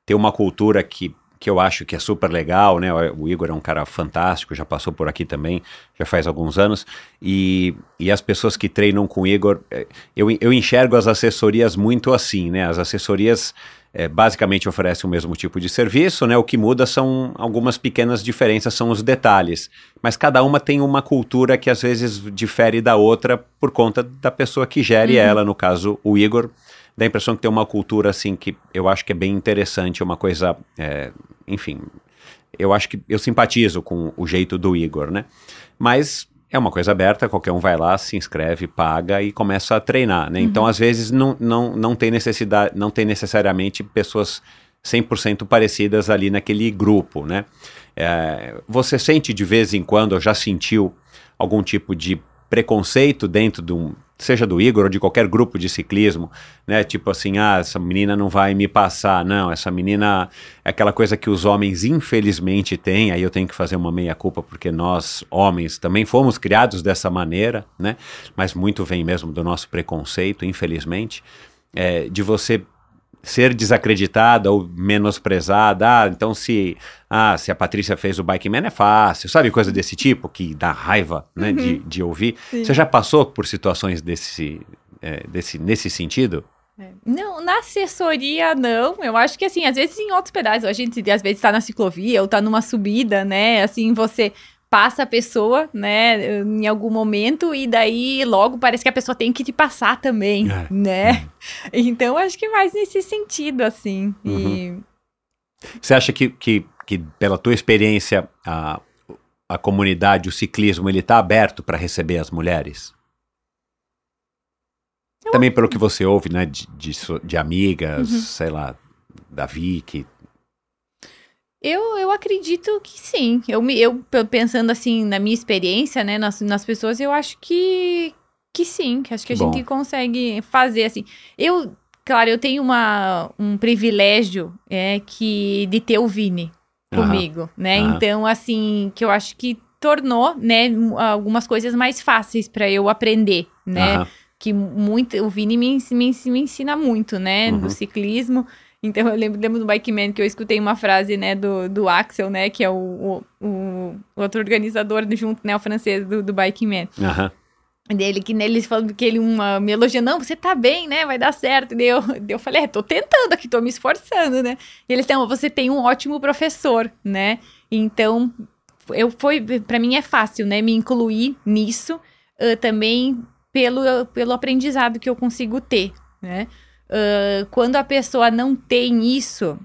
tem uma cultura que, que eu acho que é super legal, né? O Igor é um cara fantástico, já passou por aqui também, já faz alguns anos. E, e as pessoas que treinam com o Igor, é, eu, eu enxergo as assessorias muito assim, né? As assessorias é, basicamente oferecem o mesmo tipo de serviço, né? O que muda são algumas pequenas diferenças, são os detalhes. Mas cada uma tem uma cultura que às vezes difere da outra por conta da pessoa que gere ela, no caso o Igor. Dá a impressão que tem uma cultura assim que eu acho que é bem interessante, uma coisa, é, enfim, eu acho que eu simpatizo com o jeito do Igor, né? Mas é uma coisa aberta, qualquer um vai lá, se inscreve, paga e começa a treinar, né? Então, às vezes, não, não, não tem necessidade, não tem necessariamente pessoas 100% parecidas ali naquele grupo, né? É, você sente de vez em quando, ou já sentiu algum tipo de preconceito dentro de um, seja do Igor ou de qualquer grupo de ciclismo, né? Tipo assim, ah, essa menina não vai me passar, não, essa menina é aquela coisa que os homens infelizmente têm, aí eu tenho que fazer uma meia-culpa porque nós, homens, também fomos criados dessa maneira, né? Mas muito vem mesmo do nosso preconceito, infelizmente, é, de você ser desacreditada ou menosprezada. Ah, então se, ah, se a Patrícia fez o Bike Man é fácil, sabe? Coisa desse tipo que dá raiva né, de, de ouvir. Você já passou por situações desse, é, desse, nesse sentido? Não, na assessoria não. Eu acho que assim, às vezes em outros pedaços, a gente às vezes tá na ciclovia ou tá numa subida, né? Assim, você passa a pessoa, né, em algum momento e daí logo parece que a pessoa tem que te passar também, É. né? Então acho que mais nesse sentido assim. E Você acha que, que, que pela tua experiência, a, a comunidade, o ciclismo, ele está aberto para receber as mulheres? Também pelo que você ouve, né, de, de, de amigas, sei lá, da Vicky. Eu, eu acredito que sim. Eu, me, eu pensando assim na minha experiência, né, nas, nas pessoas, eu acho que, que sim, que acho que a Bom. gente consegue fazer assim. Eu, claro, eu tenho uma, um privilégio é, que de ter o Vini comigo, né? Então, assim, que eu acho que tornou, né, algumas coisas mais fáceis para eu aprender, né? Que muito o Vini me, me, me ensina muito, né, Uhum. do ciclismo. Então eu lembro, lembro do Bike Man que eu escutei uma frase, né, do, do Axel, né, que é o, o, o outro organizador do- junto, né, o francês do, do Bike Man. Aham. Dele, que neles falando que ele uma, me elogiando, não, você tá bem, né, vai dar certo. E daí eu, daí eu falei, é, tô tentando aqui, tô me esforçando, né. E eles, então, você tem um ótimo professor, né. Então, eu foi, para mim é fácil, né, me incluir nisso, ah, também pelo, pelo aprendizado que eu consigo ter, né. Ah, quando a pessoa não tem isso,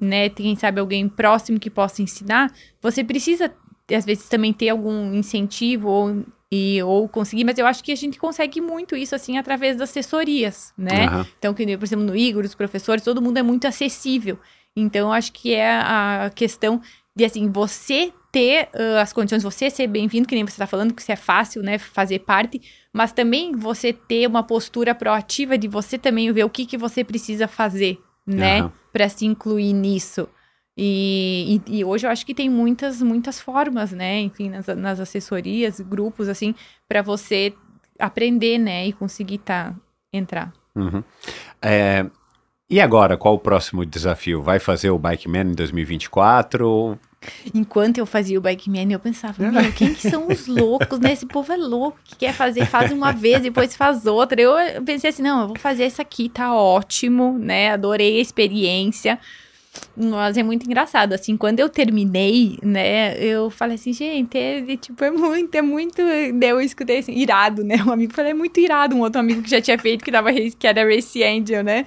né, quem sabe alguém próximo que possa ensinar, você precisa, às vezes, também ter algum incentivo ou, e, ou conseguir, mas eu acho que a gente consegue muito isso, assim, através das assessorias, né? Aham. Então, que por exemplo, no Igor, os professores, todo mundo é muito acessível. Então, eu acho que é a questão de, assim, você ter ah, as condições, você ser bem-vindo, que nem você está falando, que isso é fácil, né, fazer parte, mas também você ter uma postura proativa de você também ver o que, que você precisa fazer, né, Aham. para se incluir nisso. E, e, e hoje eu acho que tem muitas, muitas formas, né, enfim, nas, nas assessorias, grupos, assim, para você aprender, né, e conseguir tá, entrar. Uhum. É, e agora, qual o próximo desafio? Vai fazer o Bike Man em 2024? Enquanto eu fazia o Bike Man, eu pensava, meu, quem que são os loucos, né? Esse povo é louco, que quer fazer, faz uma vez, depois faz outra. Eu pensei assim, não, eu vou fazer essa aqui, tá ótimo, né? Adorei a experiência. Mas é muito engraçado, assim, quando eu terminei, né, eu falei assim, gente, é, tipo, é muito, é muito, daí eu escutei assim, irado, né, um amigo falou, é muito irado, um outro amigo que já tinha feito, que, tava, que era Race Angel, né,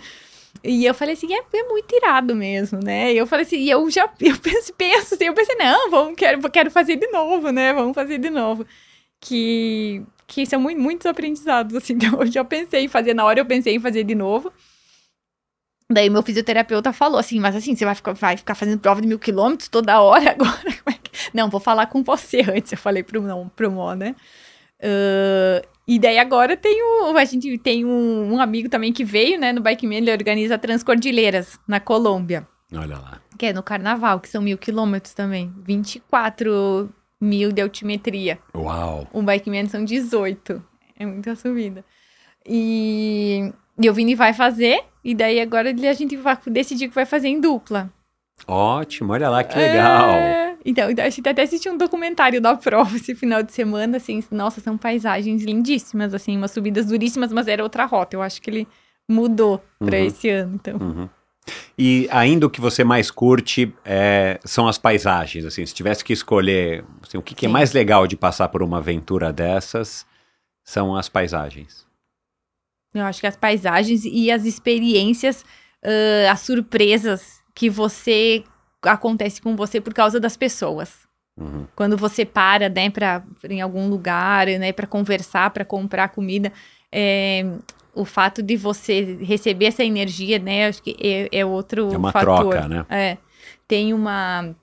e eu falei assim, é, é muito irado mesmo, né? E eu falei assim, e eu já eu penso, penso assim, eu pensei, não, vamos, quero, quero fazer de novo, né? Vamos fazer de novo. que, que são muito, muitos aprendizados, assim. Então, eu já pensei em fazer, na hora eu pensei em fazer de novo. Daí meu fisioterapeuta falou assim, mas assim, você vai ficar, vai ficar fazendo prova de mil quilômetros toda hora agora? É que... Não, vou falar com você antes, eu falei pro, não, pro Mo, né? Uh, e daí agora tem o, a gente tem um, um, amigo também que veio, né, no Bike Man, ele organiza Transcordilheiras, na Colômbia. Olha lá. Que é no Carnaval, que são mil quilômetros também. 24 mil de altimetria. Uau! Um Bike Man são 18. É muita subida. E, e o Vini vai fazer, e daí agora a gente vai decidir que vai fazer em dupla. Ótimo, olha lá que legal. É, então, a gente até assistiu um documentário da prova esse final de semana, assim, nossa, são paisagens lindíssimas, assim, umas subidas duríssimas, mas era outra rota. Eu acho que ele mudou para Uhum. esse ano, então. Uhum. E ainda o que você mais curte é, são as paisagens, assim, se tivesse que escolher assim, o que, que é mais legal de passar por uma aventura dessas, são as paisagens. Eu acho que as paisagens e as experiências, ah, as surpresas que você acontece com você por causa das pessoas. Uhum. Quando você para, né, pra, em algum lugar, né, para conversar, para comprar comida, é, o fato de você receber essa energia, né, acho que é, é outro É uma fator. troca, né? É. Tem uma.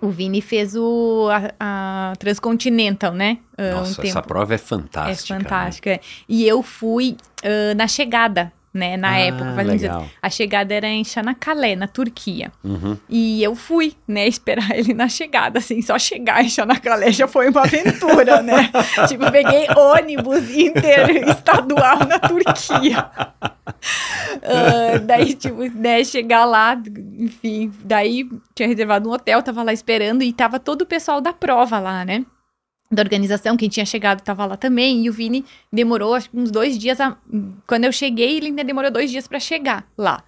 O Vini fez o, a, a Transcontinental, né? Nossa, um essa prova é É fantástica. né? fantástica. é. E eu fui ah, na chegada, né? Na Ah, época. Legal. a chegada era em Chanacalé, na Turquia. Uhum. E eu fui, né, esperar ele na chegada, assim, só chegar em Chanacalé já foi uma aventura, né? tipo, peguei ônibus interestadual na Turquia. Ah, daí, tipo, né, chegar lá, enfim, daí tinha reservado um hotel, tava lá esperando e tava todo o pessoal da prova lá, né? Da organização, quem tinha chegado tava lá também, e o Vini demorou acho uns dois dias. A... Quando eu cheguei, ele ainda demorou dois dias pra chegar lá.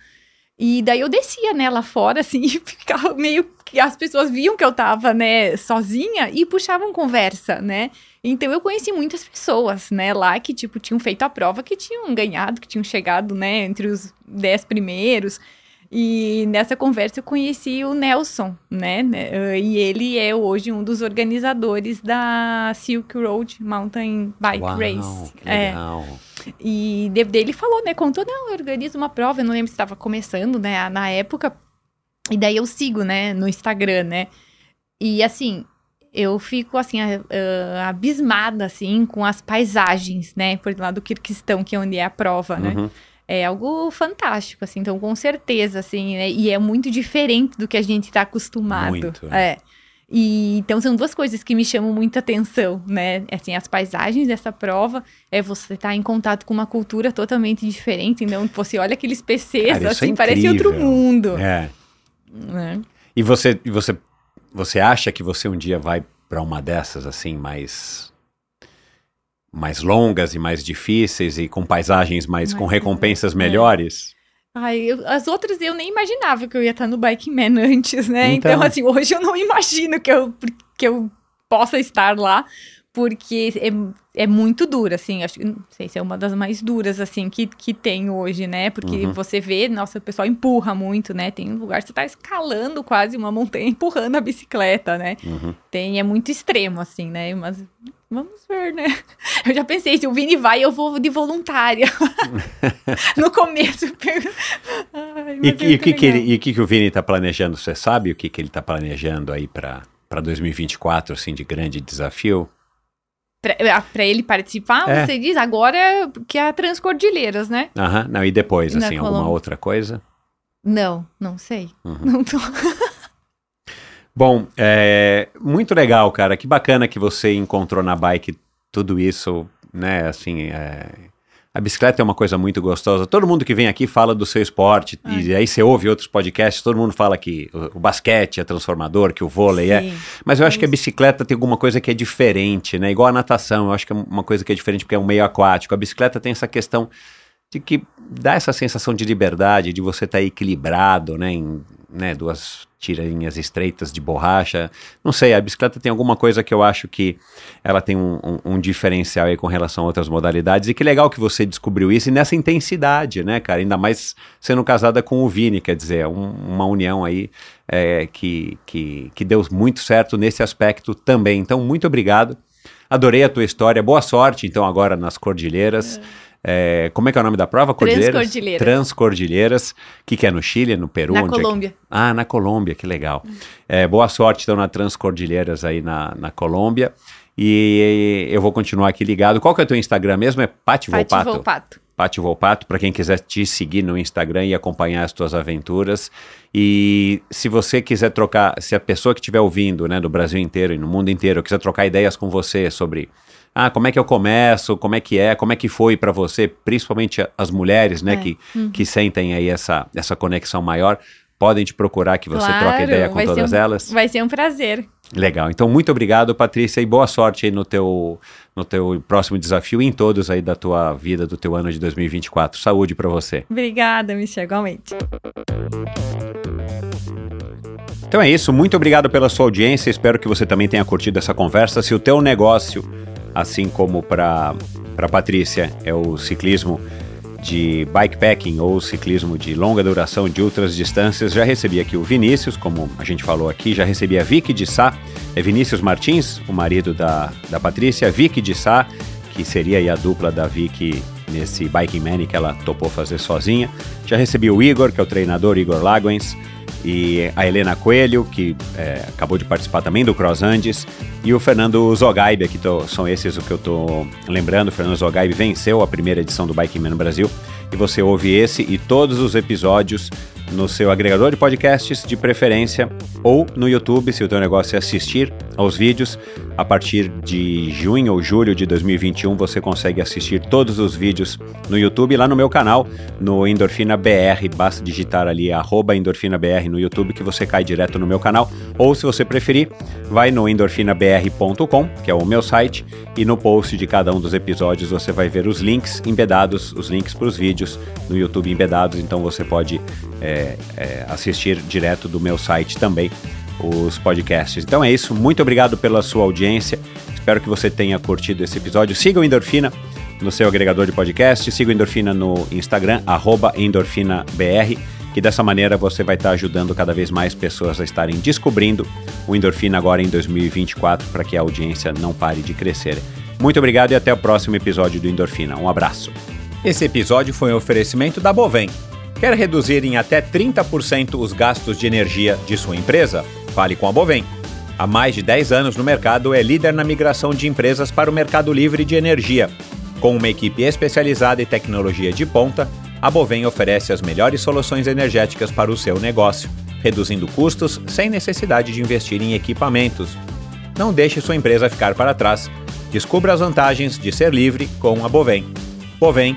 E daí eu descia, né, lá fora, assim, e ficava meio que as pessoas viam que eu tava, né, sozinha e puxavam conversa, né? Então eu conheci muitas pessoas, né, lá que, tipo, tinham feito a prova, que tinham ganhado, que tinham chegado, né, entre os dez primeiros. E nessa conversa eu conheci o Nelson, né? né, E ele é hoje um dos organizadores da Silk Road Mountain Bike Uau, Race. É. legal. E de- daí ele falou, né? Contou, não, eu organizo uma prova, eu não lembro se estava começando, né? Na época. E daí eu sigo, né? No Instagram, né? E assim, eu fico, assim, a- a- abismada, assim, com as paisagens, né? Por lá do Kirguistão, que é onde é a prova, né? Uhum. É algo fantástico, assim, então com certeza, assim, né? E é muito diferente do que a gente tá acostumado. Muito, É. E então são duas coisas que me chamam muita atenção, né? Assim, as paisagens dessa prova, é você estar em contato com uma cultura totalmente diferente. Então, você olha aqueles PCs, Cara, isso é assim, parece outro mundo. É. né? E você, você, você acha que você um dia vai para uma dessas assim mais mais longas e mais difíceis e com paisagens mais com recompensas é. melhores? Ai, eu- as outras eu nem imaginava que eu ia estar no Bike Man antes, né? Então. Então, assim, hoje eu não imagino que eu, que eu possa estar lá, porque é, é muito dura, assim, acho que, não sei se é uma das mais duras, assim, que, que tem hoje, né? Porque Uhum. você vê, nossa, o pessoal empurra muito, né? Tem um lugar que você tá escalando quase uma montanha, empurrando a bicicleta, né? Uhum. Tem, é muito extremo, assim, né? Mas vamos ver, né? Eu já pensei, se o Vini vai, eu vou de voluntária. no começo. Ai, E, mas é que- e que, que, ele, e que, que o Vini está planejando? Você sabe o que, que ele está planejando aí para 2024, assim, de grande desafio? Pra, ah, ele participar, É. você diz agora que é a Transcordilheiras, né? Aham, não, e depois, assim, alguma outra coisa? Não, não sei. Uhum. Não tô... Bom, é muito legal, cara. Que bacana que você encontrou na bike tudo isso, né? Assim, é, a bicicleta é uma coisa muito gostosa. Todo mundo que vem aqui fala do seu esporte e aí você ouve outros podcasts. Todo mundo fala que o, basquete é transformador, que o vôlei é. Sim. Mas eu acho É que a bicicleta tem alguma coisa que é diferente, né? Igual a natação, eu acho que é uma coisa que é diferente porque é um meio aquático. A bicicleta tem essa questão de que dá essa sensação de liberdade, de você estar equilibrado, né? Em né, duas tirinhas estreitas de borracha. Não sei, a bicicleta tem alguma coisa que eu acho que ela tem um, um- um diferencial aí com relação a outras modalidades. E que legal que você descobriu isso e nessa intensidade, né, cara? Ainda mais sendo casada com o Vini, quer dizer, é um- uma união aí é, que, que, que deu muito certo nesse aspecto também. Então, muito obrigado. Adorei a tua história. Boa sorte, então, agora nas Cordilheiras. É, como é que é o nome da prova? Cordilheiras? Transcordilheiras. Transcordilheiras. O que, que é no Chile, no Peru? Na Onde é que- Colômbia. Ah, na Colômbia, que legal. É, boa sorte, então, na Transcordilheiras aí na, na Colômbia. E eu vou continuar aqui ligado. Qual que é o teu Instagram mesmo? É Pati Pati Volpato? Volpato. Pati Volpato, para quem quiser te seguir no Instagram e acompanhar as tuas aventuras. E se você quiser trocar, se a pessoa que estiver ouvindo, né, do Brasil inteiro e no mundo inteiro, quiser trocar ideias com você sobre ah, como é que eu começo, como é que é, como é que foi para você, principalmente as mulheres, né, É. que, que sentem aí essa, essa conexão maior, podem te procurar que você troque Claro, ideia com todas um- elas. Vai ser um prazer. Legal. Então, muito obrigado, Patrícia, e boa sorte aí no teu, no teu próximo desafio e em todos aí da tua vida, do teu ano de 2024. Saúde para você. Obrigada, Michel, igualmente. Então é isso, muito obrigado pela sua audiência, espero que você também tenha curtido essa conversa. Se o teu negócio, assim como para Patrícia, é o ciclismo de bikepacking ou ciclismo de longa duração de outras distâncias, já recebi aqui o Vinícius, como a gente falou aqui, já recebi a Vicky de Sá, é Vinícius Martins, o marido da, da Patrícia, Vicky de Sá, que seria a dupla da Vicky nesse Biking Man que ela topou fazer sozinha. Já recebi o Igor, que é o treinador Igor Laguens, e a Helena Coelho, que é, acabou de participar também do Cross Andes, e o Fernando Zogaib, que tô- são esses o que eu tô lembrando. O Fernando Zogaib venceu a primeira edição do Biking Man no Brasil, e você ouve esse e todos os episódios no seu agregador de podcasts de preferência ou no YouTube, se o teu negócio é assistir aos vídeos. A partir de junho ou julho de 2021 você consegue assistir todos os vídeos no YouTube lá no meu canal, no Endorfina BR. Basta digitar ali arroba Endorfina BR no YouTube que você cai direto no meu canal. Ou se você preferir, vai no endorfinabr.com, que é o meu site, e no post de cada um dos episódios você vai ver os links embedados, os links para os vídeos no YouTube embedados. Então você pode é, é, assistir direto do meu site também os podcasts. Então é isso, muito obrigado pela sua audiência. Espero que você tenha curtido esse episódio. Siga o Endorfina no seu agregador de podcast, siga o Endorfina no Instagram, EndorfinaBR, que dessa maneira você vai estar ajudando cada vez mais pessoas a estarem descobrindo o Endorfina agora em 2024 para que a audiência não pare de crescer. Muito obrigado e até o próximo episódio do Endorfina. Um abraço. Esse episódio foi um oferecimento da Bovem. Quer reduzir em até 30% os gastos de energia de sua empresa? Fale com a Bovem. Há mais de 10 anos no mercado, é líder na migração de empresas para o mercado livre de energia. Com uma equipe especializada e tecnologia de ponta, a Bovem oferece as melhores soluções energéticas para o seu negócio, reduzindo custos sem necessidade de investir em equipamentos. Não deixe sua empresa ficar para trás. Descubra as vantagens de ser livre com a Bovem. Bovem,